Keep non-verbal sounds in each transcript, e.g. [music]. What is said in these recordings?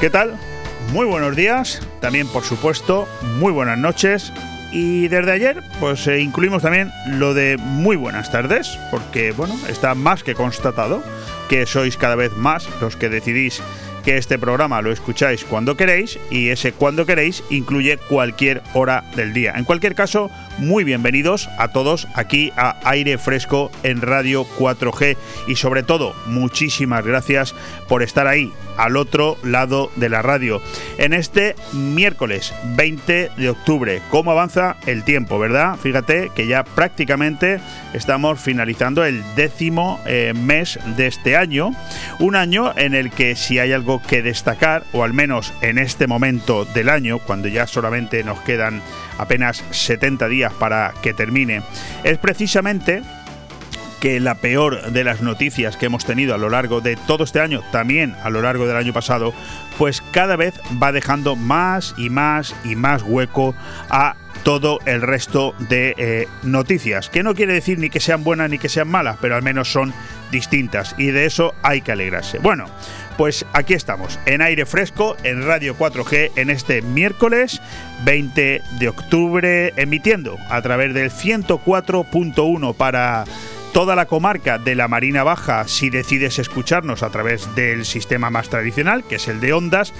¿Qué tal? Muy buenos días, también por supuesto, muy buenas noches. Y desde ayer, pues eh, incluimos también lo de muy buenas tardes, porque bueno, está más que constatado que sois cada vez más los que decidís que este programa lo escucháis cuando queréis y ese cuando queréis incluye cualquier hora del día. En cualquier caso, muy bienvenidos a todos aquí a Aire Fresco en Radio 4G y sobre todo muchísimas gracias por estar ahí al otro lado de la radio en este miércoles 20 de octubre. ¿Cómo avanza el tiempo, verdad? Fíjate que ya prácticamente estamos finalizando el décimo eh, mes de este año, un año en el que si hay algo que destacar, o al menos en este momento del año, cuando ya solamente nos quedan apenas 70 días para que termine, es precisamente que la peor de las noticias que hemos tenido a lo largo de todo este año, también a lo largo del año pasado, pues cada vez va dejando más y más y más hueco a todo el resto de eh, noticias, que no quiere decir ni que sean buenas ni que sean malas, pero al menos son distintas y de eso hay que alegrarse. Bueno, pues aquí estamos, en aire fresco, en Radio 4G, en este miércoles 20 de octubre, emitiendo a través del 104.1 para toda la comarca de la Marina Baja. Si decides escucharnos a través del sistema más tradicional, que es el de ondas,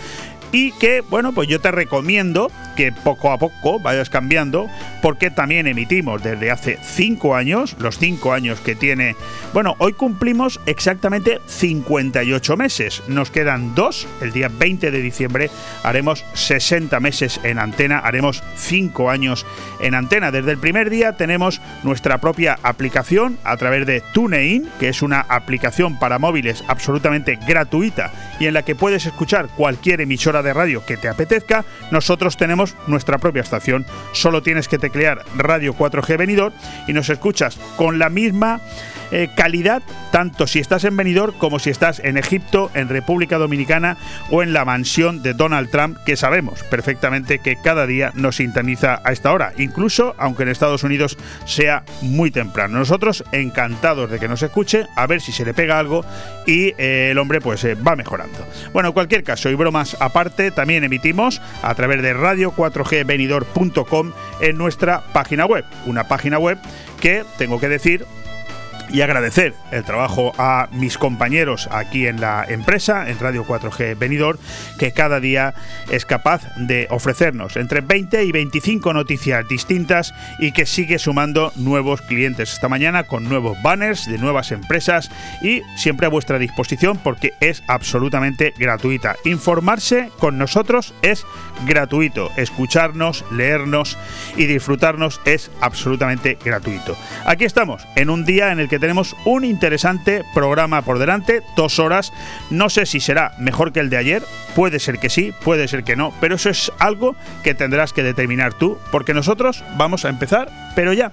y que, bueno, pues yo te recomiendo que poco a poco vayas cambiando, porque también emitimos desde hace cinco años, los cinco años que tiene, bueno, hoy cumplimos exactamente 58 meses, nos quedan dos, el día 20 de diciembre haremos 60 meses en antena, haremos cinco años en antena. Desde el primer día tenemos nuestra propia aplicación a través de TuneIn, que es una aplicación para móviles absolutamente gratuita y en la que puedes escuchar cualquier emisora de radio que te apetezca, nosotros tenemos nuestra propia estación. Solo tienes que teclear Radio 4G Venidor y nos escuchas con la misma eh, calidad, tanto si estás en Benidorm como si estás en Egipto, en República Dominicana o en la mansión de Donald Trump, que sabemos perfectamente que cada día nos sintoniza a esta hora, incluso aunque en Estados Unidos sea muy temprano. Nosotros encantados de que nos escuche, a ver si se le pega algo y eh, el hombre pues eh, va mejorando. Bueno, en cualquier caso y bromas aparte, también emitimos a través de radio4gvenidor.com en nuestra página web, una página web que tengo que decir y agradecer el trabajo a mis compañeros aquí en la empresa, en Radio 4G Venidor, que cada día es capaz de ofrecernos entre 20 y 25 noticias distintas y que sigue sumando nuevos clientes esta mañana con nuevos banners de nuevas empresas y siempre a vuestra disposición porque es absolutamente gratuita. Informarse con nosotros es gratuito, escucharnos, leernos y disfrutarnos es absolutamente gratuito. Aquí estamos, en un día en el que tenemos un interesante programa por delante, dos horas. No sé si será mejor que el de ayer, puede ser que sí, puede ser que no, pero eso es algo que tendrás que determinar tú, porque nosotros vamos a empezar, pero ya.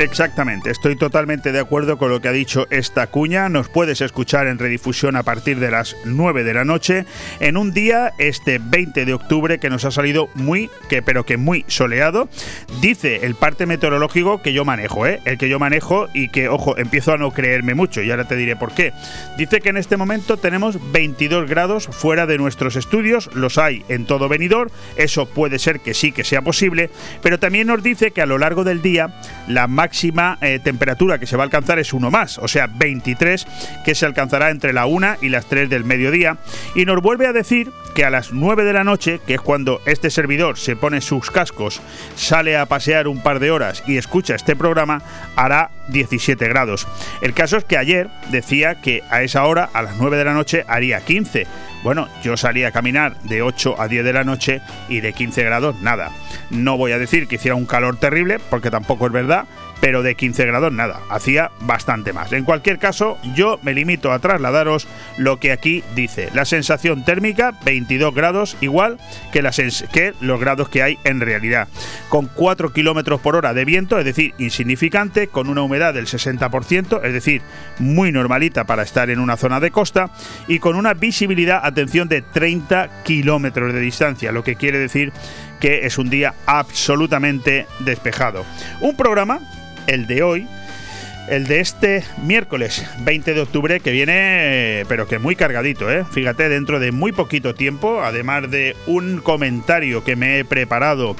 Exactamente, estoy totalmente de acuerdo con lo que ha dicho esta cuña. Nos puedes escuchar en redifusión a partir de las 9 de la noche en un día, este 20 de octubre, que nos ha salido muy, que, pero que muy soleado. Dice el parte meteorológico que yo manejo, ¿eh? el que yo manejo y que, ojo, empiezo a no creerme mucho y ahora te diré por qué. Dice que en este momento tenemos 22 grados fuera de nuestros estudios, los hay en todo venidor, eso puede ser que sí que sea posible, pero también nos dice que a lo largo del día la máxima máxima eh, temperatura que se va a alcanzar es uno más, o sea, 23, que se alcanzará entre la 1 y las 3 del mediodía. Y nos vuelve a decir que a las 9 de la noche, que es cuando este servidor se pone sus cascos, sale a pasear un par de horas y escucha este programa, hará 17 grados. El caso es que ayer decía que a esa hora, a las 9 de la noche, haría 15. Bueno, yo salí a caminar de 8 a 10 de la noche y de 15 grados nada. No voy a decir que hiciera un calor terrible, porque tampoco es verdad, pero de 15 grados nada, hacía bastante más. En cualquier caso, yo me limito a trasladaros lo que aquí dice. La sensación térmica 22 grados igual que, los grados que hay en realidad. Con 4 kilómetros por hora de viento, es decir, insignificante, con una humedad del 60%, es decir, muy normalita para estar en una zona de costa, y con una visibilidad, atención, de 30 kilómetros de distancia, lo que quiere decir que es un día absolutamente despejado. Un programa, el de hoy, el de este miércoles 20 de octubre que viene, pero que muy cargadito, ¿eh? Fíjate, dentro de muy poquito tiempo, además de un comentario que me he preparado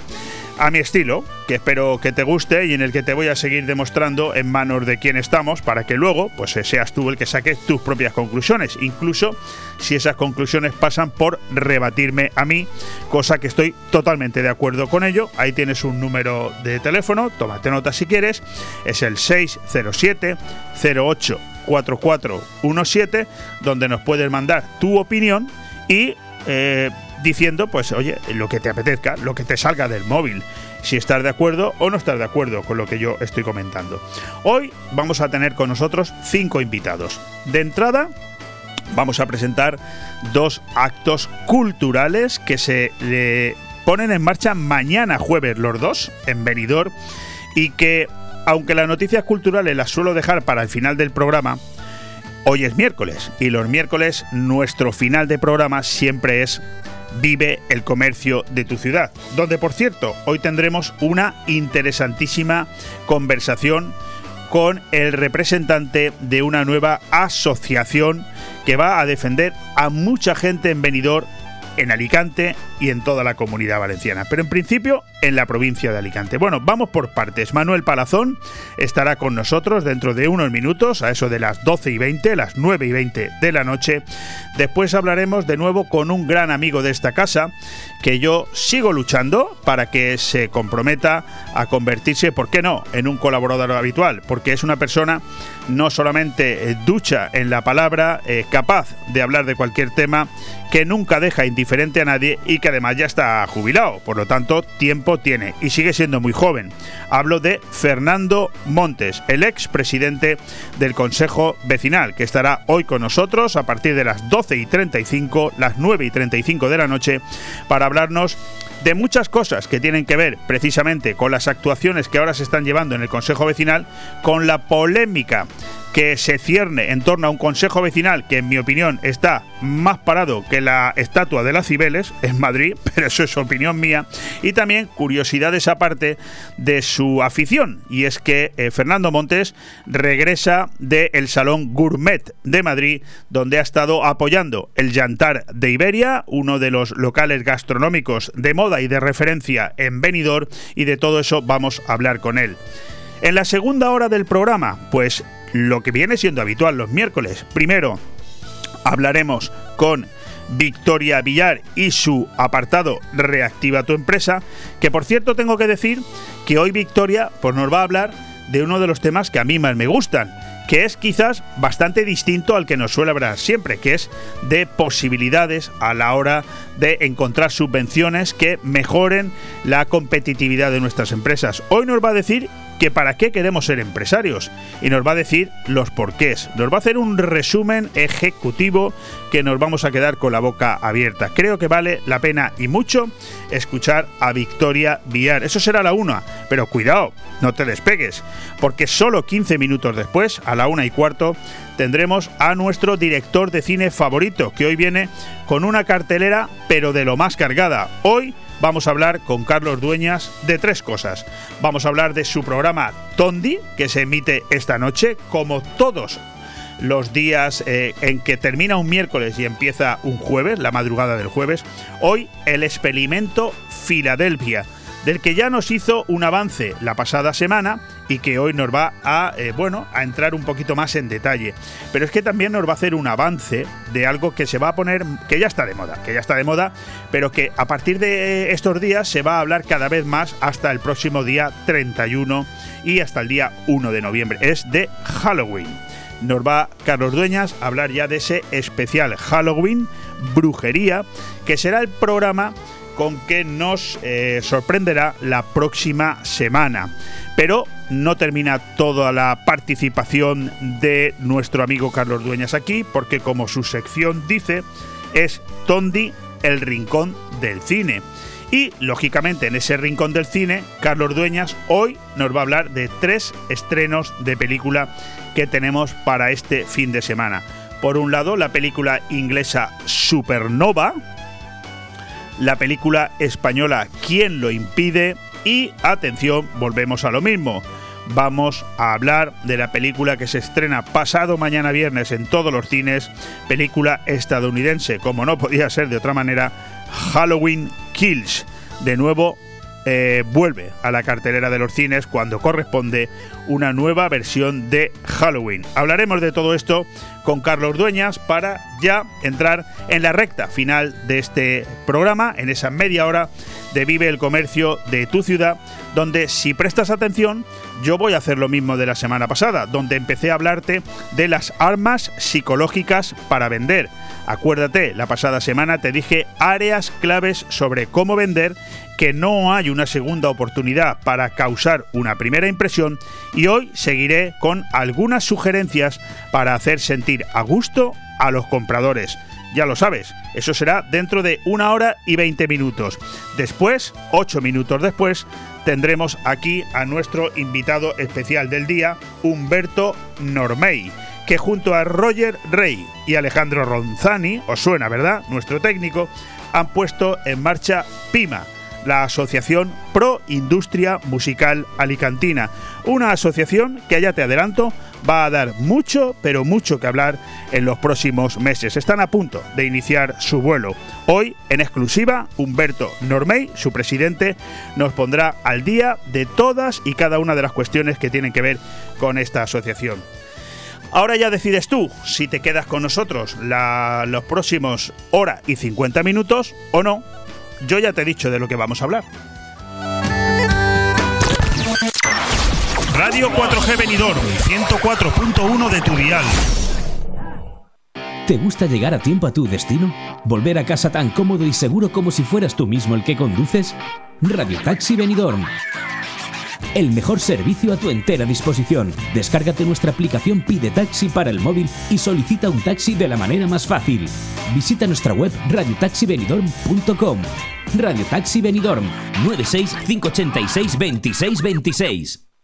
a mi estilo, que espero que te guste y en el que te voy a seguir demostrando en manos de quién estamos para que luego pues seas tú el que saques tus propias conclusiones, incluso si esas conclusiones pasan por rebatirme a mí, cosa que estoy totalmente de acuerdo con ello. Ahí tienes un número de teléfono, tómate nota si quieres, es el 607 08 4417 donde nos puedes mandar tu opinión y eh, diciendo, pues oye, lo que te apetezca, lo que te salga del móvil, si estás de acuerdo o no estás de acuerdo con lo que yo estoy comentando. Hoy vamos a tener con nosotros cinco invitados. De entrada, vamos a presentar dos actos culturales que se le ponen en marcha mañana jueves los dos en Benidorm y que aunque las noticias culturales las suelo dejar para el final del programa, hoy es miércoles y los miércoles nuestro final de programa siempre es Vive el comercio de tu ciudad, donde por cierto hoy tendremos una interesantísima conversación con el representante de una nueva asociación que va a defender a mucha gente en venidor en Alicante y en toda la comunidad valenciana, pero en principio en la provincia de Alicante. Bueno, vamos por partes. Manuel Palazón estará con nosotros dentro de unos minutos, a eso de las 12 y 20, las 9 y 20 de la noche. Después hablaremos de nuevo con un gran amigo de esta casa, que yo sigo luchando para que se comprometa a convertirse, ¿por qué no?, en un colaborador habitual, porque es una persona no solamente eh, ducha en la palabra, eh, capaz de hablar de cualquier tema, que nunca deja indiferente a nadie y que además ya está jubilado, por lo tanto tiempo tiene y sigue siendo muy joven. Hablo de Fernando Montes, el ex presidente del Consejo Vecinal, que estará hoy con nosotros a partir de las 12 y 35, las 9 y 35 de la noche, para hablarnos de muchas cosas que tienen que ver precisamente con las actuaciones que ahora se están llevando en el Consejo Vecinal, con la polémica que se cierne en torno a un consejo vecinal que en mi opinión está más parado que la estatua de las Cibeles en Madrid, [laughs] pero eso es opinión mía, y también curiosidades aparte de su afición, y es que eh, Fernando Montes regresa del Salón Gourmet de Madrid, donde ha estado apoyando el Yantar de Iberia, uno de los locales gastronómicos de moda y de referencia en Benidorm, y de todo eso vamos a hablar con él. En la segunda hora del programa, pues lo que viene siendo habitual los miércoles. Primero, hablaremos con Victoria Villar y su apartado Reactiva tu empresa, que por cierto tengo que decir que hoy Victoria pues nos va a hablar de uno de los temas que a mí más me gustan, que es quizás bastante distinto al que nos suele hablar siempre, que es de posibilidades a la hora de encontrar subvenciones que mejoren la competitividad de nuestras empresas. Hoy nos va a decir que para qué queremos ser empresarios y nos va a decir los porqués. Nos va a hacer un resumen ejecutivo que nos vamos a quedar con la boca abierta. Creo que vale la pena y mucho escuchar a Victoria Villar. Eso será la una, pero cuidado, no te despegues, porque solo 15 minutos después, a la una y cuarto, tendremos a nuestro director de cine favorito, que hoy viene con una cartelera, pero de lo más cargada. Hoy vamos a hablar con Carlos Dueñas de tres cosas. Vamos a hablar de su programa Tondi, que se emite esta noche, como todos los días eh, en que termina un miércoles y empieza un jueves, la madrugada del jueves. Hoy el experimento Filadelfia del que ya nos hizo un avance la pasada semana y que hoy nos va a, eh, bueno, a entrar un poquito más en detalle. Pero es que también nos va a hacer un avance de algo que se va a poner, que ya está de moda, que ya está de moda, pero que a partir de estos días se va a hablar cada vez más hasta el próximo día 31 y hasta el día 1 de noviembre. Es de Halloween. Nos va Carlos Dueñas a hablar ya de ese especial Halloween, brujería, que será el programa con que nos eh, sorprenderá la próxima semana. Pero no termina toda la participación de nuestro amigo Carlos Dueñas aquí, porque como su sección dice, es Tondi, el rincón del cine. Y, lógicamente, en ese rincón del cine, Carlos Dueñas hoy nos va a hablar de tres estrenos de película que tenemos para este fin de semana. Por un lado, la película inglesa Supernova, la película española ¿Quién lo impide? Y atención, volvemos a lo mismo. Vamos a hablar de la película que se estrena pasado mañana viernes en todos los cines, película estadounidense, como no podía ser de otra manera, Halloween Kills. De nuevo, eh, vuelve a la cartelera de los cines cuando corresponde una nueva versión de Halloween. Hablaremos de todo esto con Carlos Dueñas para ya entrar en la recta final de este programa, en esa media hora de Vive el Comercio de tu ciudad, donde si prestas atención, yo voy a hacer lo mismo de la semana pasada, donde empecé a hablarte de las armas psicológicas para vender. Acuérdate, la pasada semana te dije áreas claves sobre cómo vender que no hay una segunda oportunidad para causar una primera impresión y hoy seguiré con algunas sugerencias para hacer sentir a gusto a los compradores. Ya lo sabes, eso será dentro de una hora y 20 minutos. Después, ocho minutos después, tendremos aquí a nuestro invitado especial del día, Humberto Normey, que junto a Roger Rey y Alejandro Ronzani, os suena, ¿verdad? Nuestro técnico, han puesto en marcha PIMA la Asociación Pro Industria Musical Alicantina, una asociación que ya te adelanto va a dar mucho, pero mucho que hablar en los próximos meses. Están a punto de iniciar su vuelo. Hoy, en exclusiva, Humberto Normey, su presidente, nos pondrá al día de todas y cada una de las cuestiones que tienen que ver con esta asociación. Ahora ya decides tú si te quedas con nosotros los próximos hora y 50 minutos o no, yo ya te he dicho de lo que vamos a hablar. Radio 4G Benidorm, 104.1 de tu dial. ¿Te gusta llegar a tiempo a tu destino? ¿Volver a casa tan cómodo y seguro como si fueras tú mismo el que conduces? Radio Taxi Benidorm el mejor servicio a tu entera disposición. Descárgate nuestra aplicación Pide Taxi para el móvil y solicita un taxi de la manera más fácil. Visita nuestra web radiotaxibenidorm.com. Radio Taxi Benidorm 96 586 2626.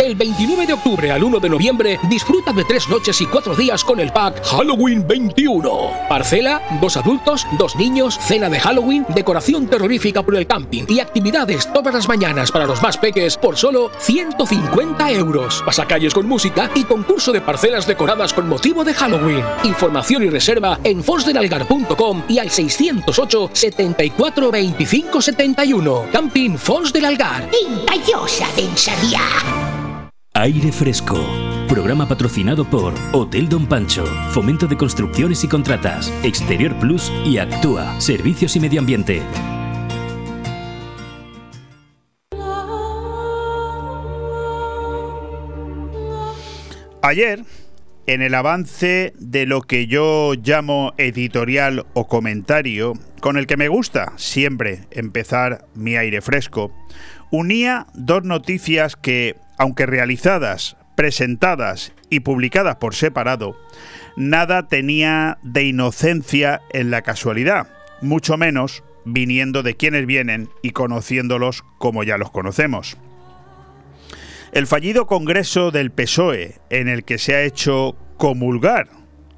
del 29 de octubre al 1 de noviembre, disfruta de tres noches y cuatro días con el pack Halloween 21. Parcela, dos adultos, dos niños, cena de Halloween, decoración terrorífica por el camping y actividades todas las mañanas para los más peques por solo 150 euros. Pasacalles con música y concurso de parcelas decoradas con motivo de Halloween. Información y reserva en fosdelalgar.com y al 608 74 25 71. Camping Fons del Algar. Intallosa densaría. Aire Fresco. Programa patrocinado por Hotel Don Pancho, Fomento de Construcciones y Contratas, Exterior Plus y Actúa, Servicios y Medio Ambiente. Ayer, en el avance de lo que yo llamo editorial o comentario, con el que me gusta siempre empezar mi aire fresco, unía dos noticias que aunque realizadas, presentadas y publicadas por separado, nada tenía de inocencia en la casualidad, mucho menos viniendo de quienes vienen y conociéndolos como ya los conocemos. El fallido Congreso del PSOE, en el que se ha hecho comulgar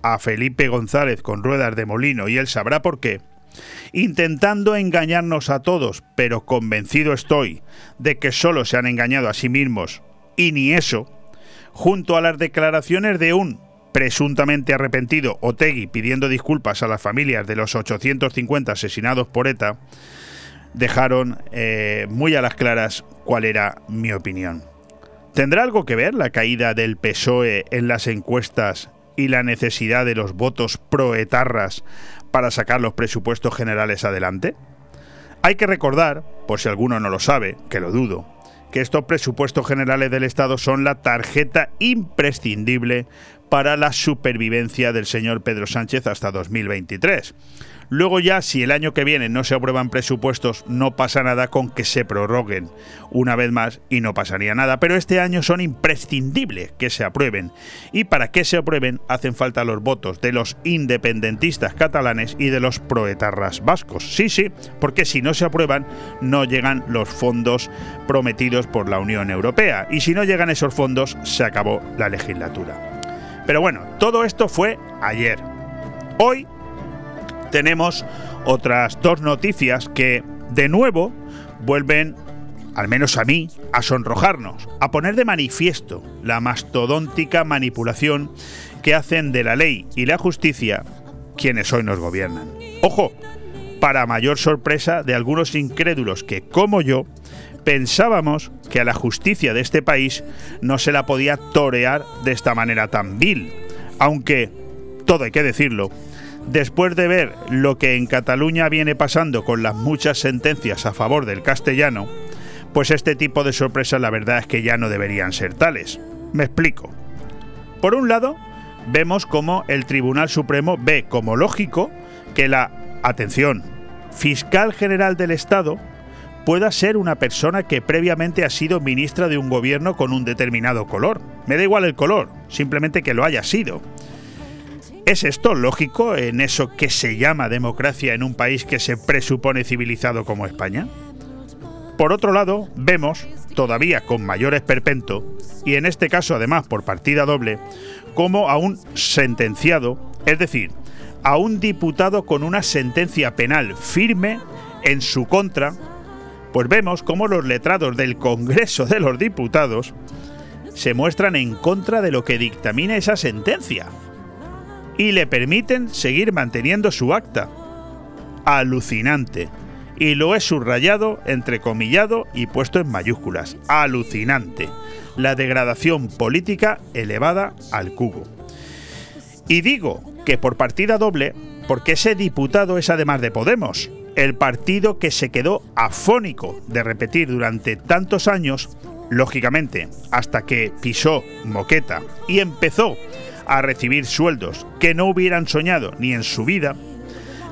a Felipe González con ruedas de molino, y él sabrá por qué, intentando engañarnos a todos, pero convencido estoy de que solo se han engañado a sí mismos y ni eso, junto a las declaraciones de un presuntamente arrepentido Otegui pidiendo disculpas a las familias de los 850 asesinados por ETA, dejaron eh, muy a las claras cuál era mi opinión. ¿Tendrá algo que ver la caída del PSOE en las encuestas y la necesidad de los votos proetarras para sacar los presupuestos generales adelante? Hay que recordar, por si alguno no lo sabe, que lo dudo, que estos presupuestos generales del Estado son la tarjeta imprescindible para la supervivencia del señor Pedro Sánchez hasta 2023. Luego ya, si el año que viene no se aprueban presupuestos, no pasa nada con que se prorroguen una vez más y no pasaría nada. Pero este año son imprescindibles que se aprueben. Y para que se aprueben hacen falta los votos de los independentistas catalanes y de los proetarras vascos. Sí, sí, porque si no se aprueban no llegan los fondos prometidos por la Unión Europea. Y si no llegan esos fondos, se acabó la legislatura. Pero bueno, todo esto fue ayer. Hoy tenemos otras dos noticias que, de nuevo, vuelven, al menos a mí, a sonrojarnos, a poner de manifiesto la mastodóntica manipulación que hacen de la ley y la justicia quienes hoy nos gobiernan. Ojo, para mayor sorpresa de algunos incrédulos que, como yo, pensábamos que a la justicia de este país no se la podía torear de esta manera tan vil, aunque, todo hay que decirlo, Después de ver lo que en Cataluña viene pasando con las muchas sentencias a favor del castellano, pues este tipo de sorpresas la verdad es que ya no deberían ser tales. Me explico. Por un lado, vemos cómo el Tribunal Supremo ve como lógico que la, atención, fiscal general del Estado pueda ser una persona que previamente ha sido ministra de un gobierno con un determinado color. Me da igual el color, simplemente que lo haya sido. ¿Es esto lógico en eso que se llama democracia en un país que se presupone civilizado como España? Por otro lado, vemos, todavía con mayor esperpento, y en este caso además por partida doble, como a un sentenciado, es decir, a un diputado con una sentencia penal firme en su contra, pues vemos como los letrados del Congreso de los Diputados se muestran en contra de lo que dictamina esa sentencia y le permiten seguir manteniendo su acta. Alucinante. Y lo he subrayado, entrecomillado y puesto en mayúsculas. Alucinante. La degradación política elevada al cubo. Y digo que por partida doble, porque ese diputado es además de Podemos, el partido que se quedó afónico de repetir durante tantos años, lógicamente, hasta que pisó moqueta y empezó a recibir sueldos que no hubieran soñado ni en su vida,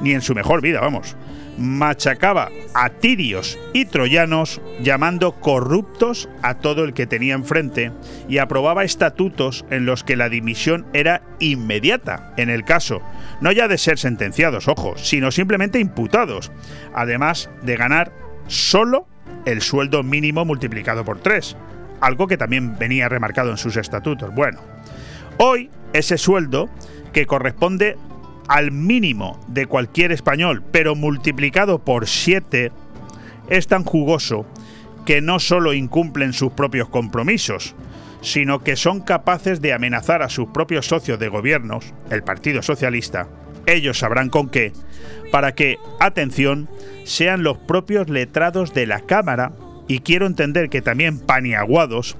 ni en su mejor vida, vamos. Machacaba a tirios y troyanos llamando corruptos a todo el que tenía enfrente y aprobaba estatutos en los que la dimisión era inmediata, en el caso, no ya de ser sentenciados, ojo, sino simplemente imputados, además de ganar solo el sueldo mínimo multiplicado por tres, algo que también venía remarcado en sus estatutos. Bueno, hoy ese sueldo que corresponde al mínimo de cualquier español, pero multiplicado por 7, es tan jugoso que no solo incumplen sus propios compromisos, sino que son capaces de amenazar a sus propios socios de gobiernos, el Partido Socialista, ellos sabrán con qué, para que, atención, sean los propios letrados de la Cámara, y quiero entender que también paniaguados,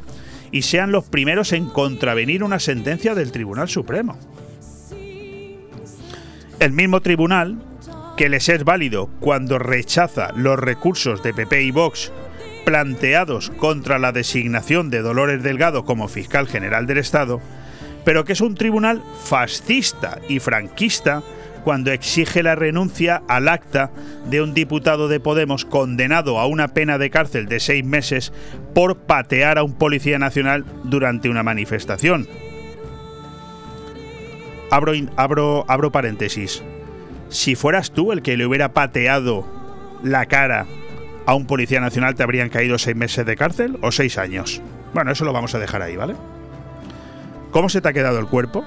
y sean los primeros en contravenir una sentencia del Tribunal Supremo. El mismo tribunal que les es válido cuando rechaza los recursos de PP y Vox planteados contra la designación de Dolores Delgado como fiscal general del Estado, pero que es un tribunal fascista y franquista cuando exige la renuncia al acta de un diputado de Podemos condenado a una pena de cárcel de seis meses por patear a un policía nacional durante una manifestación. Abro, abro, abro paréntesis. Si fueras tú el que le hubiera pateado la cara a un policía nacional, ¿te habrían caído seis meses de cárcel o seis años? Bueno, eso lo vamos a dejar ahí, ¿vale? ¿Cómo se te ha quedado el cuerpo?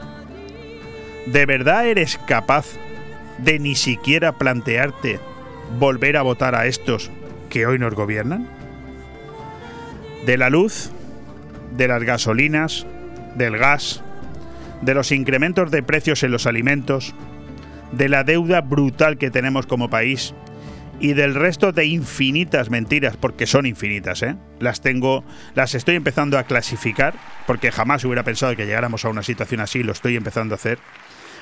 ¿De verdad eres capaz de ni siquiera plantearte volver a votar a estos que hoy nos gobiernan? De la luz, de las gasolinas, del gas, de los incrementos de precios en los alimentos, de la deuda brutal que tenemos como país y del resto de infinitas mentiras, porque son infinitas, ¿eh? Las tengo, las estoy empezando a clasificar, porque jamás hubiera pensado que llegáramos a una situación así, lo estoy empezando a hacer.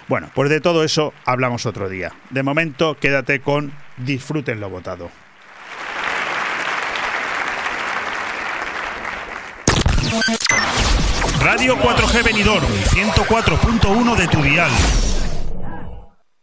Bueno, pues de todo eso hablamos otro día. De momento, quédate con Disfruten lo votado. Radio 4G Benidorm, 104.1 de tu dial.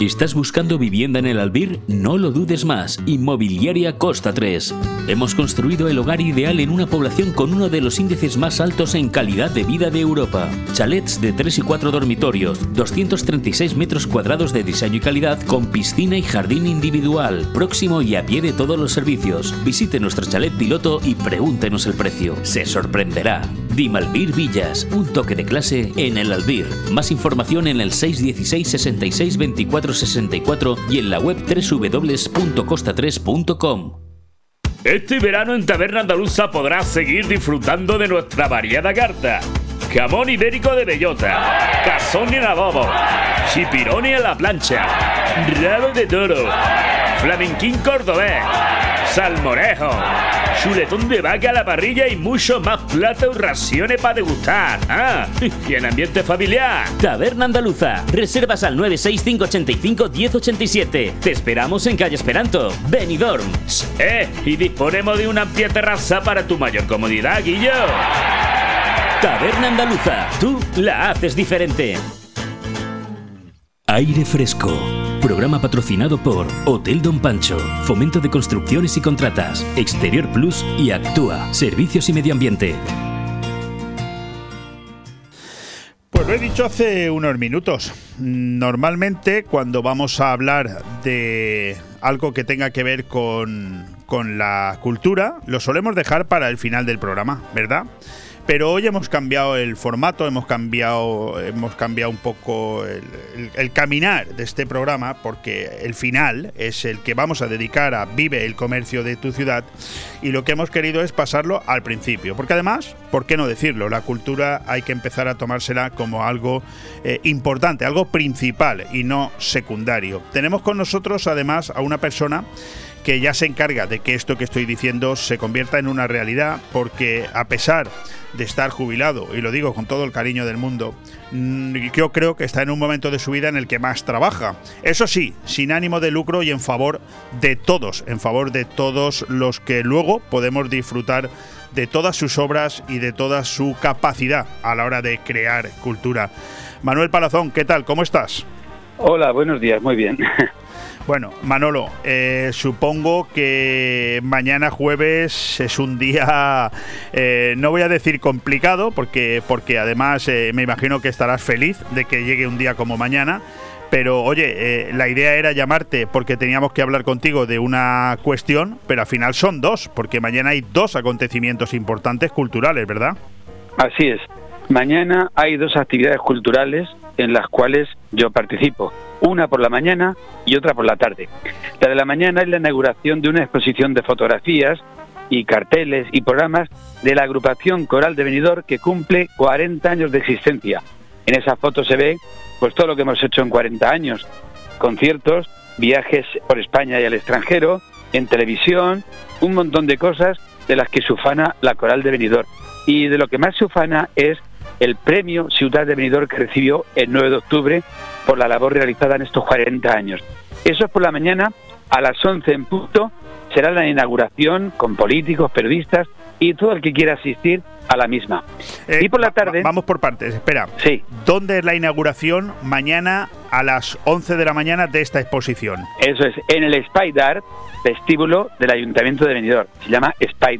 ¿Estás buscando vivienda en el Albir? No lo dudes más. Inmobiliaria Costa 3. Hemos construido el hogar ideal en una población con uno de los índices más altos en calidad de vida de Europa. Chalets de 3 y 4 dormitorios, 236 metros cuadrados de diseño y calidad con piscina y jardín individual, próximo y a pie de todos los servicios. Visite nuestro chalet piloto y pregúntenos el precio. Se sorprenderá. Dimalbir Villas, un toque de clase en el Albir. Más información en el 616 66 24 64 y en la web www.costa3.com. Este verano en Taberna Andaluza podrás seguir disfrutando de nuestra variada carta. Jamón ibérico de bellota, cazón en adobo, chipironi a la plancha, rabo de toro, flamenquín cordobés, salmorejo, chuletón de vaca a la parrilla y mucho más platos y raciones para degustar. Ah, y en ambiente familiar. Taberna Andaluza. Reservas al 965851087. Te esperamos en calle Esperanto, Benidorm. Eh, y disponemos de una amplia terraza para tu mayor comodidad, Guillo. Taberna Andaluza. Tú la haces diferente. Aire fresco. Programa patrocinado por Hotel Don Pancho, Fomento de Construcciones y Contratas, Exterior Plus y Actúa, Servicios y Medio Ambiente. Pues lo he dicho hace unos minutos. Normalmente cuando vamos a hablar de algo que tenga que ver con, con la cultura, lo solemos dejar para el final del programa, ¿verdad? Pero hoy hemos cambiado el formato, hemos cambiado, hemos cambiado un poco el, caminar de este programa, porque el final es el que vamos a dedicar a Vive el comercio de tu ciudad, y lo que hemos querido es pasarlo al principio. Porque además, ¿por qué no decirlo? La cultura hay que empezar a tomársela como algo eh, importante, algo principal y no secundario. Tenemos con nosotros además a una persona que ya se encarga de que esto que estoy diciendo se convierta en una realidad, porque a pesar de estar jubilado, y lo digo con todo el cariño del mundo, mm, yo creo que está en un momento de su vida en el que más trabaja. Eso sí, sin ánimo de lucro y en favor de todos, en favor de todos los que luego podemos disfrutar de todas sus obras y de toda su capacidad a la hora de crear cultura. Manuel Palazón, ¿qué tal? ¿Cómo estás? Hola, buenos días, muy bien. [laughs] Bueno, Manolo, eh, supongo que mañana jueves es un día, eh, no voy a decir complicado, porque, porque además eh, me imagino que estarás feliz de que llegue un día como mañana. Pero oye, eh, la idea era llamarte porque teníamos que hablar contigo de una cuestión, pero al final son dos, porque mañana hay dos acontecimientos importantes culturales, ¿verdad? Así es. Mañana hay dos actividades culturales en las cuales yo participo. Una por la mañana y otra por la tarde. La de la mañana es la inauguración de una exposición de fotografías y carteles y programas de la agrupación Coral de Benidorm que cumple 40 años de existencia. En esa foto se ve pues todo lo que hemos hecho en 40 años. Conciertos, viajes por España y al extranjero, en televisión, un montón de cosas de las que se ufana la Coral de Benidorm. Y de lo que más se ufana es el premio Ciudad de Benidorm que recibió el 9 de octubre por la labor realizada en estos 40 años. Eso es por la mañana, a las 11 en punto, será la inauguración con políticos, periodistas y todo el que quiera asistir a la misma. Eh, y por la tarde... va- vamos por partes, espera. Sí, ¿Dónde es la inauguración? Mañana a las 11 de la mañana de esta exposición. eso es, en el Spy Art, vestíbulo del Ayuntamiento de Benidorm. Se llama Spy.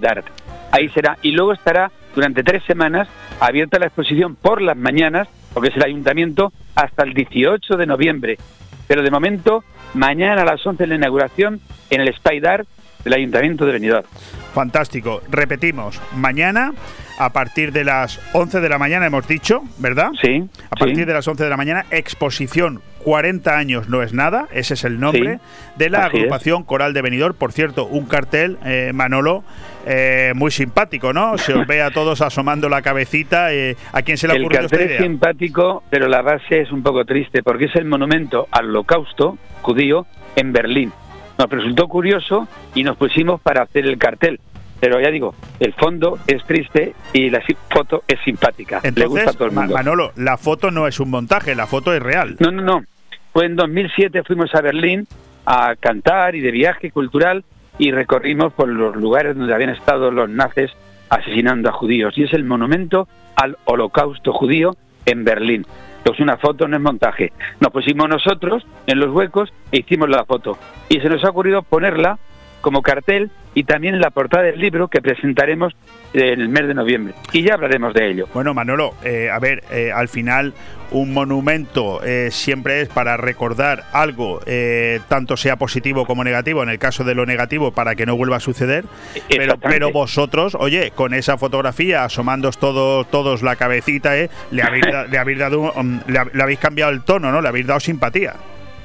Ahí será. Y luego estará durante tres semanas abierta la exposición por las mañanas, porque es el ayuntamiento, hasta el 18 de noviembre. Pero de momento, mañana a las 11 de la inauguración en el Spaidar del Ayuntamiento de Benidorm. Fantástico. Repetimos, mañana a partir de las 11 de la mañana hemos dicho, ¿verdad? Sí. A partir de las 11 de la mañana, exposición 40 años no es nada, ese es el nombre de la agrupación Coral de Benidorm. Por cierto, un cartel, eh, Manolo, eh, muy simpático, ¿no? Se os ve a todos asomando la cabecita. Eh, ¿A quién se le El esta idea? es simpático, pero la base es un poco triste, porque es el monumento al holocausto judío en Berlín. Nos resultó curioso y nos pusimos para hacer el cartel. Pero ya digo, el fondo es triste y la foto es simpática. Le gusta a Entonces, todo el mundo. Manolo, la foto no es un montaje, la foto es real. No, no, no. Fue en 2007 fuimos a Berlín a cantar y de viaje cultural y recorrimos por los lugares donde habían estado los nazis asesinando a judíos. Y es el monumento al holocausto judío en Berlín. Pues una foto no es montaje. Nos pusimos nosotros en los huecos e hicimos la foto. Y se nos ha ocurrido ponerla como cartel y también en la portada del libro que presentaremos en el mes de noviembre. Y ya hablaremos de ello. Bueno, Manolo, eh, a ver, eh, al final un monumento eh, siempre es para recordar algo, eh, tanto sea positivo como negativo, en el caso de lo negativo, para que no vuelva a suceder. Pero, pero vosotros, oye, con esa fotografía, asomándos todos, todos la cabecita, eh, le, habéis, le habéis dado, le habéis cambiado el tono, ¿no? Le habéis dado simpatía.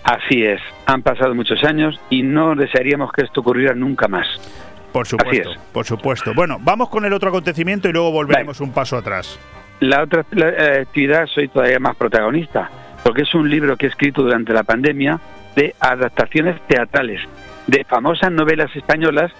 Así es, han pasado muchos años y no desearíamos que esto ocurriera nunca más. Por supuesto, es. por supuesto. Bueno, vamos con el otro acontecimiento y luego volveremos un paso atrás. La otra la, eh, actividad soy todavía más protagonista, porque es un libro que he escrito durante la pandemia de adaptaciones teatrales de famosas novelas españolas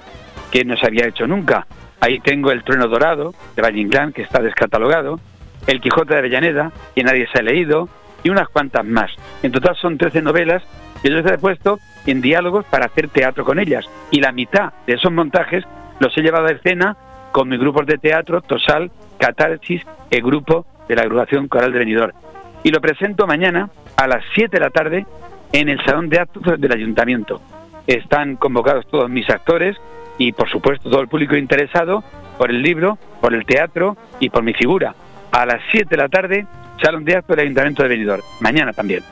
que no se había hecho nunca. Ahí tengo El trueno dorado de Valle Inclán, que está descatalogado, El Quijote de Avellaneda, que nadie se ha leído, y unas cuantas más. En total son 13 novelas que yo les he puesto en diálogos para hacer teatro con ellas. Y la mitad de esos montajes los he llevado a escena con mis grupos de teatro, Tosal, Catarsis, el grupo de la agrupación Coral de Benidorm. Y lo presento mañana a las 7 de la tarde en el Salón de Actos del Ayuntamiento. Están convocados todos mis actores y, por supuesto, todo el público interesado por el libro, por el teatro y por mi figura. A las 7 de la tarde, Salón de Actos del Ayuntamiento de Benidorm. Mañana también.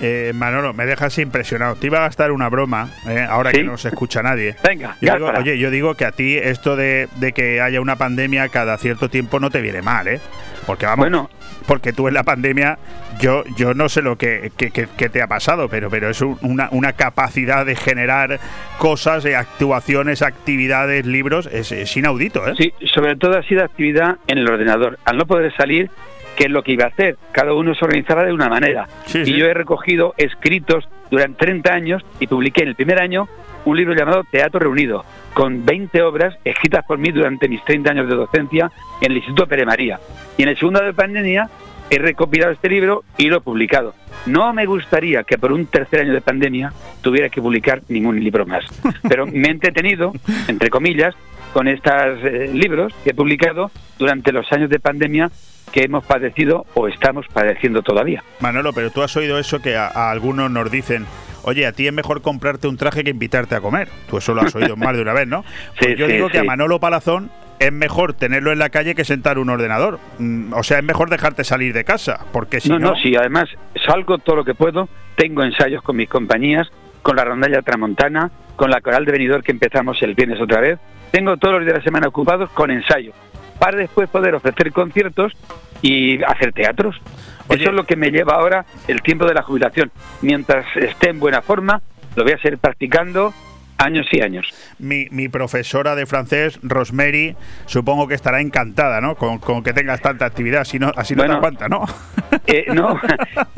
Eh, Manolo, me dejas impresionado. Te iba a gastar una broma, eh, ahora ¿Sí? que no se escucha nadie. Venga, Yo digo, oye, yo digo que a ti esto de, de que haya una pandemia cada cierto tiempo no te viene mal, ¿eh? Porque vamos, Bueno. porque tú en la pandemia, yo, yo no sé lo que, que- que- que te ha pasado, pero, pero es un- una, una capacidad de generar cosas, eh, actuaciones, actividades, libros, es, es inaudito, ¿eh? Sí, sobre todo ha sido actividad en el ordenador. Al no poder salir, ¿qué es lo que iba a hacer? Cada uno se organizaba de una manera. Sí, y sí. yo he recogido escritos durante 30 años y publiqué en el primer año un libro llamado Teatro Reunido, con 20 obras escritas por mí durante mis 30 años de docencia en el Instituto Pere María. Y en el segundo de pandemia he recopilado este libro y lo he publicado. No me gustaría que por un tercer año de pandemia tuviera que publicar ningún libro más. [laughs] Pero me he entretenido, entre comillas, con estos eh, libros que he publicado durante los años de pandemia que hemos padecido o estamos padeciendo todavía. Manolo, pero tú has oído eso que a, a algunos nos dicen, oye, a ti es mejor comprarte un traje que invitarte a comer. Tú eso lo has oído [laughs] más de una vez, ¿no? Pues Sí, yo sí, digo que a. Manolo Palazón es mejor tenerlo en la calle que sentar un ordenador. Mm, O sea, es mejor dejarte salir de casa, porque si no, no... no, sí, además salgo todo lo que puedo, tengo ensayos con mis compañías, con la rondalla tramontana, con la coral de venidor que empezamos el viernes otra vez, tengo todos los días de la semana ocupados con ensayos, para después poder ofrecer conciertos y hacer teatros. Oye. Eso es lo que me lleva ahora el tiempo de la jubilación. Mientras esté en buena forma, lo voy a seguir practicando años y años. Mi, mi profesora de francés, Rosemary, supongo que estará encantada, ¿no? Con, con que tengas tanta actividad, así no, así no te aguanta, ¿no? Eh, no,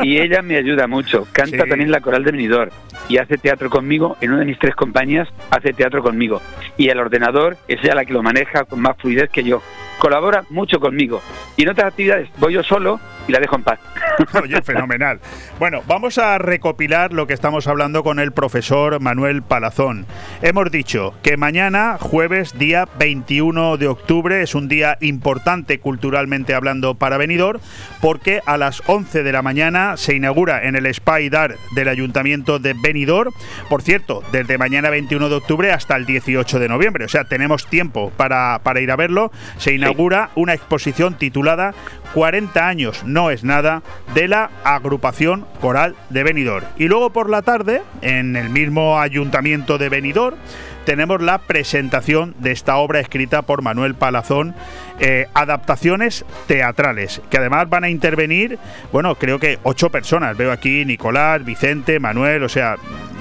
y ella me ayuda mucho. Canta Sí. también la coral de Benidorm y hace teatro conmigo. En una de mis tres compañías hace teatro conmigo. Y el ordenador es ella la que lo maneja con más fluidez que yo. Colabora mucho conmigo. Y en otras actividades voy yo solo y la dejo en paz. [laughs] Oye, fenomenal. Bueno, vamos a recopilar lo que estamos hablando con el profesor Manuel Palazón. Hemos dicho que mañana, jueves, día 21 de octubre, es un día importante culturalmente hablando para Benidorm, porque a las 11 de la mañana se inaugura en el Dar del Ayuntamiento de Benidorm. Por cierto, desde mañana 21 de octubre hasta el 18 de noviembre, o sea, tenemos tiempo para, para ir a verlo. Se una exposición titulada 40 años no es nada de la agrupación coral de Benidorm. Y luego por la tarde, en el mismo ayuntamiento de Benidorm, tenemos la presentación de esta obra escrita por Manuel Palazón, eh, adaptaciones teatrales, que además van a intervenir, bueno, creo que ocho personas. Veo aquí Nicolás, Vicente, Manuel, o sea,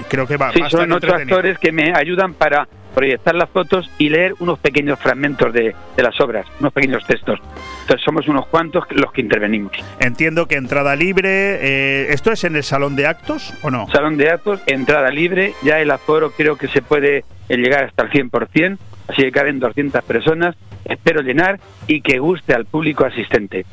creo que va, sí, a estar son ocho actores que me ayudan para proyectar las fotos y leer unos pequeños fragmentos de, las obras, unos pequeños textos. Entonces somos unos cuantos los que intervenimos. Entiendo que entrada libre, eh, ¿esto es en el salón de actos o no? Salón de actos, entrada libre, ya el aforo creo que se puede llegar hasta el 100%, así que caben 200 personas espero llenar y que guste al público asistente.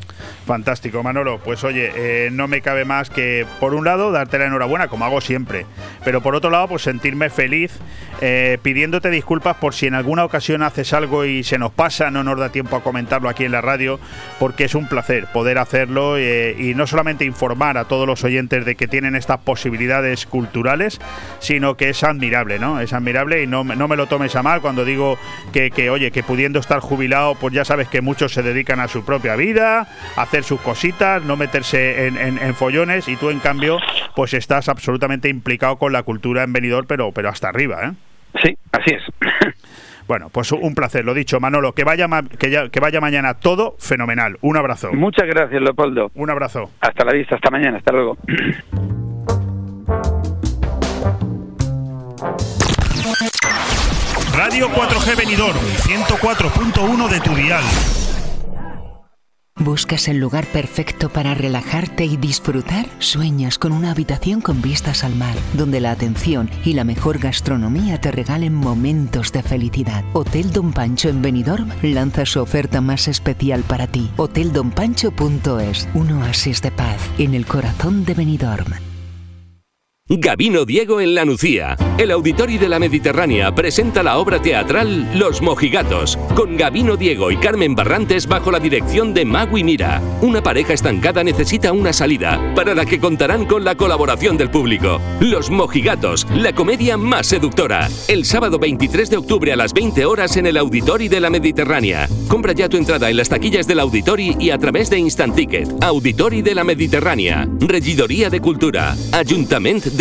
Fantástico, Manolo. Pues oye, eh, no me cabe más que, por un lado, darte la enhorabuena, como hago siempre, pero por otro lado, pues sentirme feliz eh, pidiéndote disculpas por si en alguna ocasión haces algo y se nos pasa, no nos da tiempo a comentarlo aquí en la radio, porque es un placer poder hacerlo eh, y no solamente informar a todos los oyentes de que tienen estas posibilidades culturales, sino que es admirable, ¿no? Es admirable y no, no me lo tomes a mal cuando digo que, que oye, que pudiendo estar jubilado pues ya sabes que muchos se dedican a su propia vida, a hacer sus cositas, no meterse en, follones y tú en cambio pues estás absolutamente implicado con la cultura en venidor, pero, pero hasta arriba, ¿eh? Sí, así es. [laughs] Bueno, pues un placer, lo dicho, Manolo, que vaya, que, que vaya mañana todo fenomenal. Un abrazo. Muchas gracias, Leopoldo. Un abrazo. Hasta la vista, hasta mañana, hasta luego. [clears throat] Radio 4G Benidorm, 104.1 de tu dial. ¿Buscas el lugar perfecto para relajarte y disfrutar? Sueñas con una habitación con vistas al mar, donde la atención y la mejor gastronomía te regalen momentos de felicidad. Hotel Don Pancho en Benidorm lanza su oferta más especial para ti. Hoteldonpancho.es, un oasis de paz en el corazón de Benidorm. Gabino Diego en La Nucía. El Auditorio de la Mediterránea presenta la obra teatral Los Mojigatos, con Gabino Diego y Carmen Barrantes bajo la dirección de Magui Mira. Una pareja estancada necesita una salida, para la que contarán con la colaboración del público. Los Mojigatos, la comedia más seductora. El sábado 23 de octubre a las 20 horas en el Auditorio de la Mediterránea. Compra ya tu entrada en las taquillas del Auditori y a través de Instant Ticket. Auditori de la Mediterránea. Regidoría de Cultura. Ayuntamiento de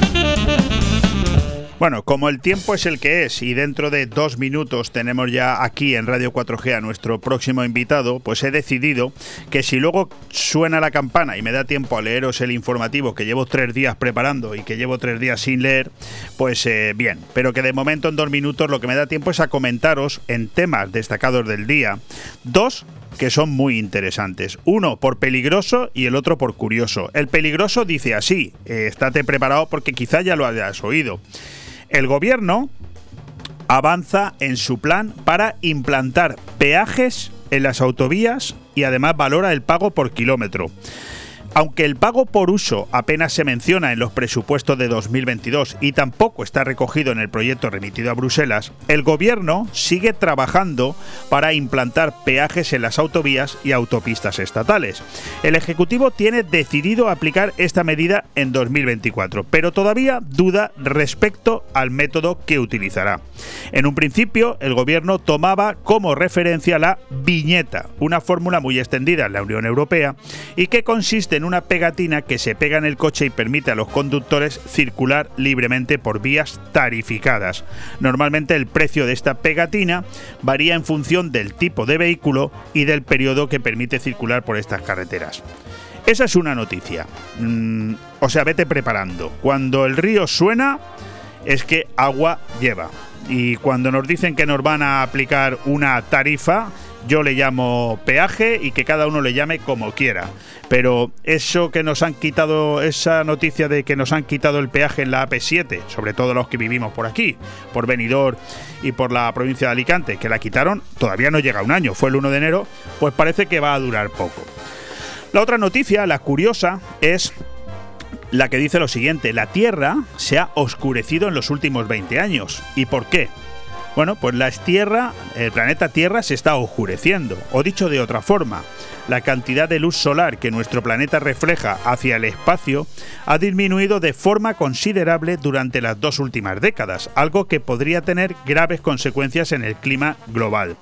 Bueno, como el tiempo es el que es y dentro de dos minutos tenemos ya aquí en Radio 4G a nuestro próximo invitado, pues he decidido que si luego suena la campana y me da tiempo a leeros el informativo que llevo tres días preparando y que llevo tres días sin leer, pues eh, bien, pero que de momento en dos minutos lo que me da tiempo es a comentaros en temas destacados del día dos que son muy interesantes. Uno por peligroso y el otro por curioso. El peligroso dice así, eh, estate preparado porque quizá ya lo hayas oído. El gobierno avanza en su plan para implantar peajes en las autovías y además valora el pago por kilómetro. Aunque el pago por uso apenas se menciona en los presupuestos de 2022 y tampoco está recogido en el proyecto remitido a Bruselas, el gobierno sigue trabajando para implantar peajes en las autovías y autopistas estatales. El Ejecutivo tiene decidido aplicar esta medida en 2024, pero todavía duda respecto al método que utilizará. En un principio, el gobierno tomaba como referencia la viñeta, una fórmula muy extendida en la Unión Europea y que consiste una pegatina que se pega en el coche y permite a los conductores circular libremente por vías tarificadas. Normalmente el precio de esta pegatina varía en función del tipo de vehículo y del periodo que permite circular por estas carreteras. Esa es una noticia. Mm, o sea, vete preparando. Cuando el río suena, es que agua lleva. Y cuando nos dicen que nos van a aplicar una tarifa, yo le llamo peaje y que cada uno le llame como quiera. Pero eso que nos han quitado, esa noticia de que nos han quitado el peaje en la AP7, sobre todo los que vivimos por aquí, por Benidorm y por la provincia de Alicante, que la quitaron, todavía no llega un año, fue el 1 de enero, pues parece que va a durar poco. La otra noticia, la curiosa, es la que dice lo siguiente, la Tierra se ha oscurecido en los últimos 20 años. ¿Y por qué? Bueno, pues la Tierra, el planeta Tierra se está oscureciendo, o dicho de otra forma, la cantidad de luz solar que nuestro planeta refleja hacia el espacio ha disminuido de forma considerable durante las dos últimas décadas, algo que podría tener graves consecuencias en el clima global.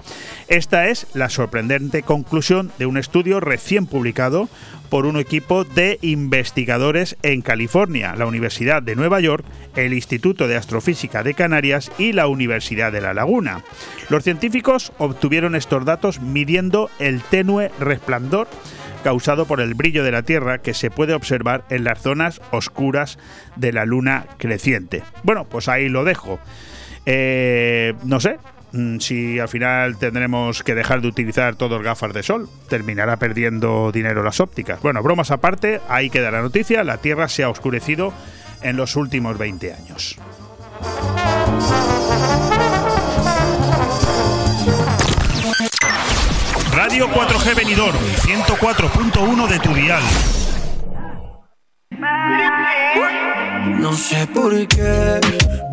Esta es la sorprendente conclusión de un estudio recién publicado por un equipo de investigadores en California, la Universidad de Nueva York, el Instituto de Astrofísica de Canarias y la Universidad de La Laguna. Los científicos obtuvieron estos datos midiendo el tenue resplandor causado por el brillo de la Tierra que se puede observar en las zonas oscuras de la luna creciente. Bueno, pues ahí lo dejo. Eh, no sé, si al final tendremos que dejar de utilizar todos gafas de sol, terminará perdiendo dinero las ópticas. Bueno, bromas aparte, ahí queda la noticia, la Tierra se ha oscurecido en los últimos 20 años. Radio 4G Benidorm, 104.1 de tu dial. No sé por qué.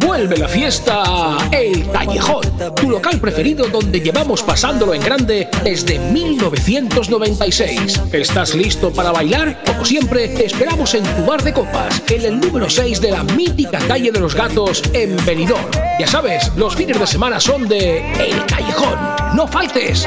Vuelve la fiesta El Callejón, tu local preferido donde llevamos pasándolo en grande desde 1996. ¿Estás listo para bailar? Como siempre, te esperamos en tu bar de copas, en el número 6 de la mítica calle de los gatos en Benidorm. Ya sabes, los fines de semana son de El Callejón. ¡No faltes!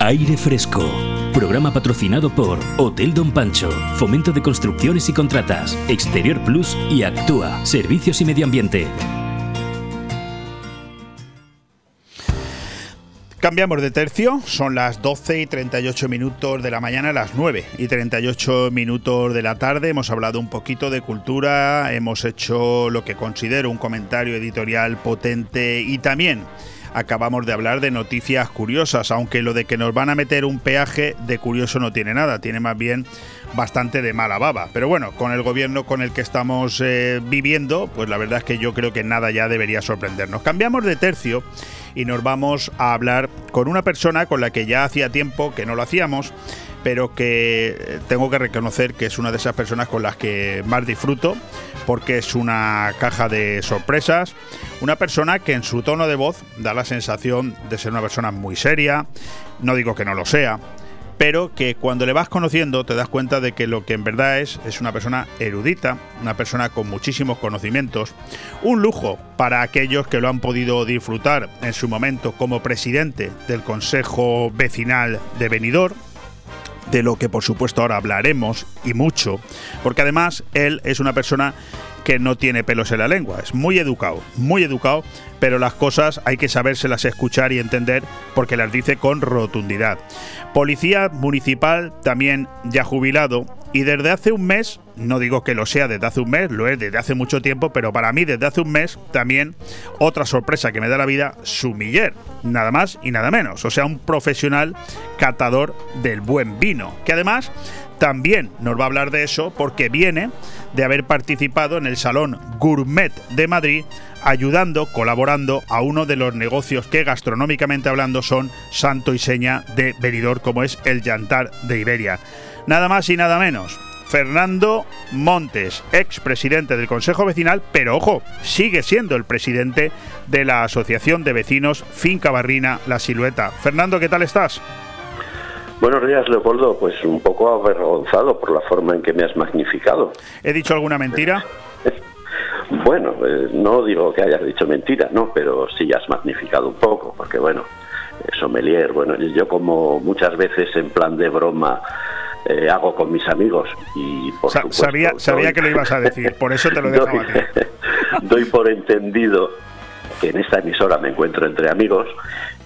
Aire Fresco. Programa patrocinado por Hotel Don Pancho, Fomento de Construcciones y Contratas, Exterior Plus y Actúa, Servicios y Medio Ambiente. Cambiamos de tercio, son las 12 y 38 minutos de la mañana, las 9 y 38 minutos de la tarde. Hemos hablado un poquito de cultura, hemos hecho lo que considero un comentario editorial potente y también acabamos de hablar de noticias curiosas, aunque lo de que nos van a meter un peaje de curioso no tiene nada, tiene más bien bastante de mala baba. Pero bueno, con el gobierno con el que estamos eh, viviendo, pues la verdad es que yo creo que nada ya debería sorprendernos. Cambiamos de tercio y nos vamos a hablar con una persona con la que ya hacía tiempo que no lo hacíamos, pero que tengo que reconocer que es una de esas personas con las que más disfruto, porque es una caja de sorpresas, una persona que en su tono de voz da la sensación de ser una persona muy seria, no digo que no lo sea, pero que cuando le vas conociendo te das cuenta de que lo que en verdad es es una persona erudita, una persona con muchísimos conocimientos, un lujo para aquellos que lo han podido disfrutar en su momento como presidente del Consejo Vecinal de Benidorm, de lo que por supuesto ahora hablaremos y mucho, porque además él es una persona que no tiene pelos en la lengua, es muy educado, muy educado, pero las cosas hay que sabérselas escuchar y entender porque las dice con rotundidad. Policía municipal también ya jubilado y desde hace un mes, no digo que lo sea desde hace un mes, lo es desde hace mucho tiempo, pero para mí desde hace un mes también otra sorpresa que me da la vida, sumiller, nada más y nada menos, o sea, un profesional catador del buen vino, que además también nos va a hablar de eso porque viene de haber participado en el Salón Gourmet de Madrid ayudando, colaborando a uno de los negocios que gastronómicamente hablando son santo y seña de Benidorm como es el Yantar de Iberia. Nada más y nada menos. Fernando Montes, ex presidente del Consejo Vecinal, pero ojo, sigue siendo el presidente de la Asociación de Vecinos Finca Barrina La Silueta. Fernando, ¿qué tal estás? Buenos días, Leopoldo. Pues un poco avergonzado por la forma en que me has magnificado. ¿He dicho alguna mentira? [laughs] bueno, eh, no digo que hayas dicho mentira, no, pero sí has magnificado un poco, porque bueno, sommelier, bueno, yo como muchas veces en plan de broma eh, hago con mis amigos y por supuesto, sabía, sabía que lo ibas a decir, por eso te lo [laughs] [laughs] doy por entendido que en esta emisora me encuentro entre amigos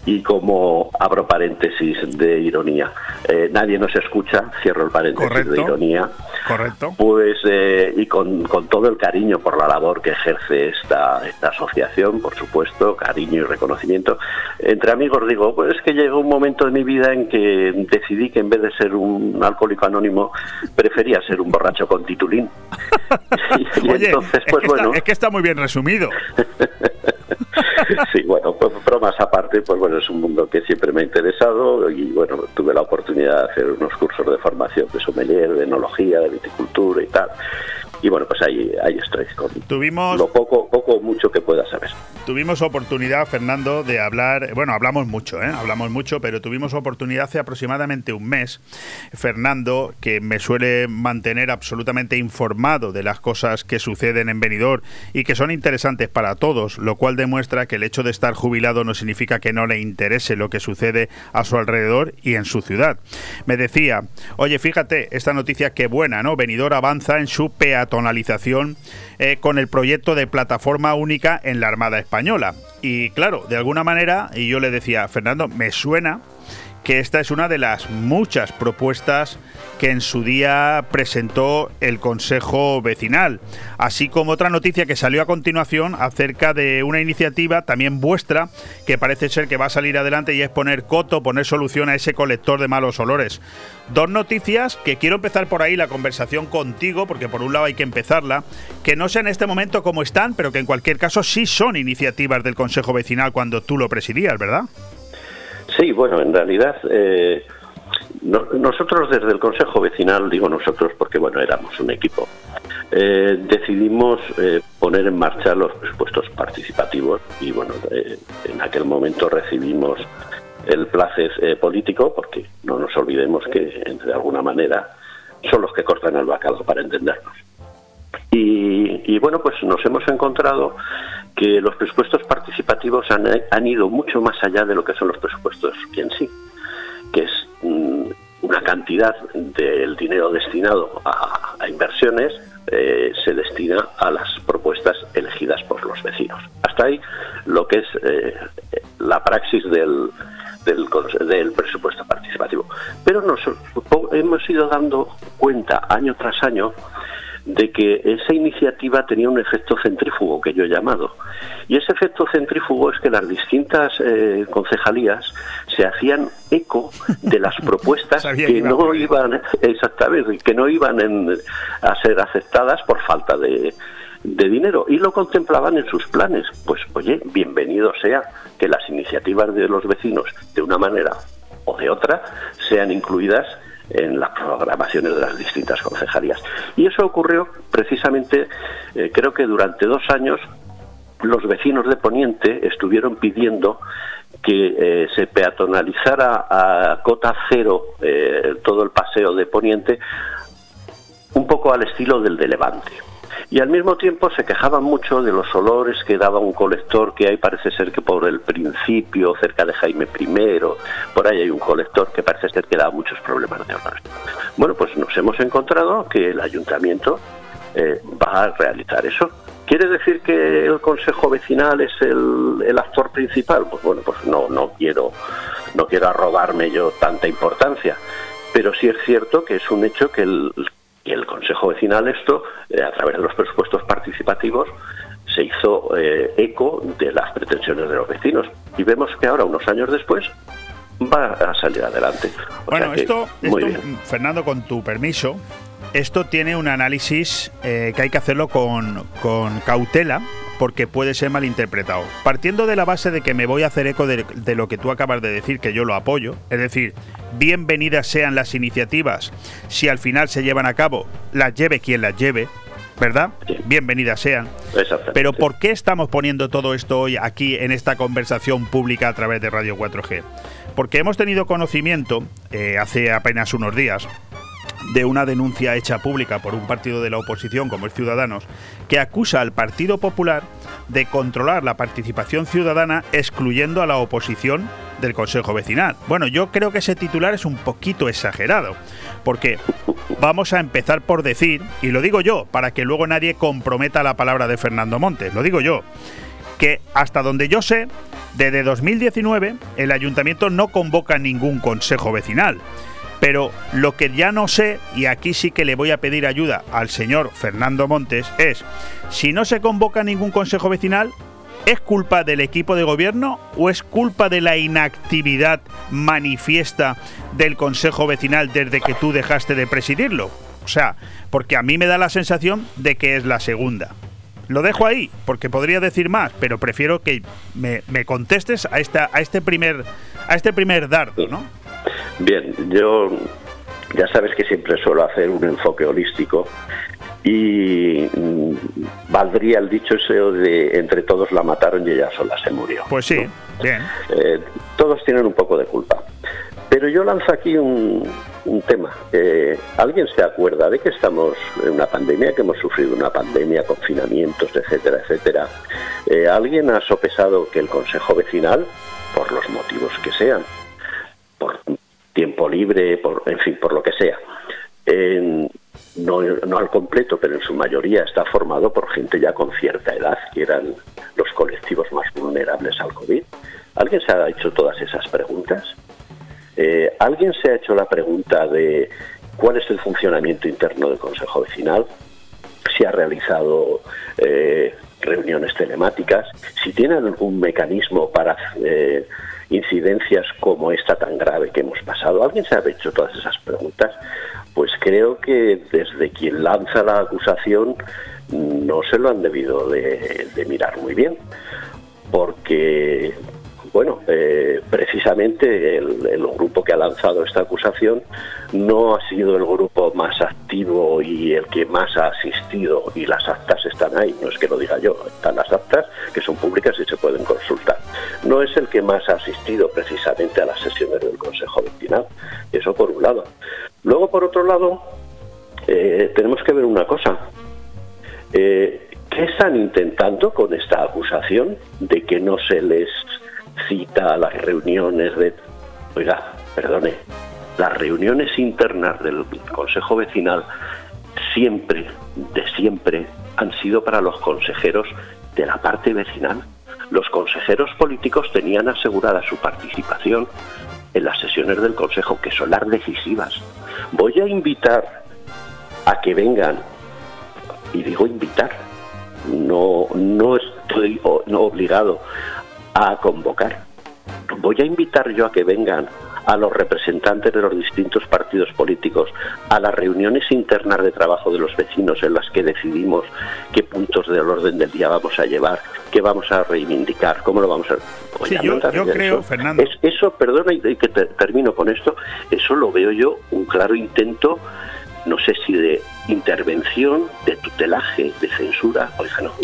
y como abro paréntesis de ironía, eh, nadie nos escucha, cierro el paréntesis de ironía. Correcto. Pues, eh, y con, con, todo el cariño por la labor que ejerce esta, esta asociación, por supuesto, cariño y reconocimiento. Entre amigos digo, pues es que llegó un momento de mi vida en que decidí que en vez de ser un alcohólico anónimo, prefería ser un borracho con titulín. [laughs] [laughs] y, entonces, pues bueno. es que está muy bien resumido. [laughs] [laughs] sí, bueno, pues bromas aparte, pues bueno, es un mundo que siempre me ha interesado y bueno, tuve la oportunidad de hacer unos cursos de formación de sommelier, de enología, de viticultura y tal. Y bueno, pues ahí, ahí estoy, con Tuvimos... lo poco, poco mucho que pueda saber. Tuvimos oportunidad, Fernando, de hablar, bueno, hablamos mucho, ¿eh? hablamos mucho, pero tuvimos oportunidad hace aproximadamente un mes, Fernando, que me suele mantener absolutamente informado de las cosas que suceden en Benidorm y que son interesantes para todos, lo cual demuestra que el hecho de estar jubilado no significa que no le interese lo que sucede a su alrededor y en su ciudad. Me decía, oye, fíjate, esta noticia qué buena, ¿no? Benidorm avanza en su eh, con el proyecto de plataforma única en la Armada española. Y claro, de alguna manera, y yo le decía, Fernando, me suena que esta es una de las muchas propuestas que en su día presentó el Consejo Vecinal, así como otra noticia que salió a continuación acerca de una iniciativa también vuestra que parece ser que va a salir adelante y es poner coto, poner solución a ese colector de malos olores. Dos noticias que quiero empezar por ahí la conversación contigo, porque por un lado hay que empezarla, que no sé en este momento cómo están, pero que en cualquier caso sí son iniciativas del Consejo Vecinal cuando tú lo presidías, ¿verdad? Sí, bueno, en realidad eh, nosotros desde el Consejo Vecinal, digo nosotros porque bueno, éramos un equipo, eh, decidimos eh, poner en marcha los presupuestos participativos y bueno, en aquel momento recibimos el placer político porque no nos olvidemos que de alguna manera son los que cortan el bacalao para entendernos. Y, bueno, pues nos hemos encontrado que los presupuestos participativos han, ido mucho más allá de lo que son los presupuestos en sí, que es mm, una cantidad del dinero destinado a, inversiones eh, se destina a las propuestas elegidas por los vecinos. Hasta ahí lo que es eh, la praxis del, del, del, presupuesto participativo. Pero nos hemos ido dando cuenta año tras año de que esa iniciativa tenía un efecto centrífugo que yo he llamado. Y ese efecto centrífugo es que las distintas eh, concejalías se hacían eco de las [laughs] propuestas que no iban exactamente que no iban a ser aceptadas por falta de, de dinero y lo contemplaban en sus planes. Pues oye, bienvenido sea que las iniciativas de los vecinos de una manera o de otra sean incluidas en las programaciones de las distintas concejalías. Y eso ocurrió precisamente, eh, creo que durante dos años, los vecinos de Poniente estuvieron pidiendo que eh, se peatonalizara a cota cero eh, todo el paseo de Poniente, un poco al estilo del de Levante. Y al mismo tiempo se quejaban mucho de los olores que daba un colector que hay parece ser que por el principio, cerca de Jaime I, por ahí hay un colector que parece ser que da muchos problemas de. Bueno, pues nos hemos encontrado que el ayuntamiento eh, va a realizar eso. ¿Quiere decir que el consejo vecinal es el, actor principal? Pues bueno, pues no, no quiero, no quiero arrobarme yo tanta importancia. Pero sí es cierto que es un hecho que el, y el Consejo Vecinal esto, eh, a través de los presupuestos participativos, se hizo eh, eco de las pretensiones de los vecinos. Y vemos que ahora, unos años después, va a salir adelante. bueno, esto, Fernando, con tu permiso, esto tiene un análisis eh, que hay que hacerlo con, con cautela, porque puede ser malinterpretado. Partiendo de la base de que me voy a hacer eco de, lo que tú acabas de decir, que yo lo apoyo, es decir, bienvenidas sean las iniciativas, si al final se llevan a cabo, las lleve quien las lleve, ¿verdad? Bienvenidas sean. Pero ¿por qué estamos poniendo todo esto hoy aquí en esta conversación pública a través de Radio 4G? Porque hemos tenido conocimiento eh, hace apenas unos días de una denuncia hecha pública por un partido de la oposición como es Ciudadanos, que acusa al Partido Popular de controlar la participación ciudadana excluyendo a la oposición del Consejo Vecinal. Bueno, yo creo que ese titular es un poquito exagerado, porque vamos a empezar por decir, y lo digo yo, para que luego nadie comprometa la palabra de Fernando Montes, lo digo yo, que hasta donde yo sé, desde 2019 el ayuntamiento no convoca ningún consejo vecinal. Pero lo que ya no sé, y aquí sí que le voy a pedir ayuda al señor Fernando Montes, es, si no se convoca ningún consejo vecinal, ¿es culpa del equipo de gobierno o es culpa de la inactividad manifiesta del consejo vecinal desde que tú dejaste de presidirlo? O sea, porque a mí me da la sensación de que es la segunda. Lo dejo ahí, porque podría decir más, pero prefiero que me, contestes a, esta, a, este primer, a este primer dardo, ¿no? Bien, yo ya sabes que siempre suelo hacer un enfoque holístico y mm, valdría el dicho ese de entre todos la mataron y ella sola se murió. Pues sí, bien. Eh, todos tienen un poco de culpa. Pero yo lanzo aquí un, tema. Eh, ¿Alguien se acuerda de que estamos en una pandemia, que hemos sufrido una pandemia, confinamientos, etcétera, etcétera? Eh, ¿Alguien ha sopesado que el Consejo Vecinal, por los motivos que sean, por tiempo libre, por, en fin, por lo que sea. no, no, al completo, pero en su mayoría está formado por gente ya con cierta edad, que eran los colectivos más vulnerables al COVID. ¿Alguien se ha hecho todas esas preguntas? Eh, ¿Alguien se ha hecho la pregunta de cuál es el funcionamiento interno del Consejo Vecinal? Si ha realizado eh, reuniones telemáticas, si tiene algún mecanismo para eh, incidencias como esta tan grave que hemos pasado. ¿Alguien se ha hecho todas esas preguntas? Pues creo que desde quien lanza la acusación no se lo han debido de, mirar muy bien, porque bueno, eh, precisamente el, grupo que ha lanzado esta acusación no ha sido el grupo más activo y el que más ha asistido, y las actas están ahí, no es que lo diga yo, están las actas que son públicas y se pueden consultar. No es el que más ha asistido precisamente a las sesiones del Consejo Vecinal, eso por un lado. Luego, por otro lado, eh, tenemos que ver una cosa. Eh, ¿Qué están intentando con esta acusación de que no se les cita a las reuniones de... Oiga, perdone, las reuniones internas del Consejo Vecinal siempre, de siempre, han sido para los consejeros de la parte vecinal. Los consejeros políticos tenían asegurada su participación en las sesiones del Consejo, que son las decisivas. Voy a invitar a que vengan, y digo invitar, no, no estoy obligado a convocar. Voy a invitar yo a que vengan a los representantes de los distintos partidos políticos, a las reuniones internas de trabajo de los vecinos en las que decidimos qué puntos del orden del día vamos a llevar, qué vamos a reivindicar, cómo lo vamos a... Sí, yo, creo, Fernando... eso, perdona y, que termino con esto, eso lo veo yo un claro intento no sé si de intervención, de tutelaje, de censura.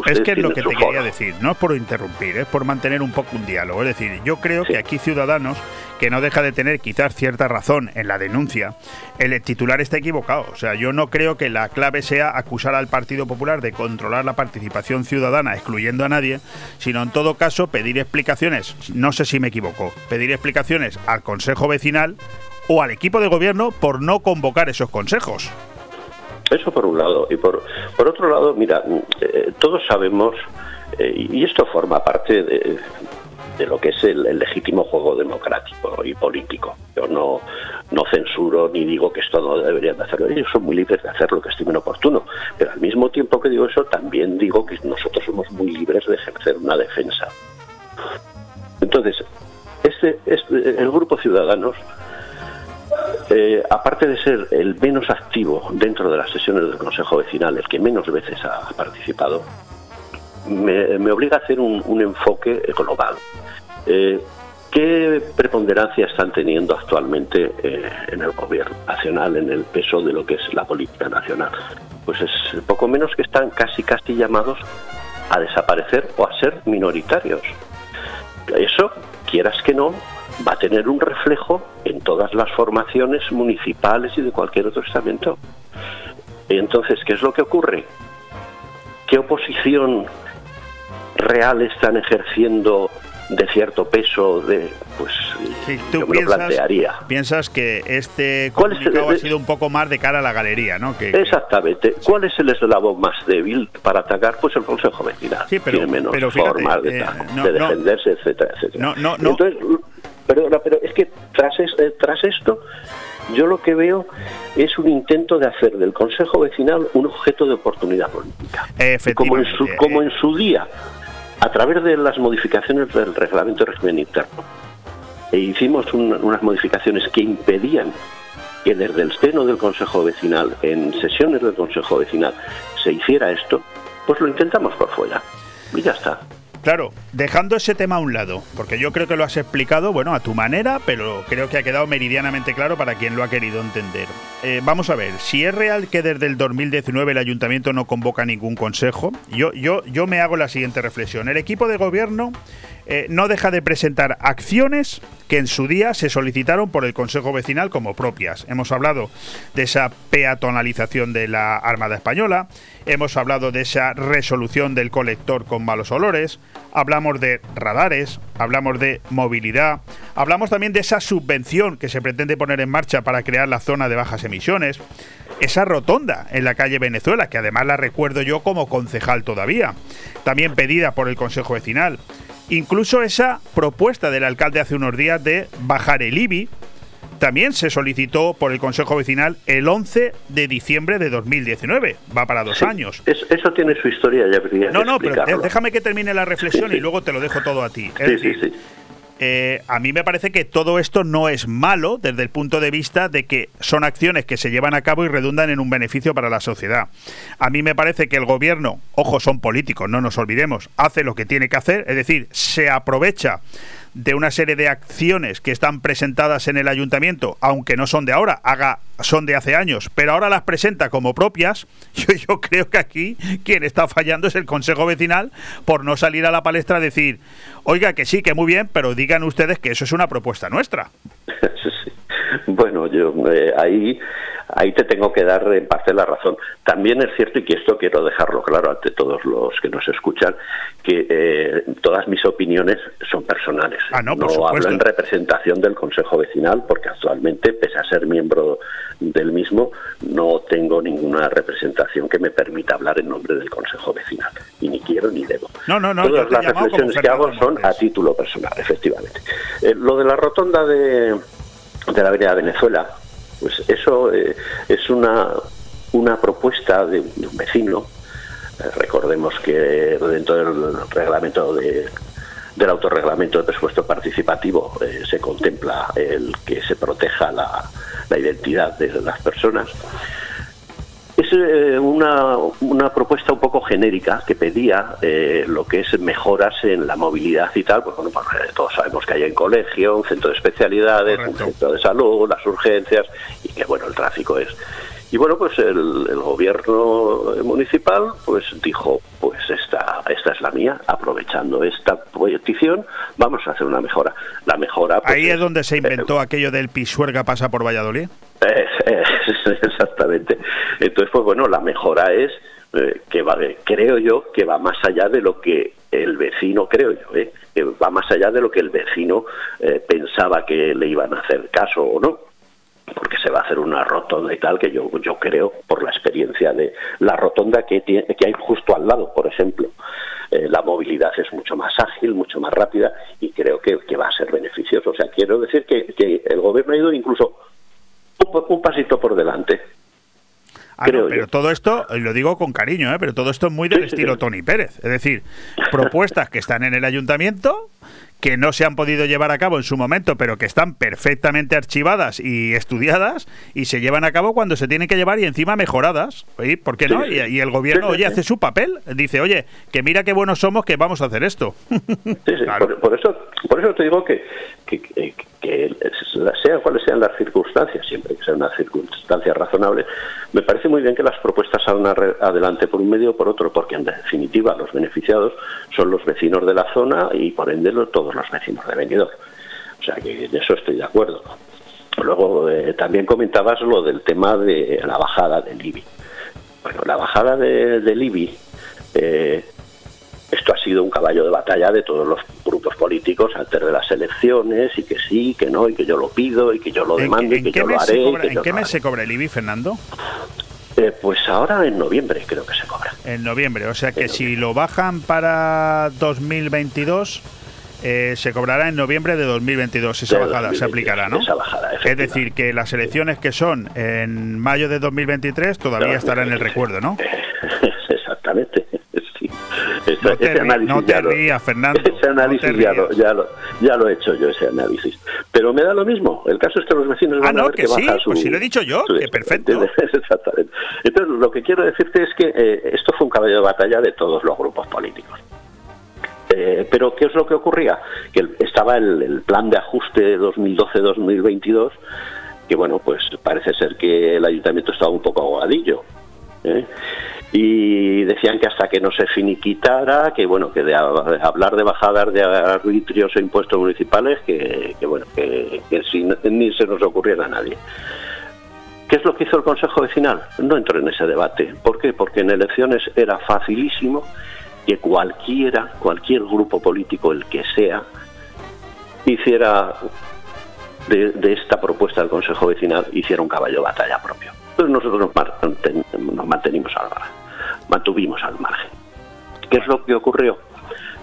es que es lo que te quería decir, no es por interrumpir, es por mantener un poco un diálogo. Es decir, yo creo que aquí Ciudadanos, que no deja de tener quizás cierta razón en la denuncia, el titular está equivocado. O sea, yo no creo que la clave sea acusar al Partido Popular de controlar la participación ciudadana excluyendo a nadie, sino en todo caso pedir explicaciones, no sé si me equivoco, pedir explicaciones al Consejo Vecinal o al equipo de gobierno por no convocar esos consejos. Eso por un lado. Y por, por otro lado, mira, eh, todos sabemos, eh, y esto forma parte de, de lo que es el, legítimo juego democrático y político. Yo no, no censuro ni digo que esto no deberían de hacerlo. Ellos son muy libres de hacer lo que estimen oportuno. Pero al mismo tiempo que digo eso, también digo que nosotros somos muy libres de ejercer una defensa. Entonces, este, este el grupo Ciudadanos eh, aparte de ser el menos activo dentro de las sesiones del Consejo Vecinal, el que menos veces ha participado, me, obliga a hacer un, enfoque global. Eh, ¿Qué preponderancia están teniendo actualmente eh, en el gobierno nacional, en el peso de lo que es la política nacional? Pues es poco menos que están casi casi llamados a desaparecer o a ser minoritarios. Eso, quieras que no, va a tener un reflejo en todas las formaciones municipales y de cualquier otro estamento. Entonces, ¿qué es lo que ocurre? ¿Qué oposición real están ejerciendo de cierto peso de pues yo me lo plantearía piensas que este comunicado ha sido un poco más de cara a la galería no que, exactamente. Cuál es el eslabón más débil para atacar pues el consejo vecinal sí, pero, tiene menos pero formas de, eh, defenderse etcétera etcétera. No, no, no. entonces perdona, pero es que tras, eh, tras esto yo lo que veo es un intento de hacer del Consejo Vecinal un objeto de oportunidad política. Como en, su, como en su día, a través de las modificaciones del reglamento de régimen interno, e hicimos unas modificaciones que impedían que desde el seno del Consejo Vecinal, en sesiones del Consejo Vecinal, se hiciera esto, pues lo intentamos por fuera. Y ya está. Claro, dejando ese tema a un lado, porque yo creo que lo has explicado, bueno, a tu manera, pero creo que ha quedado meridianamente claro para quien lo ha querido entender. Eh, vamos a ver, si es real que desde el 2019 el ayuntamiento no convoca ningún consejo, yo, yo, yo me hago la siguiente reflexión. El equipo de gobierno eh, no deja de presentar acciones que en su día se solicitaron por el Consejo Vecinal como propias. Hemos hablado de esa peatonalización de la Armada Española, hemos hablado de esa resolución del colector con malos olores, hablamos de radares, hablamos de movilidad, hablamos también de esa subvención que se pretende poner en marcha para crear la zona de bajas emisiones, esa rotonda en la calle Venezuela, que además la recuerdo yo como concejal todavía, también pedida por el Consejo Vecinal. Incluso esa propuesta del alcalde hace unos días de bajar el IBI también se solicitó por el Consejo Vecinal el 11 de diciembre de 2019. Va para dos años. eso tiene su historia, ya No, no, pero déjame que termine la reflexión y luego te lo dejo todo a ti. sí, sí, sí. Eh, a mí me parece que todo esto no es malo desde el punto de vista de que son acciones que se llevan a cabo y redundan en un beneficio para la sociedad. A mí me parece que el gobierno, ojo, son políticos, no nos olvidemos, hace lo que tiene que hacer, es decir, se aprovecha de una serie de acciones que están presentadas en el ayuntamiento, aunque no son de ahora, haga, son de hace años, pero ahora las presenta como propias, [laughs] yo, yo creo que aquí quien está fallando es el Consejo Vecinal por no salir a la palestra a decir, oiga, que sí, que muy bien, pero digan ustedes que eso es una propuesta nuestra. [laughs] [laughs] Bueno, yo eh, ahí ahí te tengo que dar en parte la razón. También es cierto, y que esto quiero dejarlo claro ante todos los que nos escuchan, que eh, todas mis opiniones son personales. Ah, no, hablo en representación del Consejo Vecinal, porque actualmente, pese a ser miembro del mismo, no tengo ninguna representación que me permita hablar en nombre del Consejo Vecinal. Y ni quiero ni debo. No, no, no. Todas las reflexiones que hago son a título personal, efectivamente. Eh, lo de la rotonda de, de la Avenida Venezuela, pues eso eh, es una, una propuesta de, un vecino. Eh, recordemos que dentro del reglamento de, del autorreglamento de presupuesto participativo eh, se contempla el que se proteja la, la identidad de las personas. Es eh, una, una, propuesta un poco genérica que pedía eh, lo que es mejoras en la movilidad y tal. Pues bueno, pues, eh, todos sabemos que hay en colegio, un centro de especialidades, un centro de salud, las urgencias y que bueno, el tráfico es. Y bueno, pues el, el, gobierno municipal pues dijo, pues esta, esta es la mía, aprovechando esta petición, vamos a hacer una mejora. La mejora... Pues, Ahí es donde se inventó aquello del Pisuerga pasa por Valladolid. [laughs] exactamente. Entonces, pues bueno, la mejora es eh, que va, creo yo que va más allá de lo que el vecino, creo yo, eh, que va más allá de lo que el vecino eh, pensaba que le iban a hacer caso o no porque se va a hacer una rotonda y tal, que yo, yo creo, por la experiencia de la rotonda que, tiene, que hay justo al lado, por ejemplo, eh, la movilidad es mucho más ágil, mucho más rápida y creo que, que va a ser beneficioso. O sea, quiero decir que, que el gobierno ha ido incluso un, un pasito por delante. Ah, no, pero todo esto, lo digo con cariño, ¿eh? pero todo esto es muy del sí, estilo sí. Tony Pérez. Es decir, propuestas que están en el ayuntamiento, que no se han podido llevar a cabo en su momento, pero que están perfectamente archivadas y estudiadas y se llevan a cabo cuando se tienen que llevar y encima mejoradas. ¿Y ¿Por qué no? Y, y, el gobierno, oye, hace su papel, dice, oye, que mira qué buenos somos que vamos a hacer esto. Sí, sí, [laughs] claro. por, por, eso, por eso te digo que, que, que, que sean cuales sean las circunstancias, siempre que sean unas circunstancias razonables, me parece muy bien que las propuestas salgan adelante por un medio o por otro, porque en definitiva los beneficiados son los vecinos de la zona y por ende todos los vecinos de Benidorm. O sea que en eso estoy de acuerdo. Luego eh, también comentabas lo del tema de la bajada del IBI. Bueno, la bajada de, del IBI, eh, esto ha sido un caballo de batalla de todos los grupos políticos antes de las elecciones y que sí, que no, y que yo lo pido y que yo lo demando y que yo lo haré. Cobra, ¿En qué mes se cobra el IBI, Fernando? Eh, pues ahora en noviembre creo que se cobra. En noviembre, o sea que si lo bajan para 2022 eh, se cobrará en noviembre de 2022. Esa de bajada 2022, se aplicará, ¿no? Esa bajada, es decir, que las elecciones que son en mayo de 2023 todavía estará en el recuerdo, ¿no? [laughs] Exactamente. [laughs] Ese, no te, ese análisis no te rías, Fernando. Ese análisis no ya, lo, ya, lo, ya lo he hecho yo, ese análisis. Pero me da lo mismo. El caso es que los vecinos ah, van no, a ver que, que sí, baja su... Pues sí lo he dicho yo, su, que perfecto. [laughs] Exactamente. Entonces, lo que quiero decirte es que eh, esto fue un caballo de batalla de todos los grupos políticos. Eh, pero ¿qué es lo que ocurría? Que estaba el, el plan de ajuste 2012-2022, que bueno, pues parece ser que el ayuntamiento estaba un poco ahogadillo. ¿Eh? Y decían que hasta que no se finiquitara, que bueno, que de, hablar de bajadas de arbitrios e impuestos municipales, que, bueno, que, ni se nos ocurriera a nadie. ¿Qué es lo que hizo el Consejo Vecinal? No entró en ese debate. ¿Por qué? Porque en elecciones era facilísimo que cualquiera, cualquier grupo político, el que sea, hiciera de, de, esta propuesta del Consejo Vecinal, hiciera un caballo de batalla propio. Entonces nosotros nos, manten, nos mantenimos al margen, mantuvimos al margen. ¿Qué es lo que ocurrió?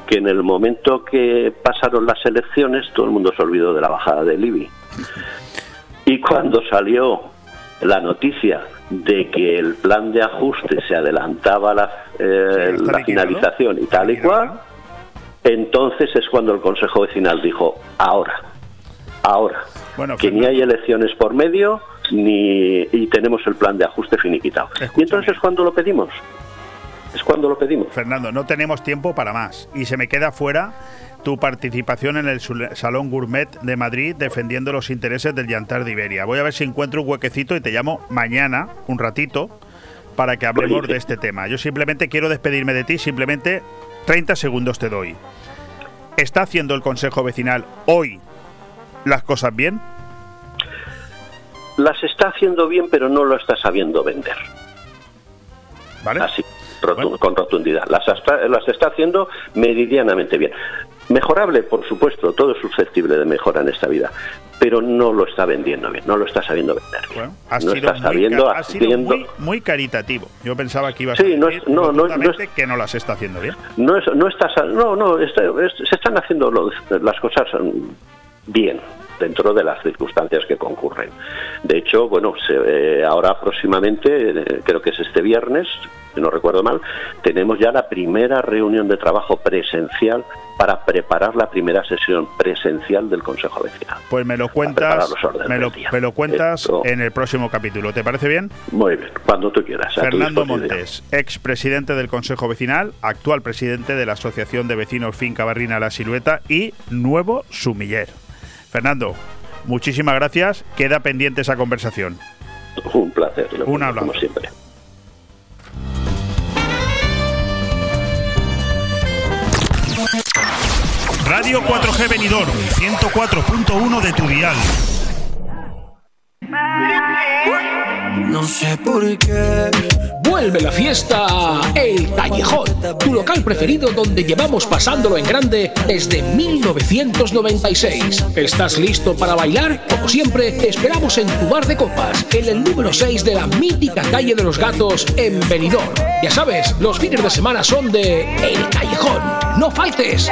Que en el momento que pasaron las elecciones, todo el mundo se olvidó de la bajada del IBI. Y cuando salió la noticia de que el plan de ajuste se adelantaba la, eh, sí, la finalización y tal y cual, entonces es cuando el Consejo Vecinal dijo, ahora, ahora, bueno, que Fernando. ni hay elecciones por medio ni y tenemos el plan de ajuste finiquitado. Escúchame. Y entonces es cuando lo pedimos. Es cuando lo pedimos. Fernando, no tenemos tiempo para más y se me queda fuera tu participación en el Salón Gourmet de Madrid defendiendo los intereses del Yantar de Iberia. Voy a ver si encuentro un huequecito y te llamo mañana, un ratito, para que hablemos de este tema. Yo simplemente quiero despedirme de ti, simplemente 30 segundos te doy. ¿Está haciendo el Consejo Vecinal hoy las cosas bien? Las está haciendo bien, pero no lo está sabiendo vender. ¿Vale? Así, bueno. con rotundidad. Las está, las está haciendo meridianamente bien. Mejorable, por supuesto, todo es susceptible de mejora en esta vida, pero no lo está vendiendo bien, no lo está sabiendo vender bien. Bueno, ha no sido está sabiendo, ha sido muy, muy, caritativo. Yo pensaba que iba a sí, no, es, no, no, no, es, que no las está haciendo bien. No, es, no está, no, no, está, es, se están haciendo lo, las cosas bien dentro de las circunstancias que concurren. De hecho, bueno, se, eh, ahora próximamente, eh, creo que es este viernes, si no recuerdo mal, tenemos ya la primera reunión de trabajo presencial para preparar la primera sesión presencial del Consejo Vecinal. Pues me lo cuentas, me lo, me lo, cuentas en el próximo capítulo. ¿Te parece bien? Muy bien, cuando tú quieras. Fernando Montes, ex presidente del Consejo Vecinal, actual presidente de la Asociación de Vecinos Finca Barrina La Silueta y nuevo sumiller. Fernando, muchísimas gracias. Queda pendiente esa conversación. Un placer. Un abrazo. Como siempre. Radio 4G Benidorm, 104.1 de tu dial. No sé por qué. Vuelve la fiesta El Callejón, tu local preferido donde llevamos pasándolo en grande desde 1996. ¿Estás listo para bailar? Como siempre, te esperamos en tu bar de copas, en el número 6 de la mítica calle de los gatos en Benidorm. Ya sabes, los fines de semana son de El Callejón. ¡No faltes!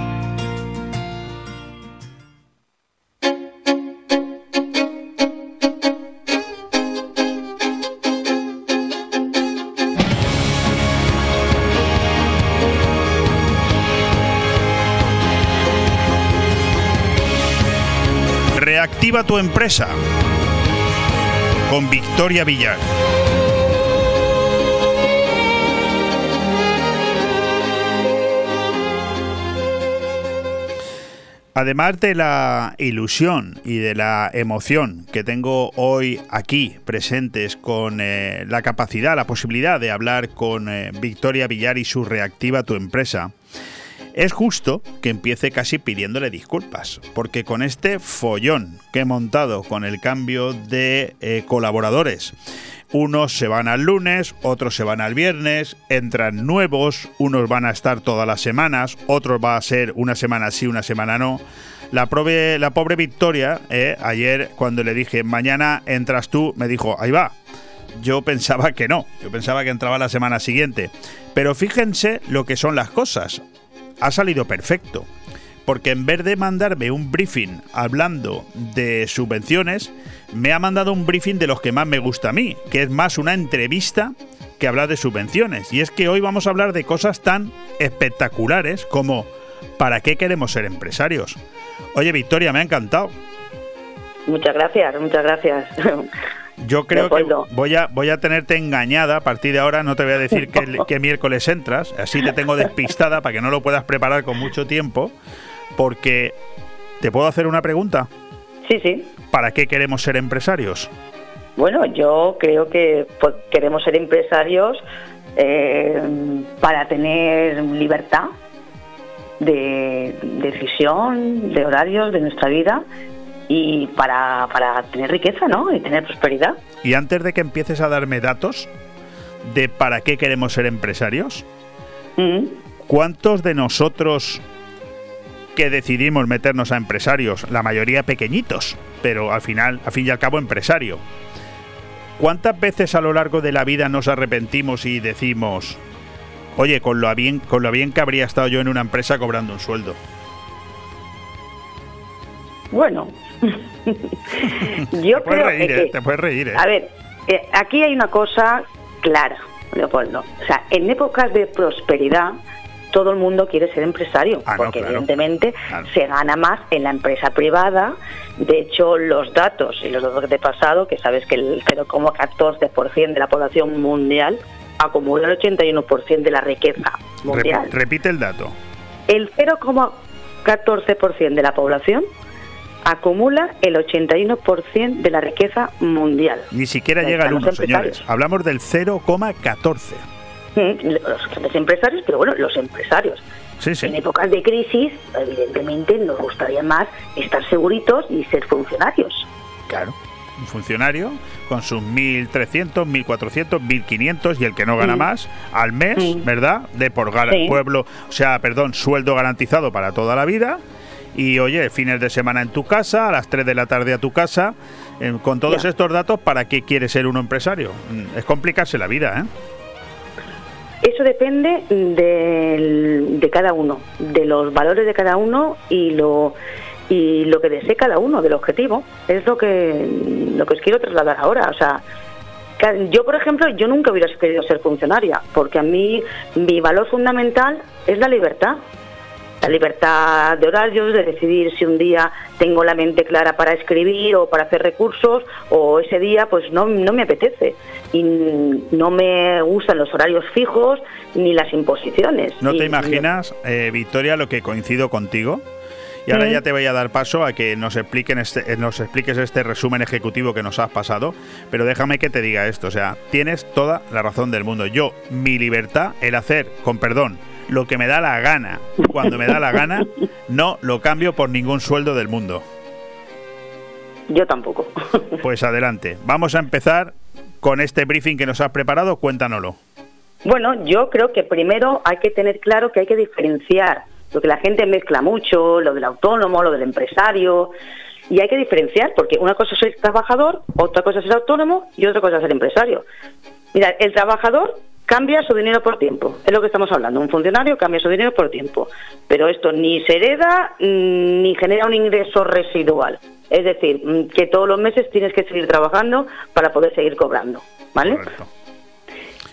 Reactiva tu empresa con Victoria Villar. Además de la ilusión y de la emoción que tengo hoy aquí presentes con eh, la capacidad, la posibilidad de hablar con eh, Victoria Villar y su Reactiva tu empresa, es justo que empiece casi pidiéndole disculpas, porque con este follón que he montado con el cambio de eh, colaboradores, unos se van al lunes, otros se van al viernes, entran nuevos, unos van a estar todas las semanas, otros va a ser una semana sí, una semana no. La, pobre, Victoria, eh, ayer cuando le dije, mañana entras tú, me dijo, ahí va. Yo pensaba que no, yo pensaba que entraba la semana siguiente. Pero fíjense lo que son las cosas ha salido perfecto. Porque en vez de mandarme un briefing hablando de subvenciones, me ha mandado un briefing de los que más me gusta a mí, que es más una entrevista que habla de subvenciones. Y es que hoy vamos a hablar de cosas tan espectaculares como ¿para qué queremos ser empresarios? Oye, Victoria, me ha encantado. Muchas gracias, muchas gracias. Yo creo que voy a, voy a tenerte engañada a partir de ahora. No te voy a decir que, miércoles entras. Así te tengo despistada para que no lo puedas preparar con mucho tiempo. Porque, ¿te puedo hacer una pregunta? Sí, sí. ¿Para qué queremos ser empresarios? Bueno, yo creo que pues, queremos ser empresarios eh, para tener libertad de decisión, de horarios, de nuestra vida y para, para tener riqueza, ¿no? Y tener prosperidad. Y antes de que empieces a darme datos de para qué queremos ser empresarios, Mm. ¿cuántos de nosotros que decidimos meternos a empresarios, la mayoría pequeñitos, pero al final, a fin y al cabo, empresario, ¿cuántas veces a lo largo de la vida nos arrepentimos y decimos, oye, con lo bien, con lo bien que habría estado yo en una empresa cobrando un sueldo? Bueno, [laughs] Yo te puedes reír, ¿eh? te puedes reír. ¿eh? A ver, eh, aquí hay una cosa clara, Leopoldo. O sea, en épocas de prosperidad, todo el mundo quiere ser empresario, Ah, no, porque claro. evidentemente Claro. se gana más en la empresa privada. De hecho, los datos y los datos de pasado, que sabes que el 0,14% de la población mundial acumula el 81% de la riqueza mundial. Repi- repite el dato. El 0,14% de la población acumula el 81% de la riqueza mundial. Ni siquiera llega al están 1, los señores. Hablamos del 0,14. Mm, Los grandes empresarios, pero bueno, los empresarios. Sí, sí. En épocas de crisis, evidentemente, nos gustaría más estar seguritos y ser funcionarios. Claro. Un funcionario con sus 1.300, 1.400, 1.500 y el que no gana Mm. más al mes, ¿verdad? De por Sí. pueblo, o sea, perdón, sueldo garantizado para toda la vida. Y oye, fines de semana en tu casa, a las 3 de la tarde a tu casa. Eh, con todos Ya. estos datos, ¿para qué quiere ser uno empresario? Mm, Es complicarse la vida, ¿eh? Eso depende del- de cada uno, de los valores de cada uno y lo y lo que desee cada uno del objetivo. Es lo que lo que os quiero trasladar ahora. O sea, yo por ejemplo, yo nunca hubiera querido ser funcionaria, porque a mí mi valor fundamental es la libertad. La libertad de horarios, de decidir si un día tengo la mente clara para escribir o para hacer recursos, o ese día pues no, no me apetece. Y no me gustan los horarios fijos ni las imposiciones. ¿No Y- te imaginas, eh, Victoria, lo que coincido contigo? Y ahora ya te voy a dar paso a que nos, expliquen este, eh, nos expliques este resumen ejecutivo que nos has pasado. Pero déjame que te diga esto. O sea, tienes toda la razón del mundo. Yo, mi libertad, el hacer, con perdón, lo que me da la gana, cuando me da la gana, no lo cambio por ningún sueldo del mundo. Yo tampoco. [laughs] Pues adelante. Vamos a empezar con este briefing que nos has preparado. Cuéntanoslo. Bueno, yo creo que primero hay que tener claro que hay que diferenciar, porque la gente mezcla mucho, lo del autónomo, lo del empresario, y hay que diferenciar, porque una cosa es ser trabajador, otra cosa es ser autónomo y otra cosa es ser empresario. Mira, el trabajador cambia su dinero por tiempo, es lo que estamos hablando, un funcionario cambia su dinero por tiempo, pero esto ni se hereda mm, ni genera un ingreso residual, es decir, mm, que todos los meses tienes que seguir trabajando para poder seguir cobrando, ¿vale?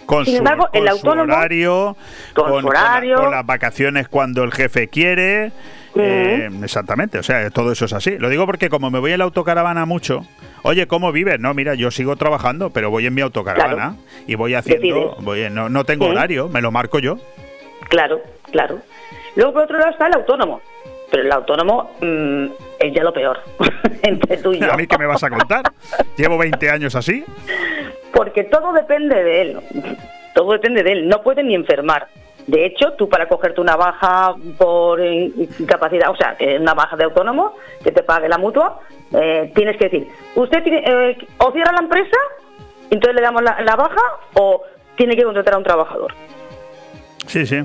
Con Sin su, embargo, el con su autónomo- horario, con con, su con la- horario. con las vacaciones cuando el jefe quiere. Eh, exactamente, o sea, todo eso es así. Lo digo porque como me voy en la autocaravana mucho, oye, ¿cómo vives? No, mira, yo sigo trabajando, pero voy en mi autocaravana y voy haciendo, voy, no, no tengo horario, me lo marco yo. Claro, claro. Luego, por otro lado, está el autónomo. Pero el autónomo mm, es ya lo peor, [laughs] entre tú y yo. [laughs] ¿A mí qué me vas a contar? Llevo 20 años así. Porque todo depende de él. Todo depende de él. No puede ni enfermar. De hecho, tú para cogerte una baja por in- incapacidad, o sea, eh, una baja de autónomo, que te pague la mutua, eh, tienes que decir, usted tiene, eh, o cierra la empresa, entonces le damos la, la baja, o tiene que contratar a un trabajador. Sí, sí.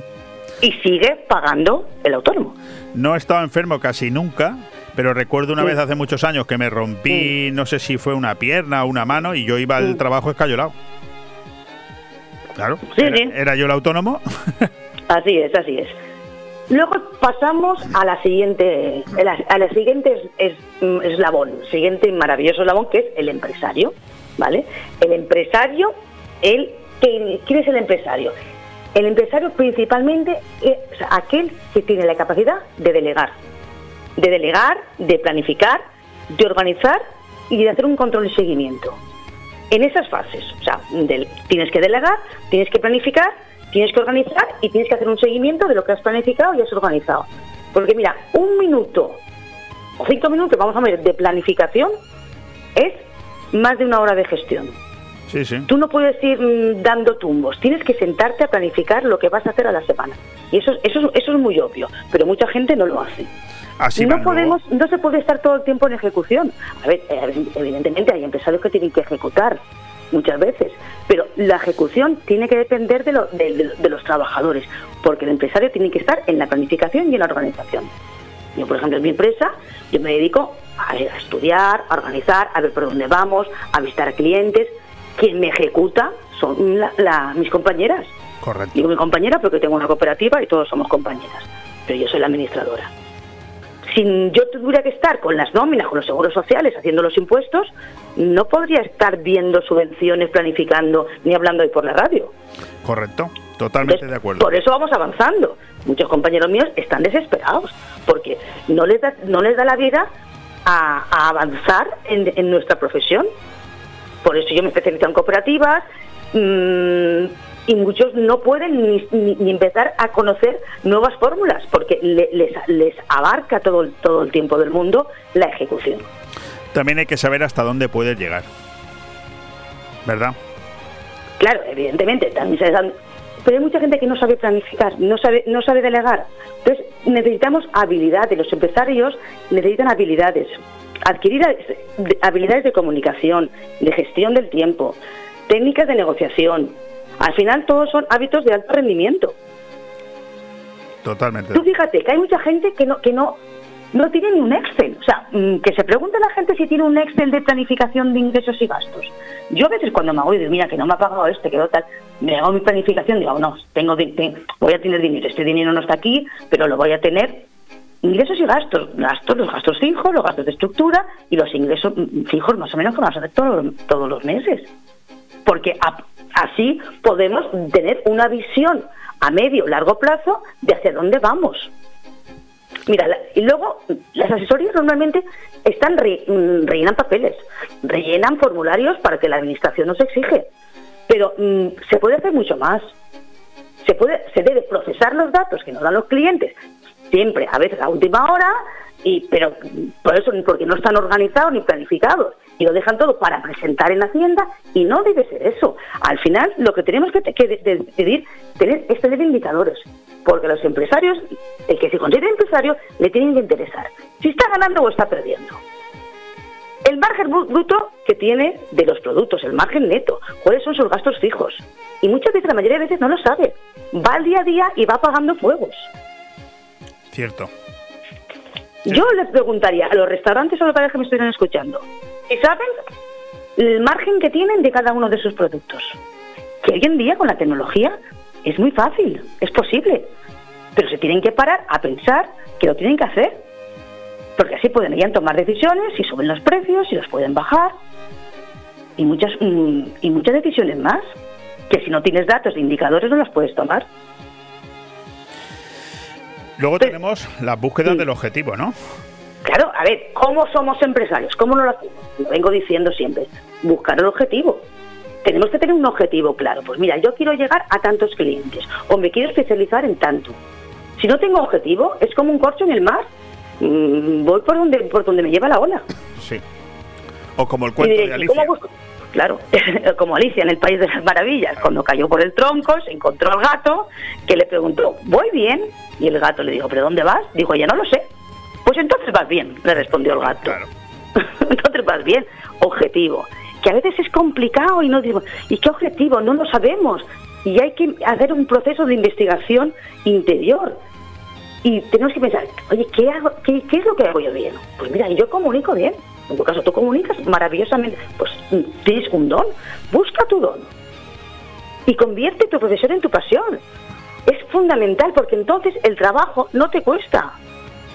Y sigue pagando el autónomo. No he estado enfermo casi nunca, pero recuerdo una vez hace muchos años que me rompí, no sé si fue una pierna o una mano, y yo iba al trabajo escayolado. Claro, era, sí. era yo el autónomo. [laughs] Así es, así es. Luego pasamos a la siguiente, a la, a la siguiente es- es- eslabón, siguiente maravilloso eslabón que es el empresario, ¿vale? El empresario, el, ¿quién quién es el empresario? El empresario principalmente es aquel que tiene la capacidad de delegar, de delegar, de planificar, de organizar y de hacer un control y seguimiento. En esas fases, o sea, del- tienes que delegar, tienes que planificar, tienes que organizar y tienes que hacer un seguimiento de lo que has planificado y has organizado. Porque mira, un minuto o cinco minutos, vamos a ver, de planificación es más de una hora de gestión. Sí, sí. Tú no puedes ir mm, dando tumbos, tienes que sentarte a planificar lo que vas a hacer a la semana. Y eso, eso, es- eso es muy obvio, pero mucha gente no lo hace. Así no luego. podemos, no se puede estar todo el tiempo en ejecución. A ver, eh, evidentemente hay empresarios que tienen que ejecutar muchas veces, pero la ejecución tiene que depender de, lo- de- de- de los trabajadores, porque el empresario tiene que estar en la planificación y en la organización. Yo, por ejemplo, en mi empresa, yo me dedico a, a estudiar, a organizar, a ver por dónde vamos, a visitar a clientes. Quien me ejecuta son la- la- mis compañeras. Correcto. Digo mi compañera porque tengo una cooperativa y todos somos compañeras, pero yo soy la administradora. Si yo tuviera que estar con las nóminas, con los seguros sociales, haciendo los impuestos, no podría estar viendo subvenciones, planificando, ni hablando ahí por la radio. Correcto, totalmente de acuerdo. Por eso vamos avanzando. Muchos compañeros míos están desesperados, porque no les da, no les da la vida a, a avanzar en, en nuestra profesión. Por eso yo me especializo en cooperativas, mm, y muchos no pueden ni, ni- ni empezar a conocer nuevas fórmulas porque le- les, les abarca todo, el- todo el tiempo del mundo la ejecución. También hay que saber hasta dónde puedes llegar. ¿Verdad? Claro, evidentemente, también se dan... Pero hay mucha gente que no sabe planificar, no sabe, no sabe delegar. Entonces, necesitamos habilidades. Los empresarios necesitan habilidades. Adquirir habilidades de comunicación, de gestión del tiempo, técnicas de negociación. Al final, todos son hábitos de alto rendimiento. Totalmente. Tú fíjate que hay mucha gente que no, que no, no tiene ni un Excel. O sea, mm, que se pregunte la gente si tiene un Excel de planificación de ingresos y gastos. Yo a veces cuando me hago y digo, mira, que no me ha pagado este, que tal, me hago mi planificación, digo, no, tengo, voy a tener dinero. Este dinero no está aquí, pero lo voy a tener. Ingresos y gastos. Gastos, los gastos fijos, los gastos de estructura y los ingresos mm, fijos más o menos que vamos a hacer todos, todos los meses porque a- así podemos tener una visión a medio largo plazo de hacia dónde vamos. Mira, y luego las asesorías normalmente están mm, rellenan papeles, rellenan formularios para que la administración nos exige, pero mm, se puede hacer mucho más. Se puede, se debe procesar los datos que nos dan los clientes siempre, a veces a última hora, y pero por eso porque no están organizados ni planificados y lo dejan todo para presentar en Hacienda y no debe ser eso. Al final lo que tenemos que, decidir tener, es tener indicadores, porque los empresarios, el que se considere empresario, le tienen que interesar si está ganando o está perdiendo. El margen bru- bruto que tiene de los productos, el margen neto, cuáles son sus gastos fijos. Y muchas veces, la mayoría de veces no lo sabe. Va al día a día y va apagando fuegos. Cierto. Yo les preguntaría a los restaurantes o locales que me estuvieran escuchando, si saben el margen que tienen de cada uno de sus productos. Que hoy en día con la tecnología es muy fácil, es posible, pero se tienen que parar a pensar que lo tienen que hacer, porque así pueden ya tomar decisiones, si suben los precios, si los pueden bajar, y muchas, mm, y muchas decisiones más, que si no tienes datos de indicadores no las puedes tomar. Luego tenemos las búsquedas del objetivo, ¿no? Claro, a ver, ¿cómo somos empresarios? ¿Cómo no lo hacemos? Lo vengo diciendo siempre, buscar el objetivo. Tenemos que tener un objetivo claro. Pues mira, yo quiero llegar a tantos clientes o me quiero especializar en tanto. Si no tengo objetivo, es como un corcho en el mar. Mm, voy por donde, por donde me lleva la ola. Sí. O como el cuento de ¿y Alicia. cómo busco? Claro, [laughs] como Alicia en el País de las Maravillas, cuando cayó por el tronco, se encontró al gato, que le preguntó, ¿voy bien? Y el gato le dijo, ¿pero dónde vas? Dijo, ya no lo sé. Pues entonces vas bien, le respondió el gato. [laughs] entonces vas bien. Objetivo. Que a veces es complicado y no digo, ¿y qué objetivo? No lo sabemos. Y hay que hacer un proceso de investigación interior. Y tenemos que pensar, oye, ¿qué, hago, qué, qué es lo que hago yo bien? Pues mira, yo comunico bien. En tu caso, tú comunicas maravillosamente. Pues tienes un don. Busca tu don. Y convierte tu profesión en tu pasión. Es fundamental porque entonces el trabajo no te cuesta.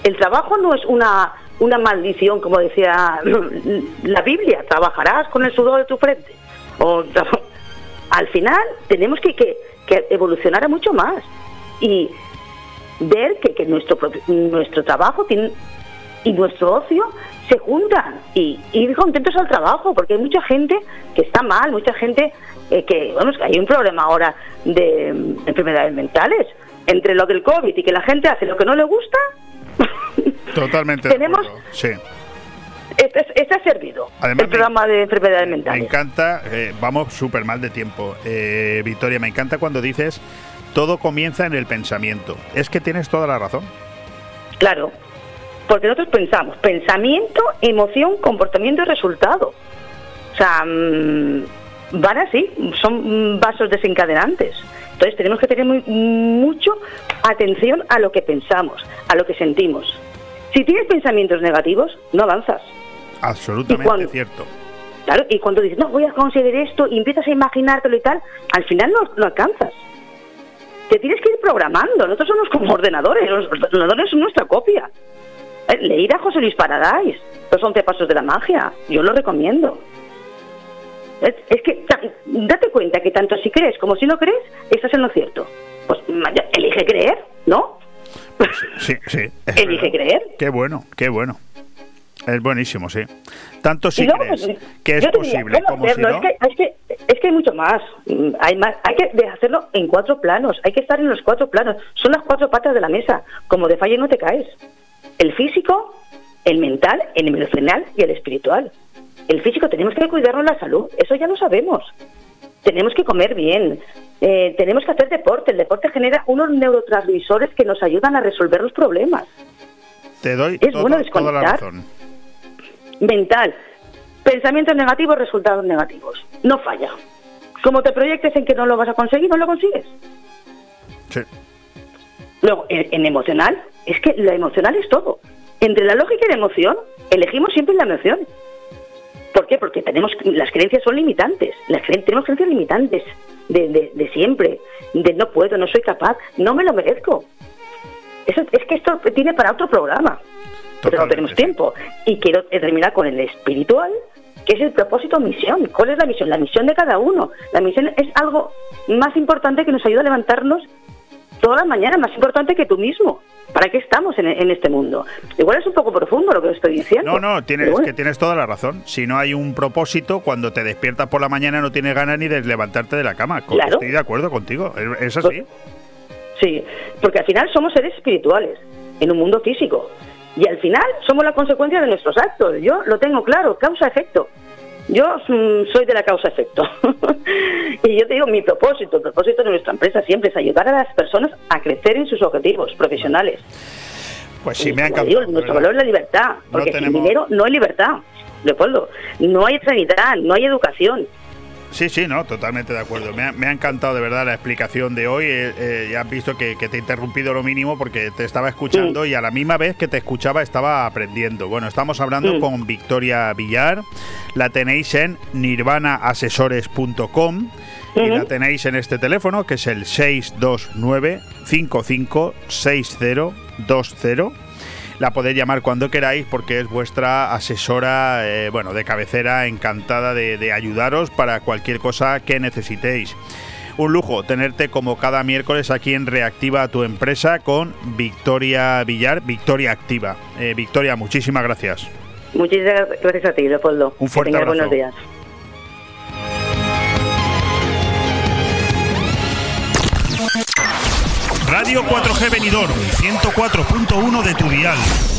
El trabajo no es una, una maldición, como decía [clears throat] la Biblia. Trabajarás con el sudor de tu frente. O, [laughs] al final tenemos que, que, que evolucionar mucho más. Y ver que, que nuestro, nuestro trabajo tiene, y nuestro ocio se juntan y, y ir contentos al trabajo, porque hay mucha gente que está mal, mucha gente eh, que, vamos, que hay un problema ahora de, enfermedades mentales. Entre lo del COVID y que la gente hace lo que no le gusta, [laughs] Totalmente. tenemos-. Sí. este, este ha servido. Además, el programa de enfermedades Me mentales. encanta, eh, vamos súper mal de tiempo. Eh, Victoria, me encanta cuando dices todo comienza en el pensamiento. Es que tienes toda la razón. Claro, porque nosotros pensamos pensamiento, emoción, comportamiento y resultado. O sea, mm, van así, son vasos desencadenantes. Entonces tenemos que tener muy, mucho atención a lo que pensamos, a lo que sentimos. Si tienes pensamientos negativos, no avanzas. Absolutamente cierto. Claro, y cuando dices, no, voy a conseguir esto, y empiezas a imaginártelo y tal, al final no, no alcanzas. Te tienes que ir programando. Nosotros somos como ordenadores, los ordenadores son nuestra copia. Leír a José Luis Paradise, Los 11 Pasos de la Magia. Yo lo recomiendo. Es, es que date cuenta que tanto si crees como si no crees, estás en lo cierto. Pues elige creer, ¿no? Sí, sí. Elige creer. Qué bueno, qué bueno. Es buenísimo, sí. Tanto si luego, crees que es diría, posible ¿cómo como si no. Es, que, es, que, es que hay mucho más. Mm, Hay más. Hay que hacerlo en cuatro planos. Hay que estar en los cuatro planos. Son las cuatro patas de la mesa. Como de falle no te caes. El físico, el mental, el emocional y el espiritual. El físico tenemos que cuidarnos la salud. Eso ya lo sabemos. Tenemos que comer bien. eh, tenemos que hacer deporte. El deporte genera unos neurotransmisores que nos ayudan a resolver los problemas. Te doy Es todo- bueno toda la desconectar. razón. mental. Pensamientos negativos, resultados negativos. No falla. Como te proyectes en que no lo vas a conseguir, no lo consigues. Sí. Luego, en, en emocional, es que lo emocional es todo. Entre la lógica y la emoción, elegimos siempre la emoción. ¿Por qué? Porque tenemos las creencias son limitantes. Las cre- tenemos creencias limitantes de, de- de siempre. De no puedo, no soy capaz, no me lo merezco. Eso, es que esto tiene para otro programa. Pero no tenemos tiempo. Y quiero terminar con el espiritual, que es el propósito misión. ¿Cuál es la misión? La misión de cada uno. La misión es algo más importante que nos ayuda a levantarnos todas las mañanas, más importante que tú mismo. ¿Para qué estamos en, en este mundo? Igual es un poco profundo lo que estoy diciendo. No, no, tienes, que tienes toda la razón. Si no hay un propósito, cuando te despiertas por la mañana no tienes ganas ni de levantarte de la cama. Claro. Estoy de acuerdo contigo. Es, es así. Sí, porque al final somos seres espirituales en un mundo físico. Y al final somos la consecuencia de nuestros actos. Yo lo tengo claro, causa-efecto. Yo mm, soy de la causa-efecto. [laughs] y yo te digo, mi propósito, el propósito de nuestra empresa siempre es ayudar a las personas a crecer en sus objetivos profesionales. Pues sí, me ha encantado. nuestro valor es la libertad, porque sin tenemos- dinero no hay libertad. Leopoldo, no hay sanidad, no hay educación. Sí, sí, no, totalmente de acuerdo. Me ha, me ha encantado de verdad la explicación de hoy. Eh, eh, ya has visto que, que te he interrumpido lo mínimo porque te estaba escuchando y a la misma vez que te escuchaba estaba aprendiendo. Bueno, estamos hablando con Victoria Villar. La tenéis en nirvanaasesores.com y la tenéis en este teléfono que es el 629 556020 la podéis llamar cuando queráis porque es vuestra asesora, eh, bueno, de cabecera, encantada de, de ayudaros para cualquier cosa que necesitéis. Un lujo tenerte como cada miércoles aquí en Reactiva tu empresa con Victoria Villar, Victoria Activa. Eh, Victoria, muchísimas gracias. Muchísimas gracias a ti, Leopoldo. Un fuerte que abrazo. buenos días. Radio 4G Benidorm, 104.1 de tu dial.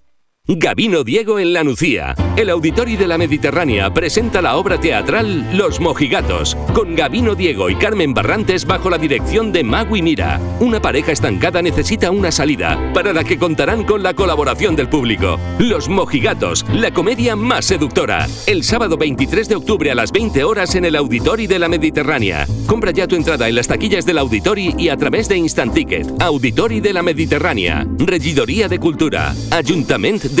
Gabino Diego en La Nucía. El Auditori de la Mediterránea presenta la obra teatral Los Mojigatos, con Gabino Diego y Carmen Barrantes bajo la dirección de Magui Mira. Una pareja estancada necesita una salida, para la que contarán con la colaboración del público. Los Mojigatos, la comedia más seductora. El sábado 23 de octubre a las 20 horas en el Auditori de la Mediterránea. Compra ya tu entrada en las taquillas del Auditori y a través de Instant Ticket. Auditori de la Mediterránea. Regidoría de Cultura. Ayuntamiento de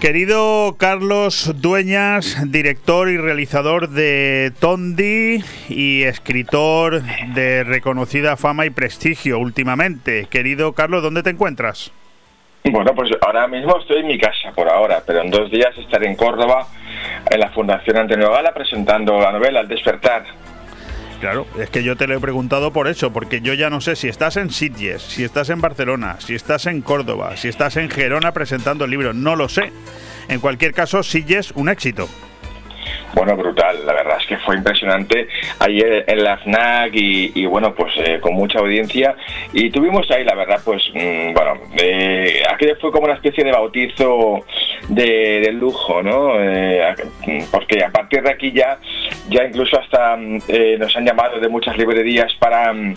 Querido Carlos Dueñas, director y realizador de Tondi y escritor de reconocida fama y prestigio últimamente. Querido Carlos, ¿dónde te encuentras? Bueno, pues ahora mismo estoy en mi casa por ahora, pero en dos días estaré en Córdoba, en la Fundación Antonio Gala, presentando la novela El despertar. Claro, es que yo te lo he preguntado por eso, porque yo ya no sé si estás en Sitges, si estás en Barcelona, si estás en Córdoba, si estás en Gerona presentando el libro, no lo sé. En cualquier caso, Sitges, un éxito. Bueno, brutal, la verdad es que fue impresionante ayer en la FNAC y, bueno, pues eh, con mucha audiencia y tuvimos ahí, la verdad, pues mm, bueno, eh, aquello fue como una especie de bautizo de, lujo, ¿no? Eh, porque a partir de aquí ya, ya incluso hasta mm, eh, nos han llamado de muchas librerías para, mm,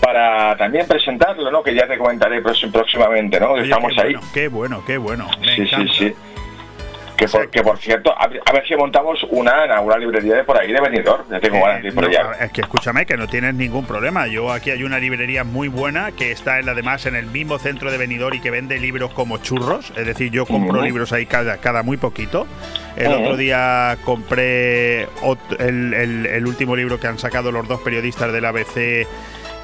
para también presentarlo, ¿no? Que ya te comentaré próximamente, ¿no? Estamos ahí. qué bueno, qué bueno. sí, sí, sí. Que por, que por cierto, a, ver si montamos una en alguna librería de por ahí de venidor. Ya tengo ganas de ir por allá. Es que escúchame, que no tienes ningún problema. Yo aquí hay una librería muy buena que está en, además en el mismo centro de venidor y que vende libros como churros. Es decir, yo compro libros ahí cada, cada muy poquito. El otro día compré el, el último libro que han sacado los dos periodistas del ABC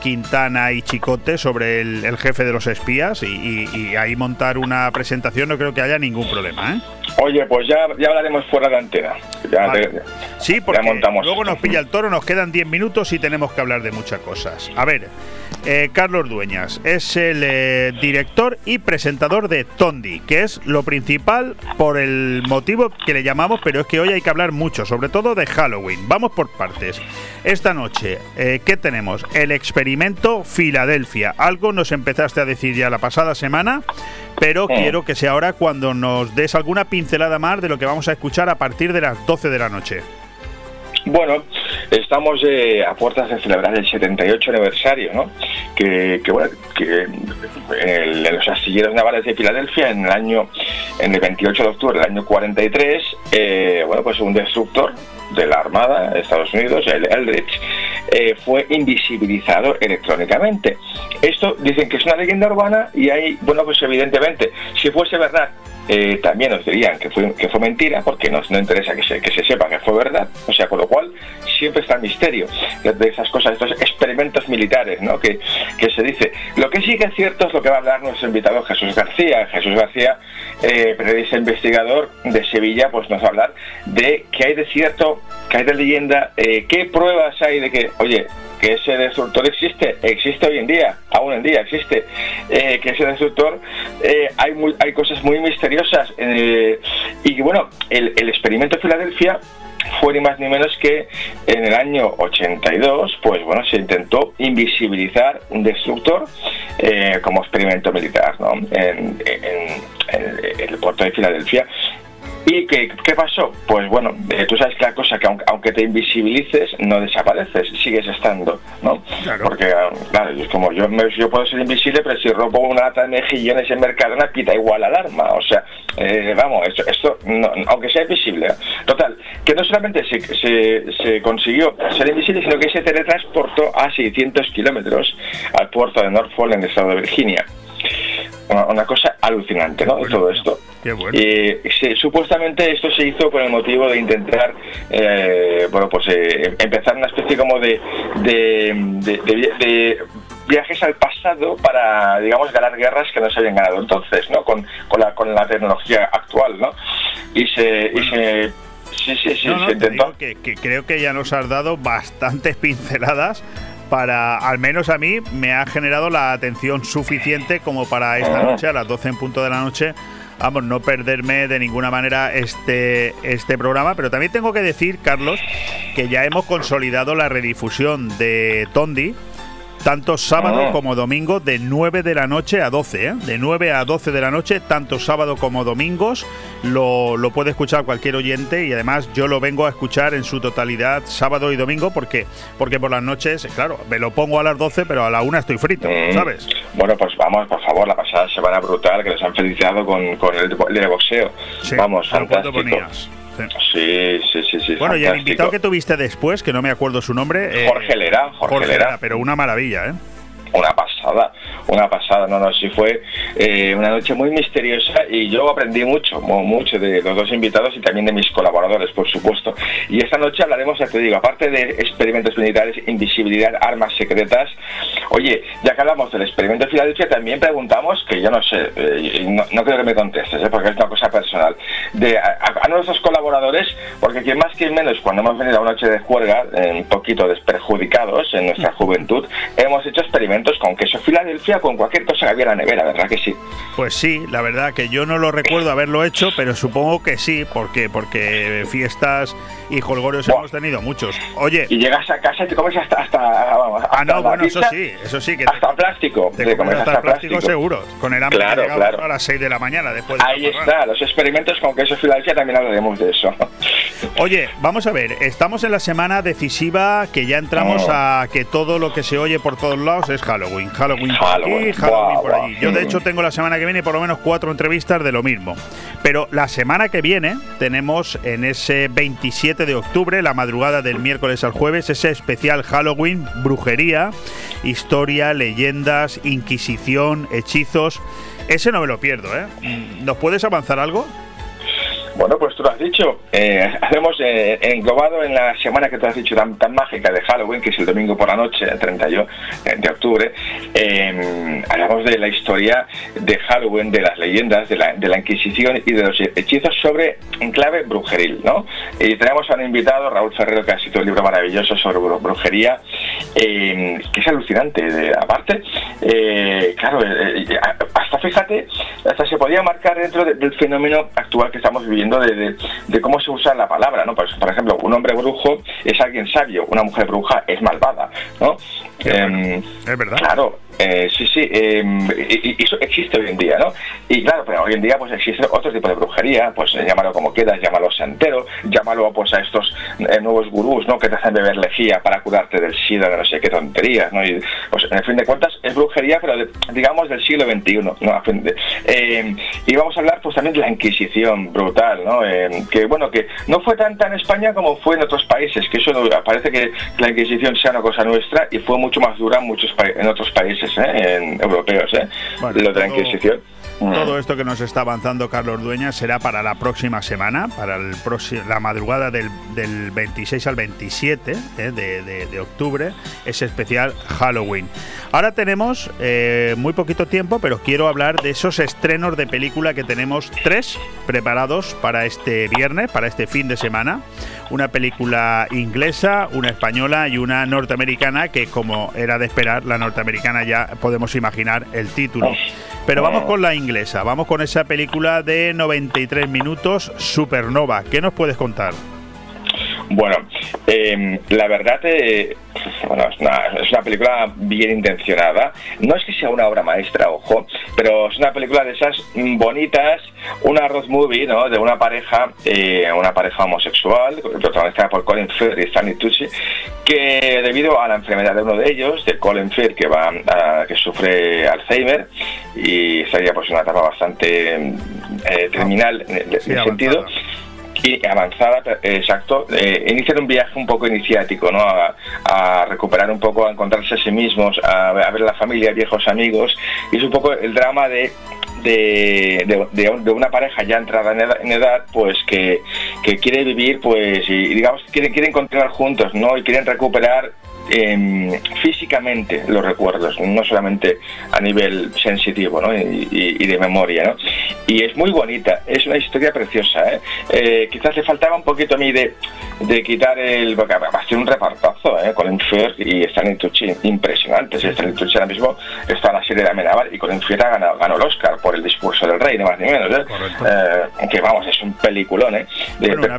Quintana y Chicote sobre el, jefe de los espías y, ahí montar una presentación no creo que haya ningún problema. ¿eh? Oye, pues ya, ya hablaremos fuera de antena. sí, porque montamos. luego nos pilla el toro, nos quedan 10 minutos y tenemos que hablar de muchas cosas. A ver, eh, Carlos Dueñas es el eh, director y presentador de Tondi, que es lo principal por el motivo que le llamamos, pero es que hoy hay que hablar mucho, sobre todo de Halloween. Vamos por partes. Esta noche, eh, ¿qué tenemos? El experimento Filadelfia. Algo nos empezaste a decir ya la pasada semana, pero quiero que sea ahora cuando nos des alguna pincelada más de lo que vamos a escuchar a partir de las 12 de la noche. Bueno, estamos eh, a puertas de celebrar el 78 aniversario, ¿no? Que, bueno, que en, los astilleros navales de Filadelfia, en el año, en el 28 de octubre del año 43, eh, bueno, pues un destructor de la Armada de Estados Unidos, el Eldridge, eh, fue invisibilizado electrónicamente. Esto dicen que es una leyenda urbana y hay, bueno, pues evidentemente, si fuese verdad eh, también nos dirían que fue, que fue mentira, porque nos, no interesa que se, que se sepa que fue verdad, o sea, con lo cual siempre está el misterio de, esas cosas, estos experimentos militares, ¿no? Que, que, se dice. Lo que sí que es cierto es lo que va a hablar nuestro invitado Jesús García. Jesús García, eh, periodista investigador de Sevilla, pues nos va a hablar de qué hay de cierto, qué hay de leyenda, eh, qué pruebas hay de que, oye, que ese destructor existe, existe hoy en día, aún en día existe, eh, que ese destructor eh, hay, hay cosas muy misteriosas. Eh, y bueno, el, experimento de Filadelfia fue ni más ni menos que en el año 82, pues bueno, se intentó invisibilizar un destructor como experimento militar ¿no? en, el puerto de Filadelfia ¿Y qué, qué, pasó? Pues bueno, eh, tú sabes que la cosa que aunque, te invisibilices, no desapareces, sigues estando, ¿no? Porque, ah, claro, es como yo, yo puedo ser invisible, pero si robo una lata de mejillones en Mercadona, pita igual alarma. O sea, eh, vamos, esto, esto aunque sea invisible. Total, que no solamente se, se, se, consiguió ser invisible, sino que se teletransportó a 600 kilómetros al puerto de Norfolk, en el estado de Virginia una, cosa alucinante, ¿no? todo esto. Y supuestamente esto se hizo con el motivo de intentar, eh, bueno, pues eh, empezar una especie como de, de, viajes al pasado para, digamos, ganar guerras que no se habían ganado entonces, ¿no? Con, con, la, con la tecnología actual, ¿no? Y se... Y se Sí, sí, sí, se intentó. Que, que creo que ya nos has dado bastantes [laughs] pinceladas para, al menos a mí, me ha generado la atención suficiente como para esta noche, a las 12 en punto de la noche, vamos, no perderme de ninguna manera este, este programa. Pero también tengo que decir, Carlos, que ya hemos consolidado la redifusión de Tondi tanto sábado ah. como domingo de 9 de la noche a 12, ¿eh? de 9 a 12 de la noche, tanto sábado como domingos, lo, lo, puede escuchar cualquier oyente y además yo lo vengo a escuchar en su totalidad sábado y domingo porque, porque por las noches, claro, me lo pongo a las 12, pero a la una estoy frito, mm. ¿sabes? Bueno, pues vamos, por favor, la pasada semana brutal que les han felicitado con, con el, de boxeo. vamos, fantástico. Sí, sí, sí, sí. Bueno, y el invitado que tuviste después, que no me acuerdo su nombre. Eh, Jorge Lera, Jorge, Lera. Pero una maravilla, ¿eh? Una pasada, una pasada, no, no, sí fue eh, una noche muy misteriosa y yo aprendí mucho, mucho de los dos invitados y también de mis colaboradores, por supuesto. Y esta noche hablaremos, ya te digo, aparte de experimentos militares, invisibilidad, armas secretas, oye, ya que hablamos del experimento de Filadelfia, también preguntamos, que yo no sé, eh, no, creo que me contestes, eh, porque es una cosa personal, de a, nuestros colaboradores, porque quien más que menos, cuando hemos venido a una noche de juerga, un poquito desperjudicados en nuestra juventud, hemos hecho experimentos con queso Filadelfia, con cualquier cosa que había la nevera, ¿verdad que sí? Pues sí, la verdad que yo no lo recuerdo haberlo hecho, pero supongo que sí, porque porque fiestas y jolgorios hemos tenido muchos. Oye. Y llegas a casa y te comes hasta. hasta, ah, no, bueno, eso sí, eso sí. Que hasta plástico. Te, comes hasta, plástico, seguro. Con el hambre claro, claro. a las 6 de la mañana después Ahí está, los experimentos con queso Filadelfia también hablaremos de eso. Oye, vamos a ver, estamos en la semana decisiva que ya entramos oh. a que todo lo que se oye por todos lados es Halloween. Halloween, por aquí, Halloween por allí. Yo, de hecho, tengo la semana que viene por lo menos cuatro entrevistas de lo mismo. Pero la semana que viene tenemos en ese 27 de octubre, la madrugada del miércoles al jueves, ese especial Halloween, brujería, historia, leyendas, inquisición, hechizos. Ese no me lo pierdo, ¿eh? ¿Nos puedes avanzar algo? Bueno, pues tú lo has dicho. Eh, eh, englobado en la semana que tú has dicho tan, tan, mágica de Halloween, que es el domingo por la noche, el 31 de octubre. Eh, hablamos de la historia de Halloween, de las leyendas, de la, Inquisición y de los hechizos sobre en clave brujeril, ¿no? Y tenemos a un invitado, Raúl Ferrero, que ha escrito un libro maravilloso sobre brujería, que es alucinante. De, aparte, claro, hasta fíjate, hasta se podía marcar dentro del fenómeno actual que estamos viviendo de, cómo se usa la palabra, ¿no? Por, ejemplo, un hombre brujo es alguien sabio, una mujer bruja es malvada, ¿no? Em, es verdad. Claro, eh, sí, sí, em, y, eso existe hoy en día, ¿no? Y claro, pero hoy en día pues existe otro tipo de brujería, pues eh, llámalo como quieras, llámalo santero, llámalo pues a estos eh, nuevos gurús, ¿no? Que te hacen beber lejía para curarte del SIDA, de no sé qué tonterías, ¿no? Y pues en fin de cuentas es brujería, pero digamos del siglo XXI, ¿no? Em, y vamos a hablar pues también de la Inquisición brutal, ¿no? que bueno, que no fue tanta en España como fue en otros países, que eso parece que la Inquisición sea una cosa nuestra y fue mucho más dura en, muchos en otros países ¿eh? en europeos, ¿eh? lo de la Inquisición. Todo esto que nos está avanzando Carlos Dueña será para la próxima semana, para el la madrugada del, 26 al 27 ¿eh? de, octubre, ese especial Halloween. Ahora tenemos eh, muy poquito tiempo, pero quiero hablar de esos estrenos de película que tenemos tres preparados para este viernes, para este fin de semana. Una película inglesa, una española y una norteamericana, que como era de esperar, la norteamericana ya podemos imaginar el título. Pero vamos con la inglesa, vamos con esa película de 93 minutos, Supernova. ¿Qué nos puedes contar? Bueno, em, la verdad eh, es, una, película bien intencionada. No es que sea una obra maestra, ojo, pero es una película de esas bonitas, una road movie, ¿no? De una pareja, eh, una pareja homosexual, protagonizada por Colin Firth y Stanley Tucci, que debido a la enfermedad de uno de ellos, de Colin Firth, que va, que sufre Alzheimer y estaría pues en una etapa bastante eh, terminal en, ese sentido y avanzada, exacto, eh, iniciar un viaje un poco iniciático, ¿no? A, recuperar un poco, a encontrarse a sí mismos, a, ver la familia, viejos amigos, y es un poco el drama de de, de, una pareja ya entrada en edad, pues que, que, quiere vivir, pues, y, digamos, quieren, quieren continuar juntos, ¿no? Y quieren recuperar Em, físicamente los recuerdos, no solamente a nivel sensitivo y, de memoria. ¿no? Y es muy bonita, es una historia preciosa. ¿eh? Eh, quizás le faltaba un poquito a mí de, de quitar el. Porque va a ser un repartazo ¿eh? Colin Firth y Stanley Tucci impresionantes. Stanley Tucci ahora mismo está en la serie de Amenábar y Colin Firth ganó, ganó, el Oscar por el discurso del rey, ni más ni menos. ¿eh? que vamos, es un peliculón. ¿eh?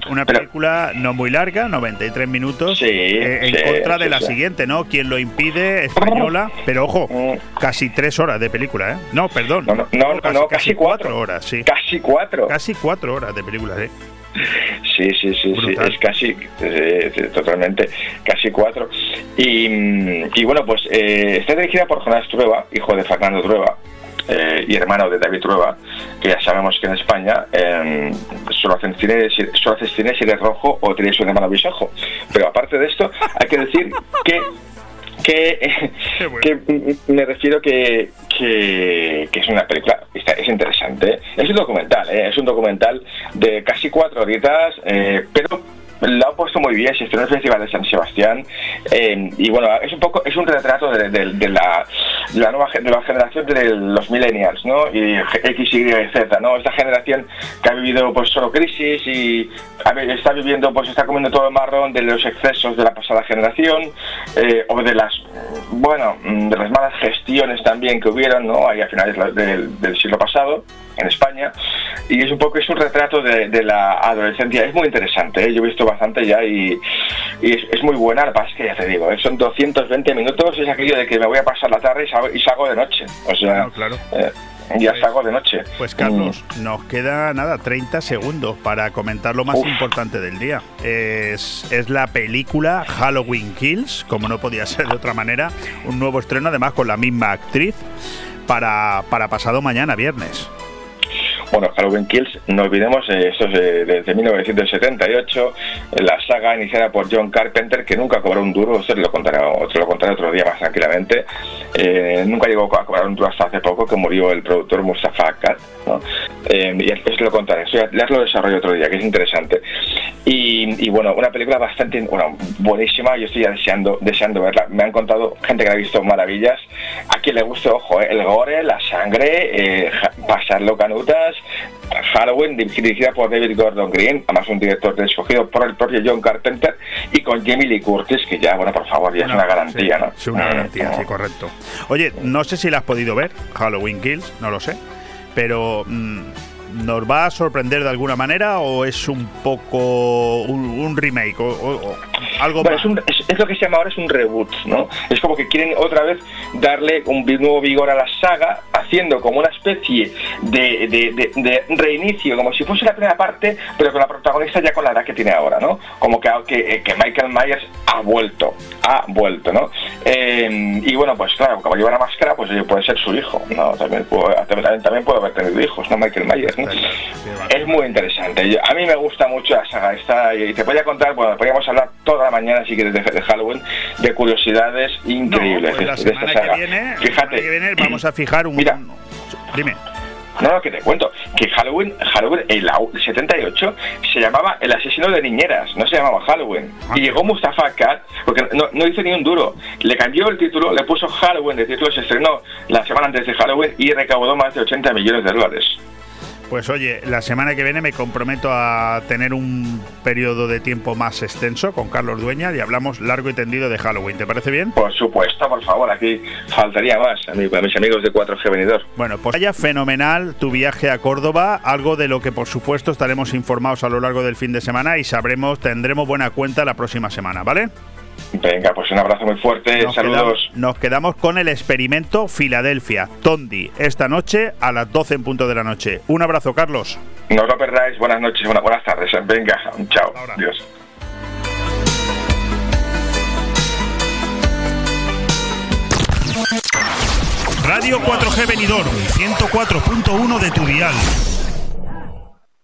una, película no muy larga, 93 minutos, en contra de la siguiente, ¿no? Quien lo impide, española, pero ojo, mm. casi tres horas de película, ¿eh? No, perdón. No, no, casi, cuatro. horas, sí. Casi cuatro. Casi cuatro horas de película, ¿eh? Sí, sí, sí, sí, es casi, eh, totalmente, casi cuatro. Y, y bueno, pues eh, está dirigida por Jonás Trueba, hijo de Fernando Trueba, eh, y hermano de David Trueba, que ya sabemos que en España eh, solo hacen cine, solo hace cine si eres rojo o tienes un hermano bisojo. Pero aparte de esto, hay que decir que que, [laughs] que me refiero que, que, que es una película, es interesante. Es un documental, ¿eh? es un documental de casi cuatro horitas, eh, pero lo ha puesto muy bien, se estrenó en el Festival de San Sebastián eh, y bueno, es un poco, es un retrato de, la, de nueva generación de los millennials, ¿no? Y X, Y, Z, ¿no? Esta generación que ha vivido pues solo crisis y está viviendo, pues está comiendo todo el marrón de los excesos de la pasada generación eh, o de las, bueno, mm, de las malas gestiones también que hubieron, ¿no? Ahí a finales del, siglo pasado en España y es un poco es un retrato de, de la adolescencia es muy interesante ¿eh? yo he visto bastante ya y, y es, es muy buena lo que pasa es que ya te digo ¿eh? son 220 minutos es aquello de que me voy a pasar la tarde y salgo, y salgo de noche o sea eh, ya salgo de noche Pues Carlos, nos queda nada, 30 segundos para comentar lo más importante del día. Es, es la película Halloween Kills, como no podía ser de otra manera, un nuevo estreno además con la misma actriz para, para pasado mañana, viernes. Bueno, Halloween Kills, no olvidemos, eh, esto es desde 1978, eh, la saga iniciada por John Carpenter, que nunca cobró un duro, esto lo contaré, otro, lo contaré otro día más tranquilamente, Eh, nunca llegó a cobrar un duro hasta hace poco, que murió el productor Mustafa ¿no? Eh, y esto lo contaré, esto ya, lo desarrollo otro día, que es interesante. Y, bueno, una película bastante, bueno, buenísima, yo estoy ya deseando, deseando verla, me han contado gente que ha visto maravillas, a quien le guste, ojo, el gore, la sangre, pasarlo canutas, Halloween, dirigida por David Gordon Green, además un director escogido por el propio John Carpenter y con Jamie Lee Curtis, que ya, bueno, por favor, ya es una garantía, ¿no? Es una garantía, sí, correcto. Oye, no sé si la has podido ver, Halloween Kills, no lo sé, pero mm, ¿nos va a sorprender de alguna manera o es un poco un, un remake o, o- o algo Bueno, más? es, un- es- es lo que se llama ahora es un reboot, ¿no? Es como que quieren otra vez darle un nuevo vigor a la saga, haciendo como una especie de, de- de- de reinicio, como si fuese la primera parte, pero con la protagonista ya con la edad que tiene ahora, ¿no? Como que, que, que Michael Myers ha vuelto, ha vuelto, ¿no? Eh, y bueno, pues claro, como lleva la máscara, pues puede ser su hijo, ¿no? También, puedo- también, también puede haber tenido hijos, ¿no? Michael Myers, ¿no? Es muy interesante. A mí me gusta mucho la saga esta y te voy a contar, bueno, podríamos hablar toda la mañana si quieres de, de Halloween, de curiosidades increíbles Pues la semana que la Fíjate, semana que viene vamos a fijar un... Mira. Dime. no, no, que te cuento, que Halloween, Halloween au- el 78 se llamaba El asesino de niñeras, no se llamaba Halloween. Ah, Y llegó Mustafa Akkad, porque no, no hizo ni un duro, le cambió el título, le puso Halloween de título, se estrenó la semana antes de Halloween y recaudó más de 80 millones de dólares. Pues oye, la semana que viene me comprometo a tener un periodo de tiempo más extenso con Carlos Dueña y hablamos largo y tendido de Halloween. ¿Te parece bien? Por supuesto, por favor, aquí faltaría más a, mi- a mis amigos de 4G Venidor. Bueno, pues vaya fenomenal tu viaje a Córdoba, algo de lo que por supuesto estaremos informados a lo largo del fin de semana y sabremos, tendremos buena cuenta la próxima semana, ¿vale? Venga, pues un abrazo muy fuerte, Nos saludos. quedamos, nos quedamos con el experimento Filadelfia, Tondi, esta noche a las 12 en punto de la noche. Un abrazo, Carlos. No os lo perdáis, buenas noches, buenas, buenas tardes. Venga, chao, Dios. Radio 4G Benidorm, 104.1 de tu dial.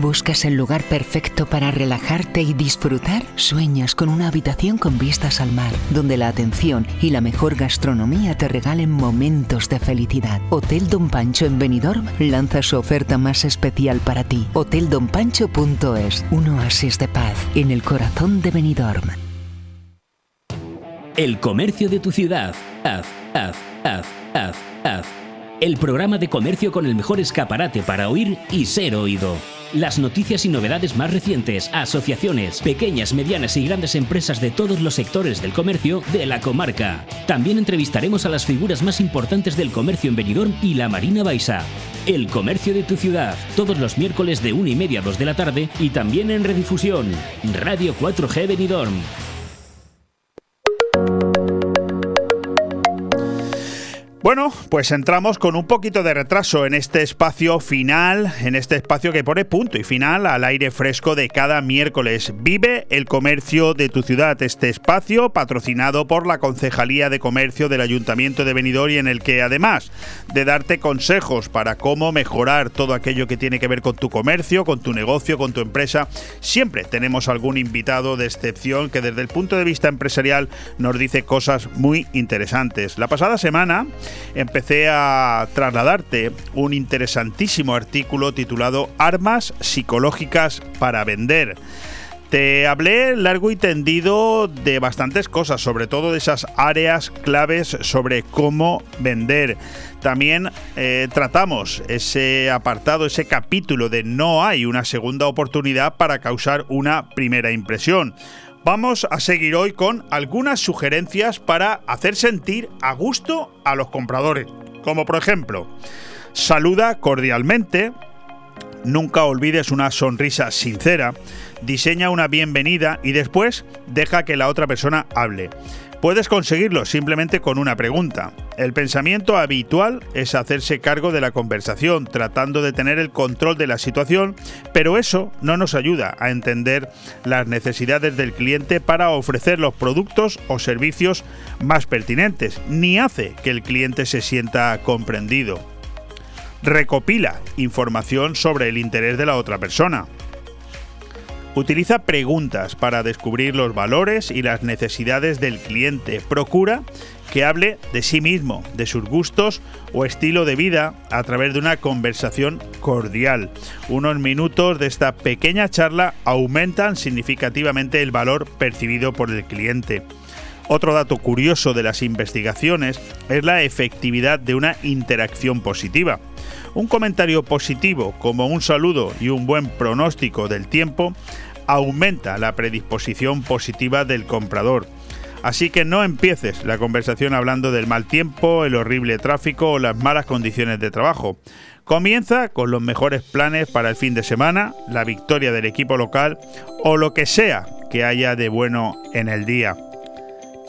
¿Buscas el lugar perfecto para relajarte y disfrutar? Sueños con una habitación con vistas al mar, donde la atención y la mejor gastronomía te regalen momentos de felicidad. Hotel Don Pancho en Benidorm lanza su oferta más especial para ti. Hoteldonpancho.es, un oasis de paz en el corazón de Benidorm. El comercio de tu ciudad. Haz, haz, haz, haz, haz. El programa de comercio con el mejor escaparate para oír y ser oído. Las noticias y novedades más recientes, asociaciones, pequeñas, medianas y grandes empresas de todos los sectores del comercio de la comarca. También entrevistaremos a las figuras más importantes del comercio en Benidorm y la Marina Baixa. El comercio de tu ciudad, todos los miércoles de 1 y media a 2 de la tarde y también en redifusión. Radio 4G Benidorm. Bueno, pues entramos con un poquito de retraso en este espacio final, en este espacio que pone punto y final al aire fresco de cada miércoles. Vive el comercio de tu ciudad, este espacio patrocinado por la Concejalía de Comercio del Ayuntamiento de Benidorm y en el que además de darte consejos para cómo mejorar todo aquello que tiene que ver con tu comercio, con tu negocio, con tu empresa, siempre tenemos algún invitado de excepción que desde el punto de vista empresarial nos dice cosas muy interesantes. La pasada semana empecé a trasladarte un interesantísimo artículo titulado Armas psicológicas para vender. Te hablé largo y tendido de bastantes cosas, sobre todo de esas áreas claves sobre cómo vender. También eh, tratamos ese apartado, ese capítulo de no hay una segunda oportunidad para causar una primera impresión. Vamos a seguir hoy con algunas sugerencias para hacer sentir a gusto a los compradores. Como por ejemplo, saluda cordialmente, nunca olvides una sonrisa sincera, diseña una bienvenida y después deja que la otra persona hable. Puedes conseguirlo simplemente con una pregunta. El pensamiento habitual es hacerse cargo de la conversación, tratando de tener el control de la situación, pero eso no nos ayuda a entender las necesidades del cliente para ofrecer los productos o servicios más pertinentes, ni hace que el cliente se sienta comprendido. Recopila información sobre el interés de la otra persona. Utiliza preguntas para descubrir los valores y las necesidades del cliente. Procura que hable de sí mismo, de sus gustos o estilo de vida a través de una conversación cordial. Unos minutos de esta pequeña charla aumentan significativamente el valor percibido por el cliente. Otro dato curioso de las investigaciones es la efectividad de una interacción positiva. Un comentario positivo como un saludo y un buen pronóstico del tiempo aumenta la predisposición positiva del comprador. Así que no empieces la conversación hablando del mal tiempo, el horrible tráfico o las malas condiciones de trabajo. Comienza con los mejores planes para el fin de semana, la victoria del equipo local o lo que sea que haya de bueno en el día.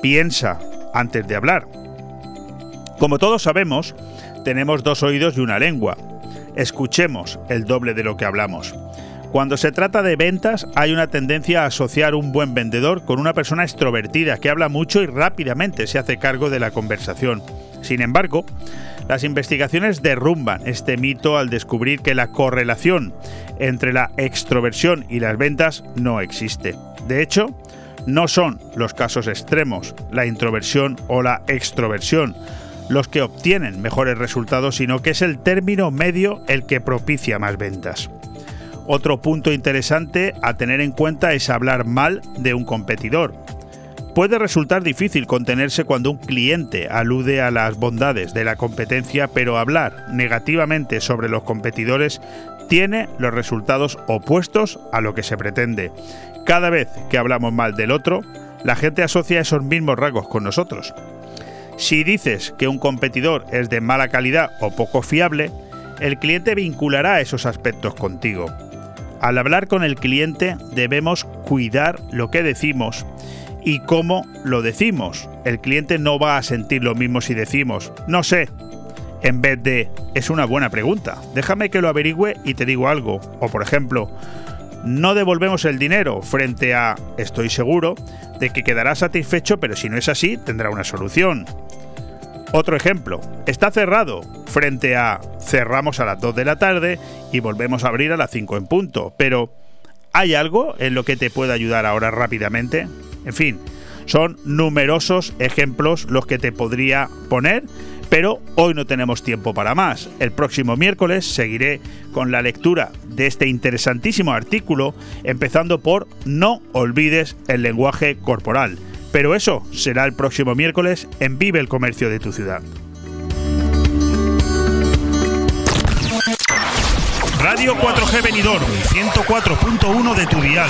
Piensa antes de hablar. Como todos sabemos, tenemos dos oídos y una lengua. Escuchemos el doble de lo que hablamos. Cuando se trata de ventas hay una tendencia a asociar un buen vendedor con una persona extrovertida que habla mucho y rápidamente se hace cargo de la conversación. Sin embargo, las investigaciones derrumban este mito al descubrir que la correlación entre la extroversión y las ventas no existe. De hecho, no son los casos extremos, la introversión o la extroversión, los que obtienen mejores resultados, sino que es el término medio el que propicia más ventas. Otro punto interesante a tener en cuenta es hablar mal de un competidor. Puede resultar difícil contenerse cuando un cliente alude a las bondades de la competencia, pero hablar negativamente sobre los competidores tiene los resultados opuestos a lo que se pretende. Cada vez que hablamos mal del otro, la gente asocia esos mismos rasgos con nosotros. Si dices que un competidor es de mala calidad o poco fiable, el cliente vinculará esos aspectos contigo. Al hablar con el cliente debemos cuidar lo que decimos y cómo lo decimos. El cliente no va a sentir lo mismo si decimos, no sé, en vez de, es una buena pregunta, déjame que lo averigüe y te digo algo. O por ejemplo, no devolvemos el dinero frente a, estoy seguro, de que quedará satisfecho, pero si no es así, tendrá una solución. Otro ejemplo, está cerrado frente a cerramos a las 2 de la tarde y volvemos a abrir a las 5 en punto, pero ¿hay algo en lo que te pueda ayudar ahora rápidamente? En fin, son numerosos ejemplos los que te podría poner, pero hoy no tenemos tiempo para más. El próximo miércoles seguiré con la lectura de este interesantísimo artículo, empezando por No olvides el lenguaje corporal pero eso será el próximo miércoles en Vive el Comercio de tu ciudad. Radio 4G Benidorm, 104.1 de tu dial.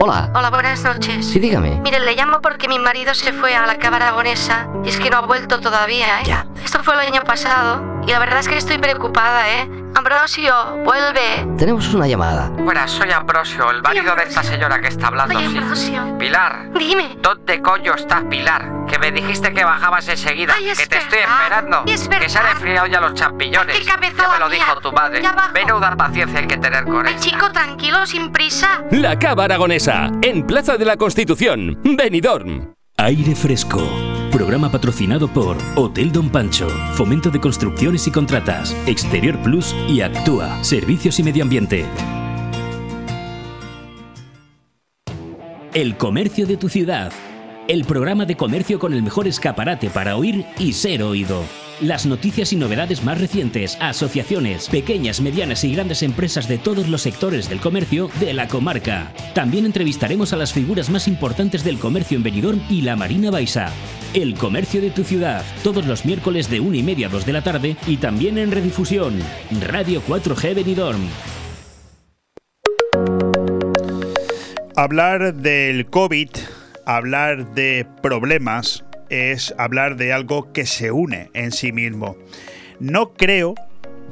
Hola. Hola, buenas noches. Sí, dígame. Mire, le llamo porque mi marido se fue a la Cámara Aragonesa y es que no ha vuelto todavía, ¿eh? Ya. Esto fue el año pasado y la verdad es que estoy preocupada, ¿eh? Ambrosio, vuelve. Tenemos una llamada. Buenas, soy Ambrosio, el marido de esta señora que está hablando. Oye, sí. Ambrosio. Pilar. Dime. ¿Dónde coño estás, Pilar? Que me dijiste que bajabas enseguida. Ay, es que te estoy esperando. Es que se han enfriado ya los champiñones. Qué cabeza ya me lo mía. dijo tu madre. Ya bajo. Menuda paciencia hay que tener con Ay, él. chico, tranquilo, sin prisa. La Cava Aragonesa, en Plaza de la Constitución, Benidorm. Aire Fresco. Programa patrocinado por Hotel Don Pancho, Fomento de Construcciones y Contratas, Exterior Plus y Actúa, Servicios y Medio Ambiente. El comercio de tu ciudad. El programa de comercio con el mejor escaparate para oír y ser oído. Las noticias y novedades más recientes, asociaciones, pequeñas, medianas y grandes empresas de todos los sectores del comercio de la comarca. También entrevistaremos a las figuras más importantes del comercio en Benidorm y la Marina Baixa. El comercio de tu ciudad, todos los miércoles de 1 y media a 2 de la tarde y también en redifusión. Radio 4G Benidorm. Hablar del COVID, hablar de problemas, es hablar de algo que se une en sí mismo. No creo,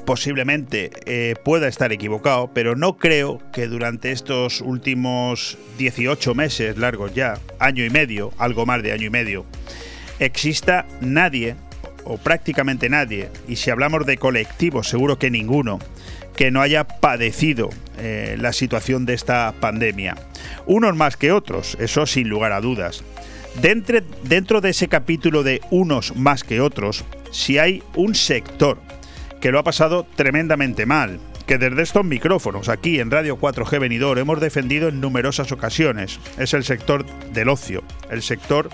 posiblemente eh, pueda estar equivocado, pero no creo que durante estos últimos 18 meses largos ya, año y medio, algo más de año y medio, exista nadie, o prácticamente nadie, y si hablamos de colectivos, seguro que ninguno, que no haya padecido eh, la situación de esta pandemia. Unos más que otros, eso sin lugar a dudas. Dentro, dentro de ese capítulo de unos más que otros, si hay un sector que lo ha pasado tremendamente mal, que desde estos micrófonos aquí en Radio 4G Venidor hemos defendido en numerosas ocasiones, es el sector del ocio, el sector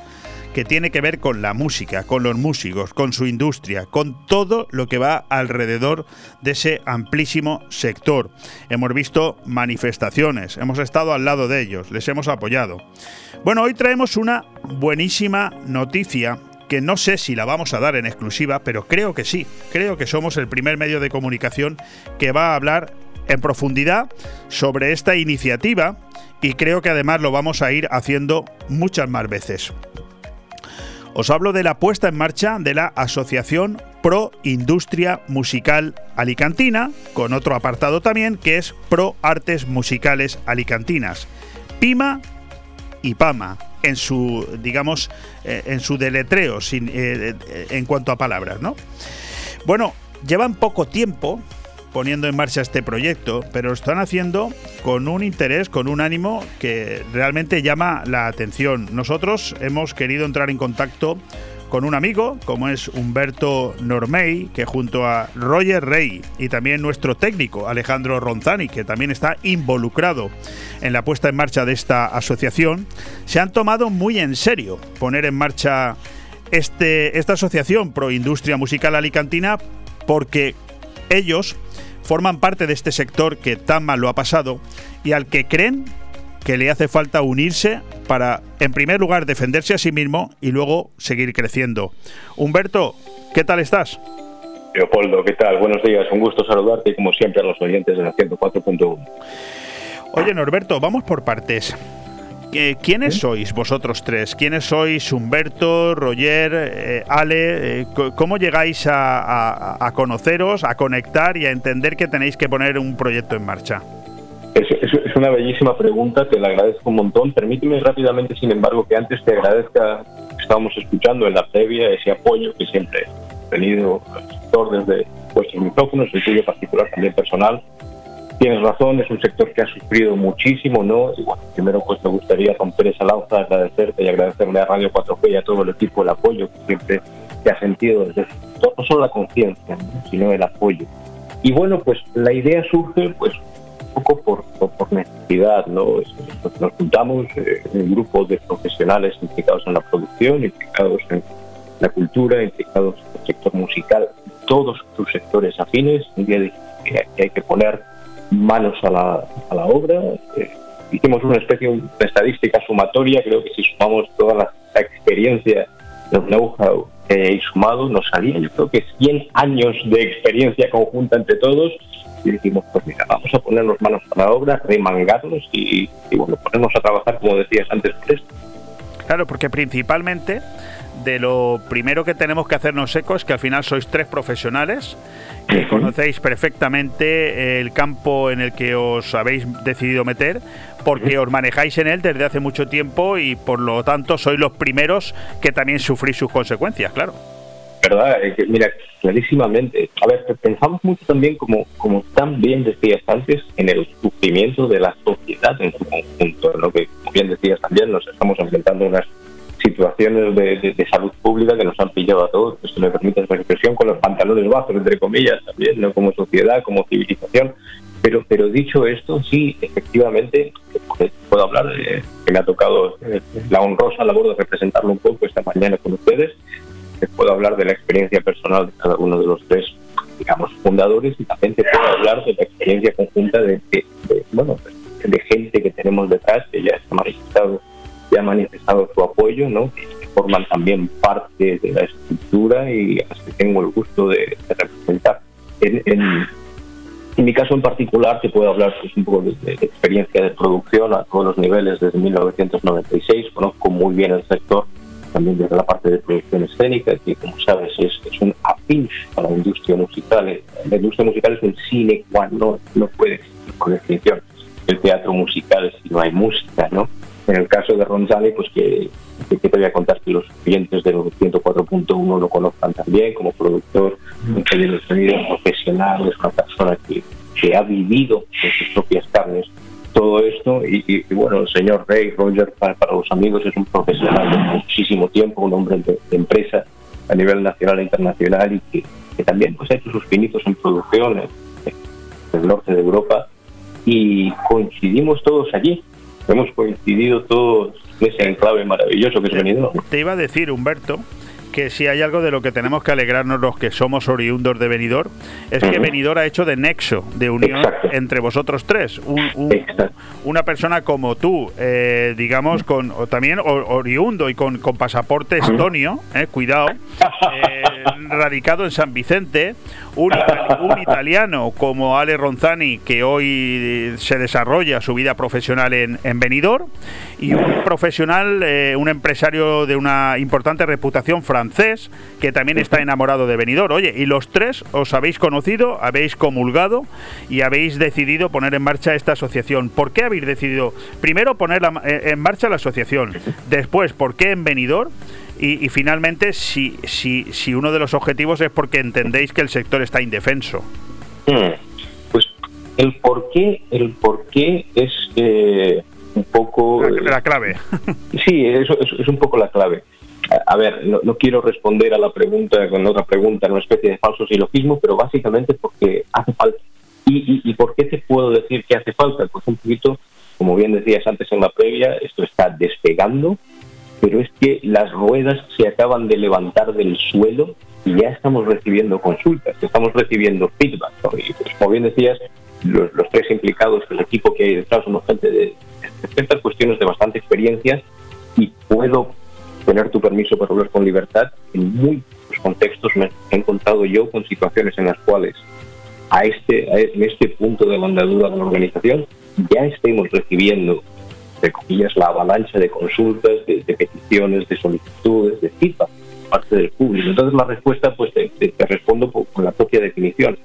que tiene que ver con la música, con los músicos, con su industria, con todo lo que va alrededor de ese amplísimo sector. Hemos visto manifestaciones, hemos estado al lado de ellos, les hemos apoyado. Bueno, hoy traemos una buenísima noticia que no sé si la vamos a dar en exclusiva, pero creo que sí. Creo que somos el primer medio de comunicación que va a hablar en profundidad sobre esta iniciativa y creo que además lo vamos a ir haciendo muchas más veces. Os hablo de la puesta en marcha de la Asociación Pro Industria Musical Alicantina, con otro apartado también que es Pro Artes Musicales Alicantinas. PIMA y PAMA en su, digamos, eh, en su deletreo sin, eh, eh, en cuanto a palabras, ¿no? Bueno, llevan poco tiempo poniendo en marcha este proyecto, pero lo están haciendo con un interés, con un ánimo que realmente llama la atención. Nosotros hemos querido entrar en contacto con un amigo, como es Humberto Normey, que junto a Roger Rey y también nuestro técnico Alejandro Ronzani, que también está involucrado en la puesta en marcha de esta asociación, se han tomado muy en serio poner en marcha este, esta asociación pro industria musical alicantina porque ellos forman parte de este sector que tan mal lo ha pasado y al que creen que le hace falta unirse para, en primer lugar, defenderse a sí mismo y luego seguir creciendo. Humberto, ¿qué tal estás? Leopoldo, ¿qué tal? Buenos días, un gusto saludarte y como siempre a los oyentes de la 104.1. Oye, Norberto, vamos por partes. Eh, ¿Quiénes sois vosotros tres? ¿Quiénes sois Humberto, Roger, eh, Ale? Eh, ¿Cómo llegáis a, conoceros, a conectar y a entender que tenéis que poner un proyecto en marcha? Es, es, una bellísima pregunta, te la agradezco un montón. Permíteme rápidamente, sin embargo, que antes te agradezca, estábamos escuchando en la previa ese apoyo que siempre he tenido desde vuestros micrófonos, el tuyo particular también personal, Tienes razón, es un sector que ha sufrido muchísimo, ¿no? Y bueno, primero pues me gustaría romper esa lanza, agradecerte y agradecerle a Radio 4G y a todo el equipo el apoyo que siempre te ha sentido desde no solo la conciencia, sino el apoyo. Y bueno, pues la idea surge pues un poco por, por, necesidad, ¿no? Nos juntamos eh, en un grupo de profesionales implicados en la producción, implicados en la cultura, implicados en el sector musical, todos sus sectores afines. Un día que hay que poner manos a la, a la obra. Eh, hicimos una especie de estadística sumatoria, creo que si sumamos toda la, experiencia, el know-how hayáis sumado, nos salía yo creo que 100 años de experiencia conjunta entre todos y dijimos, pues mira, vamos a ponernos manos a la obra, remangarnos y, y bueno, ponernos a trabajar, como decías antes, por esto. Claro, porque principalmente de lo primero que tenemos que hacernos eco es que al final sois tres profesionales que conocéis perfectamente el campo en el que os habéis decidido meter porque os manejáis en él desde hace mucho tiempo y por lo tanto sois los primeros que también sufrís sus consecuencias, claro. ¿Verdad? mira, clarísimamente. A ver, pensamos mucho también, como, como tan bien decías antes, en el sufrimiento de la sociedad en su conjunto, lo que, como bien decías también, nos estamos enfrentando a unas situaciones de, salud pública que nos han pillado a todos, que se me permite esa expresión, con los pantalones bajos, entre comillas, también, ¿no? como sociedad, como civilización. Pero, pero dicho esto, sí, efectivamente, puedo hablar, de, que me ha tocado eh, la honrosa labor de representarlo un poco esta mañana con ustedes, que puedo hablar de la experiencia personal de cada uno de los tres, digamos, fundadores, y también te puedo hablar de la experiencia conjunta de, bueno, de gente que tenemos detrás, que ya está manifestado ya ha manifestado su apoyo, ¿no? que forman también parte de la estructura y a las que tengo el gusto de, representar. En, en, mi caso en particular te puedo hablar pues, un poco de, experiencia de producción a todos los niveles desde 1996, conozco muy bien el sector también desde la parte de producción escénica, que como sabes es, es un afín para la industria musical. La industria musical es un cine cuando no puede por definición el teatro musical si no hay música, ¿no? En el caso de Ronzale, pues que, te voy a contar que los clientes del 104.1 lo conozcan también como productor, un ingeniero de sonido profesional, es una persona que, que ha vivido en sus propias carnes todo esto. Y, bueno, el señor Rey, Roger, para, los amigos es un profesional de muchísimo tiempo, un hombre de, empresa a nivel nacional e internacional y que, que, también pues ha hecho sus pinitos en producción en el norte de Europa. Y coincidimos todos allí hemos coincidido todos en ese enclave maravilloso que es Benidorm. Te iba a decir, Humberto, que si hay algo de lo que tenemos que alegrarnos los que somos oriundos de Benidorm, es que Benidorm ha hecho de nexo, de unión entre vosotros tres. una persona como tú, eh, digamos, con también oriundo y con, con pasaporte estonio, eh, cuidado, [laughs] eh, radicado en San Vicente, un, italiano como Ale Ronzani, que hoy se desarrolla su vida profesional en, en Benidorm, y un profesional, un empresario de una importante reputación francés, que también está enamorado de Benidorm. Oye, y los tres os habéis conocido, habéis comulgado y habéis decidido poner en marcha esta asociación. ¿Por qué habéis decidido primero poner en marcha la asociación? Después, ¿por qué en Benidorm? Y, finalmente, si, si, si uno de los objetivos es porque entendéis que el sector está indefenso. Hmm. Pues el por qué, el por qué es eh, un poco... La, clave. [laughs] sí, eso es, un poco la clave. A, ver, no, quiero responder a la pregunta con otra pregunta, una especie de falso silogismo, pero básicamente porque hace falta. ¿Y, y, por qué te puedo decir que hace falta? Pues un poquito, como bien decías antes en la previa, esto está despegando, pero es que las ruedas se acaban de levantar del suelo y ya estamos recibiendo consultas, estamos recibiendo feedback. Y pues, como bien decías, los, tres implicados, el equipo que hay detrás, somos gente de, ciertas cuestiones de bastante experiencia y puedo tener tu permiso para hablar con libertad. En muchos contextos me he encontrado yo con situaciones en las cuales a este, en este punto de la andadura de la organización ya estemos recibiendo, de comillas, la avalancha de consultas, de, peticiones, de solicitudes, de feedback parte del público. Entonces la respuesta, pues te, respondo con la propia definición.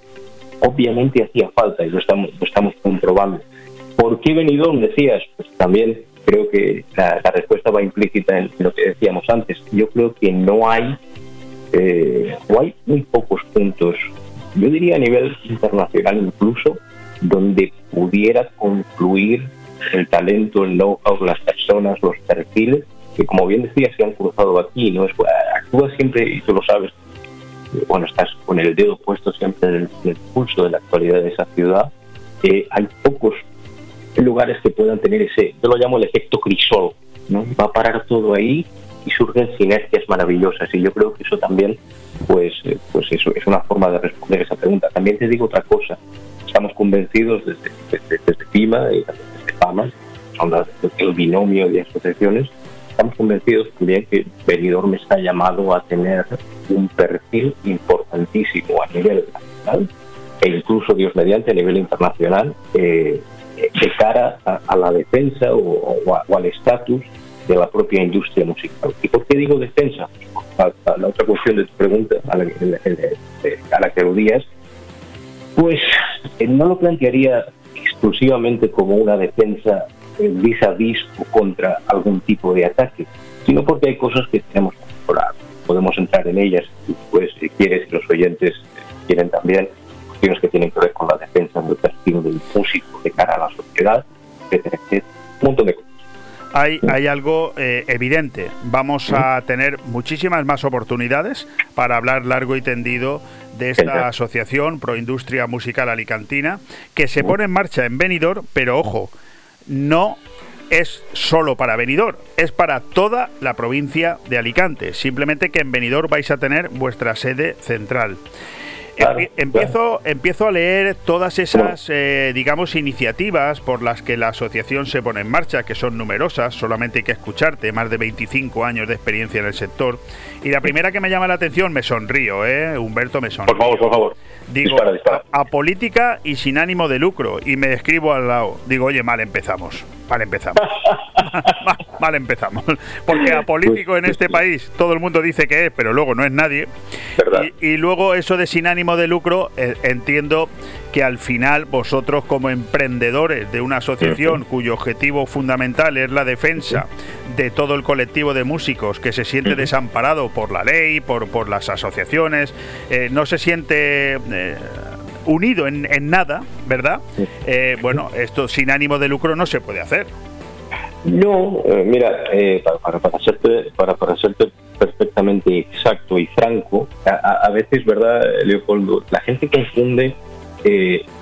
Obviamente hacía falta y lo estamos, lo estamos comprobando. ¿Por qué Benidorm decías? Pues también creo que la, respuesta va implícita en lo que decíamos antes. Yo creo que no hay, eh, o hay muy pocos puntos, yo diría a nivel internacional incluso, donde pudiera concluir el talento, el know-how, las personas, los perfiles, que como bien decía, se han cruzado aquí. ¿no? Actúa siempre, y tú lo sabes, bueno, estás con el dedo puesto siempre en el, pulso de la actualidad de esa ciudad. Eh, hay pocos lugares que puedan tener ese, yo lo llamo el efecto crisol, ¿no? Va a parar todo ahí y surgen sinergias maravillosas y yo creo que eso también pues eh, pues eso es una forma de responder esa pregunta. También te digo otra cosa, estamos convencidos desde, desde, y desde FAMA, son el binomio de asociaciones, estamos convencidos también que Benidorm está llamado a tener un perfil importantísimo a nivel nacional e incluso, Dios mediante, a nivel internacional eh, de cara a, la defensa o, al estatus de la propia industria musical. ¿Y por qué digo defensa? la otra cuestión de tu pregunta a la, a la que aludías, pues eh, no lo plantearía exclusivamente como una defensa vis a vis o contra algún tipo de ataque, sino porque hay cosas que tenemos que mejorar. Podemos entrar en ellas, pues si quieres, los oyentes quieren también, cuestiones que tienen que ver con la defensa del perfil del músico de cara a la sociedad, etcétera, etcétera. Un montón de cosas. Hay, hay, algo eh, evidente. Vamos a tener muchísimas más oportunidades para hablar largo y tendido de esta asociación Proindustria Musical Alicantina que se pone en marcha en Benidorm, pero ojo, no es solo para Benidorm, es para toda la provincia de Alicante. Simplemente que en Benidorm vais a tener vuestra sede central. Empiezo, empiezo a leer todas esas, eh, digamos, iniciativas por las que la asociación se pone en marcha, que son numerosas, solamente hay que escucharte, más de 25 años de experiencia en el sector. Y la primera que me llama la atención, me sonrío, ¿eh? Humberto, me sonrío. Por favor, por favor. Digo, A, política y sin ánimo de lucro. Y me escribo al lado. Digo, oye, mal empezamos. Mal empezamos. [laughs] mal, empezamos. Porque a político en este país todo el mundo dice que es, pero luego no es nadie. Y, luego eso de sin ánimo de lucro, eh, entiendo que al final vosotros como emprendedores de una asociación cuyo objetivo fundamental es la defensa de todo el colectivo de músicos que se siente desamparado por la ley, por, por las asociaciones, eh, no se siente eh, unido en, nada, ¿verdad? Eh, bueno, esto sin ánimo de lucro no se puede hacer. No, mira, para, para, hacerte, para, para hacerte perfectamente exacto y franco, a, veces, ¿verdad, Leopoldo? La gente confunde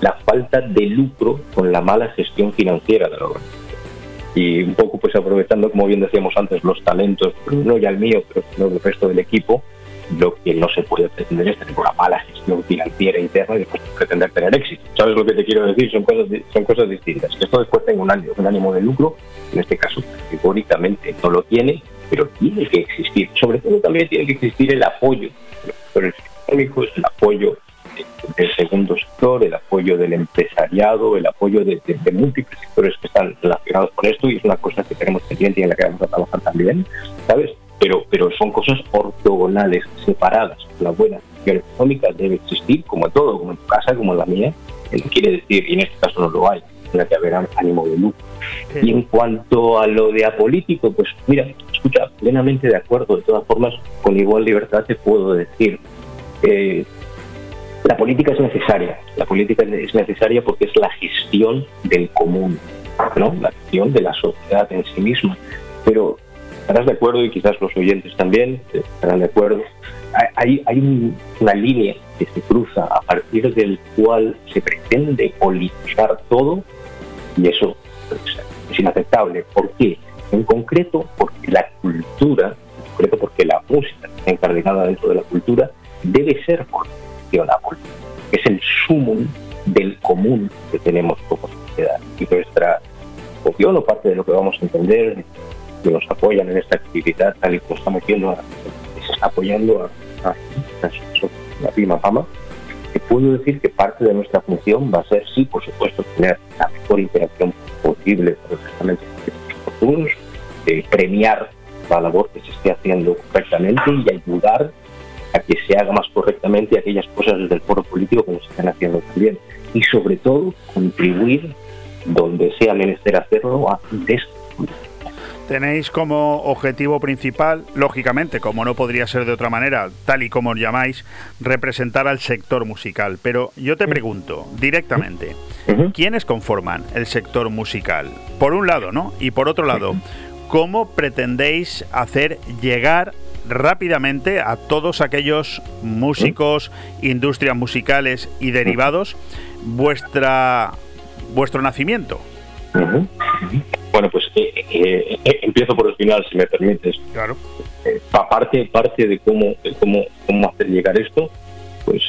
la falta de lucro con la mala gestión financiera de la organización y un poco pues aprovechando, como bien decíamos antes, los talentos, no ya el mío, pero no del resto del equipo, lo que no se puede pretender es tener una mala gestión financiera interna y después pretender tener éxito. ¿Sabes lo que te quiero decir? Son cosas, son cosas distintas. Esto después tenga un ánimo, un ánimo de lucro, en este caso categóricamente no lo tiene, pero tiene que existir. Sobre todo también tiene que existir el apoyo de los económicos, el apoyo del segundo sector, el apoyo del empresariado, el apoyo de, múltiples sectores que están relacionados con esto y es una cosa que tenemos pendiente y en la que vamos a trabajar también, ¿sabes? Pero, pero son cosas ortogonales, separadas. La buena gestión económica debe existir, como todo, como en tu casa, como en la mía, no quiere decir, y en este caso no lo hay, tiene que haber ánimo de lucro. Y en cuanto a lo de apolítico, pues mira, escucha, plenamente de acuerdo, de todas formas, con igual libertad te puedo decir, eh, la política es necesaria, la política es necesaria porque es la gestión del común, ¿no? la gestión de la sociedad en sí misma. Pero estarás de acuerdo, y quizás los oyentes también estarán de acuerdo, hay, una línea que se cruza a partir del cual se pretende politizar todo y eso es inaceptable. ¿Por qué? En concreto porque la cultura, en concreto porque la música está dentro de la cultura, debe ser es el sumo del común que tenemos como sociedad. Y nuestra opción o parte de lo que vamos a entender, que nos apoyan en esta actividad, tal y como estamos viendo, apoyando a, la prima fama, que puedo decir que parte de nuestra función va a ser, sí, por supuesto, tener la mejor interacción posible con los futuros, eh, premiar la labor que se esté haciendo correctamente y ayudar a que se haga más correctamente aquellas cosas desde el foro político como se están haciendo también. Y sobre todo, contribuir donde sea menester hacerlo a Tenéis como objetivo principal, lógicamente, como no podría ser de otra manera, tal y como os llamáis, representar al sector musical. Pero yo te pregunto directamente, ¿quiénes conforman el sector musical? Por un lado, ¿no? Y por otro lado, ¿cómo pretendéis hacer llegar rápidamente a todos aquellos músicos, industrias musicales y derivados vuestra vuestro nacimiento? Bueno, pues eh, eh, eh, empiezo por el final, si me permites. Claro. parte, parte de cómo, de cómo, cómo hacer llegar esto, pues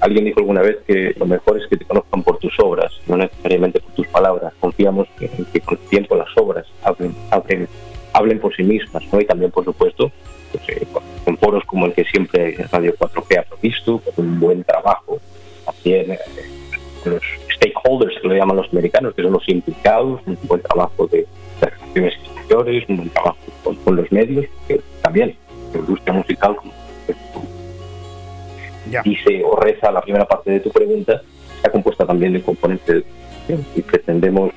alguien dijo alguna vez que lo mejor es que te conozcan por tus obras, no necesariamente por tus palabras. Confiamos que, que con el tiempo las obras hablen, hablen, hablen por sí mismas, ¿no? Y también, por supuesto, pues, con foros como el que siempre Radio 4G ha provisto, con un buen trabajo, también los stakeholders, que lo llaman los americanos, que son los implicados, un buen trabajo de, relaciones exteriores, un buen trabajo con, los medios, que también la industria musical, como dice o reza la primera parte de tu pregunta, está compuesta también de componentes y pretendemos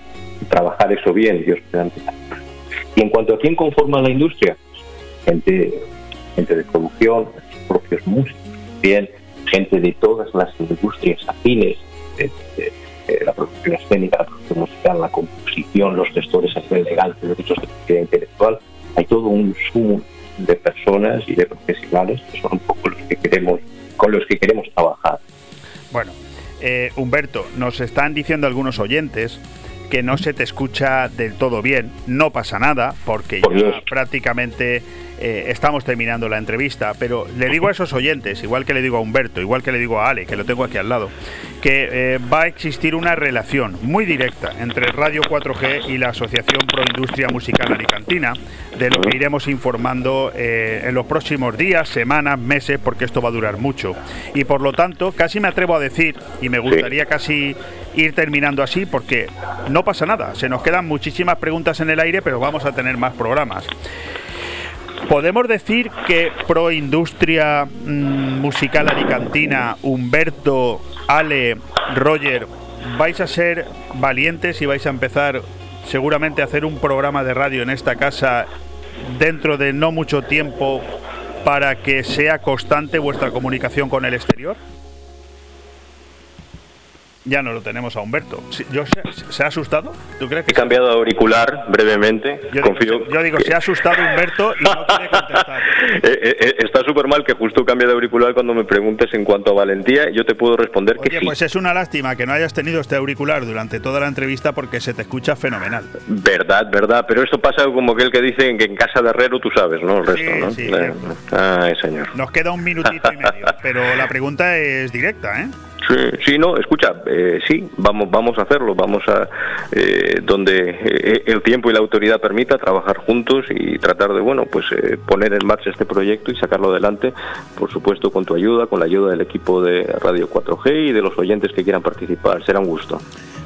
trabajar eso bien, Dios mediante. Y en cuanto a quién conforma la industria, gente, gente de producción, propios músicos, bien gente de todas las industrias afines la producción escénica, la producción musical, la composición, los gestores a nivel legal de derechos de propiedad intelectual. Hay todo un sumo de personas y de profesionales que son un poco los que queremos, con los que queremos trabajar. Bueno, eh, Humberto, nos están diciendo algunos oyentes que no se te escucha del todo bien. No pasa nada, porque ya prácticamente eh, estamos terminando la entrevista, pero le digo a esos oyentes, igual que le digo a Humberto, igual que le digo a Ale, que lo tengo aquí al lado, que eh, va a existir una relación muy directa entre Radio 4G y la Asociación Pro Industria Musical Alicantina, de lo que iremos informando eh, en los próximos días, semanas, meses, porque esto va a durar mucho. Y por lo tanto, casi me atrevo a decir, y me gustaría casi ir terminando así, porque no pasa nada, se nos quedan muchísimas preguntas en el aire, pero vamos a tener más programas. ¿Podemos decir que Pro Industria mm, Musical Alicantina, Humberto, Ale, Roger, vais a ser valientes y vais a empezar seguramente a hacer un programa de radio en esta casa dentro de no mucho tiempo para que sea constante vuestra comunicación con el exterior? Ya no lo tenemos a Humberto. Yo, ¿se, ha asustado? ¿Tú crees que He cambiado de auricular brevemente. Yo Confío digo, yo digo se ha asustado Humberto y no [laughs] quiere contestar. Eh, eh, eh, está súper mal que justo cambie de auricular cuando me preguntes en cuanto a valentía. Yo te puedo responder Oye, que sí. pues es una lástima que no hayas tenido este auricular durante toda la entrevista porque se te escucha fenomenal. Verdad, verdad. Pero esto pasa como aquel que dice que en casa de herrero tú sabes, ¿no? El resto, ¿no? sí, Eh, Ay, señor. Nos queda un minutito y medio, pero la pregunta es directa, ¿eh? Sí, sí, no, escucha, eh, sí, vamos, vamos a hacerlo, vamos a eh, donde eh, el tiempo y la autoridad permita trabajar juntos y tratar de, bueno, pues poner en marcha este proyecto y sacarlo adelante, por supuesto, con tu ayuda, con la ayuda del equipo de Radio 4G y de los oyentes que quieran participar. Será un gusto.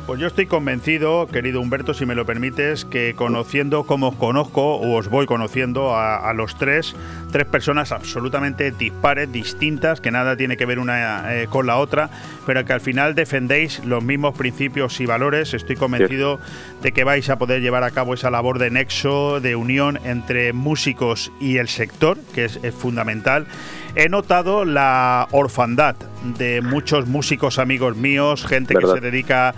Pues yo estoy convencido, querido Humberto, si me lo permites, que conociendo como os conozco, o os voy conociendo a, a los tres, tres personas absolutamente dispares, distintas, que nada tiene que ver una con la otra, pero que al final defendéis los mismos principios y valores. Estoy convencido de que vais a poder llevar a cabo esa labor de nexo, de unión entre músicos y el sector, que es, es fundamental. He notado la orfandad de muchos músicos amigos míos, gente Verdad. que se dedica a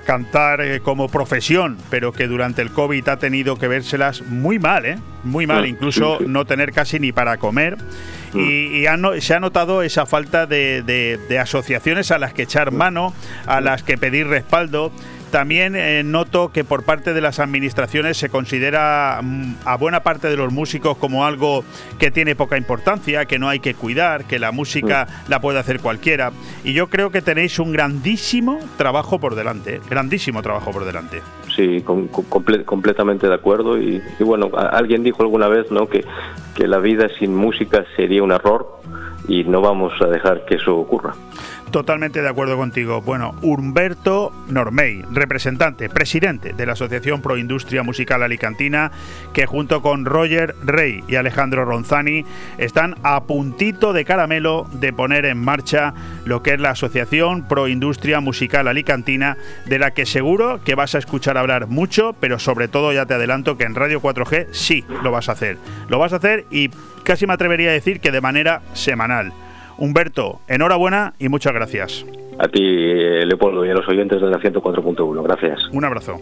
cantar eh, como profesión, pero que durante el COVID ha tenido que vérselas muy mal, ¿eh? Muy mal, Sí, incluso no tener casi ni para comer. Y, y ha no- se ha notado esa falta de, de- de asociaciones a las que echar mano, a las que pedir respaldo. También eh, noto que por parte de las administraciones se considera mm, a buena parte de los músicos como algo que tiene poca importancia, que no hay que cuidar, que la música la puede hacer cualquiera. Y yo creo que tenéis un grandísimo trabajo por delante, ¿eh? grandísimo trabajo por delante. Sí, comple- completamente de acuerdo. Y, y bueno, a- alguien dijo alguna vez ¿no? que, que la vida sin música sería un error y no vamos a dejar que eso ocurra. Totalmente de acuerdo contigo. Bueno, Humberto Normey, representante, presidente de la Asociación Pro Industria Musical Alicantina, que junto con Roger Rey y Alejandro Ronzani están a puntito de caramelo de poner en marcha lo que es la Asociación Pro Industria Musical Alicantina, de la que seguro que vas a escuchar hablar mucho, pero sobre todo ya te adelanto que en Radio 4G sí lo vas a hacer. Lo vas a hacer y casi me atrevería a decir que de manera semanal. Humberto, enhorabuena y muchas gracias. A ti, Leopoldo, y a los oyentes de la 104.1. Gracias. Un abrazo.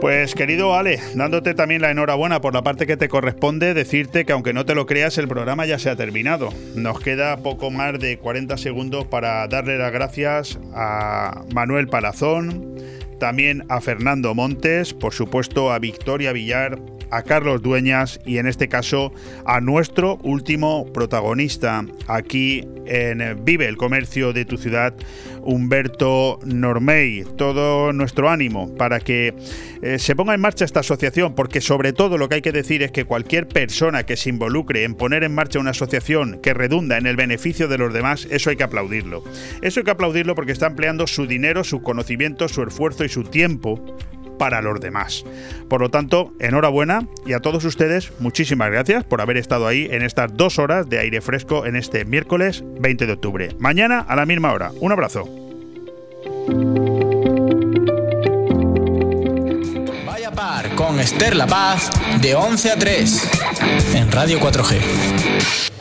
Pues querido Ale, dándote también la enhorabuena por la parte que te corresponde, decirte que aunque no te lo creas, el programa ya se ha terminado. Nos queda poco más de 40 segundos para darle las gracias a Manuel Palazón, también a Fernando Montes, por supuesto a Victoria Villar, a Carlos Dueñas y en este caso a nuestro último protagonista aquí en Vive el Comercio de tu ciudad, Humberto Normey. Todo nuestro ánimo para que eh, se ponga en marcha esta asociación, porque sobre todo lo que hay que decir es que cualquier persona que se involucre en poner en marcha una asociación que redunda en el beneficio de los demás, eso hay que aplaudirlo. Eso hay que aplaudirlo porque está empleando su dinero, su conocimiento, su esfuerzo y su tiempo para los demás. Por lo tanto, enhorabuena y a todos ustedes muchísimas gracias por haber estado ahí en estas dos horas de aire fresco en este miércoles 20 de octubre. Mañana a la misma hora. Un abrazo. Vaya par con Esther La Paz de 11 a 3 en Radio 4G.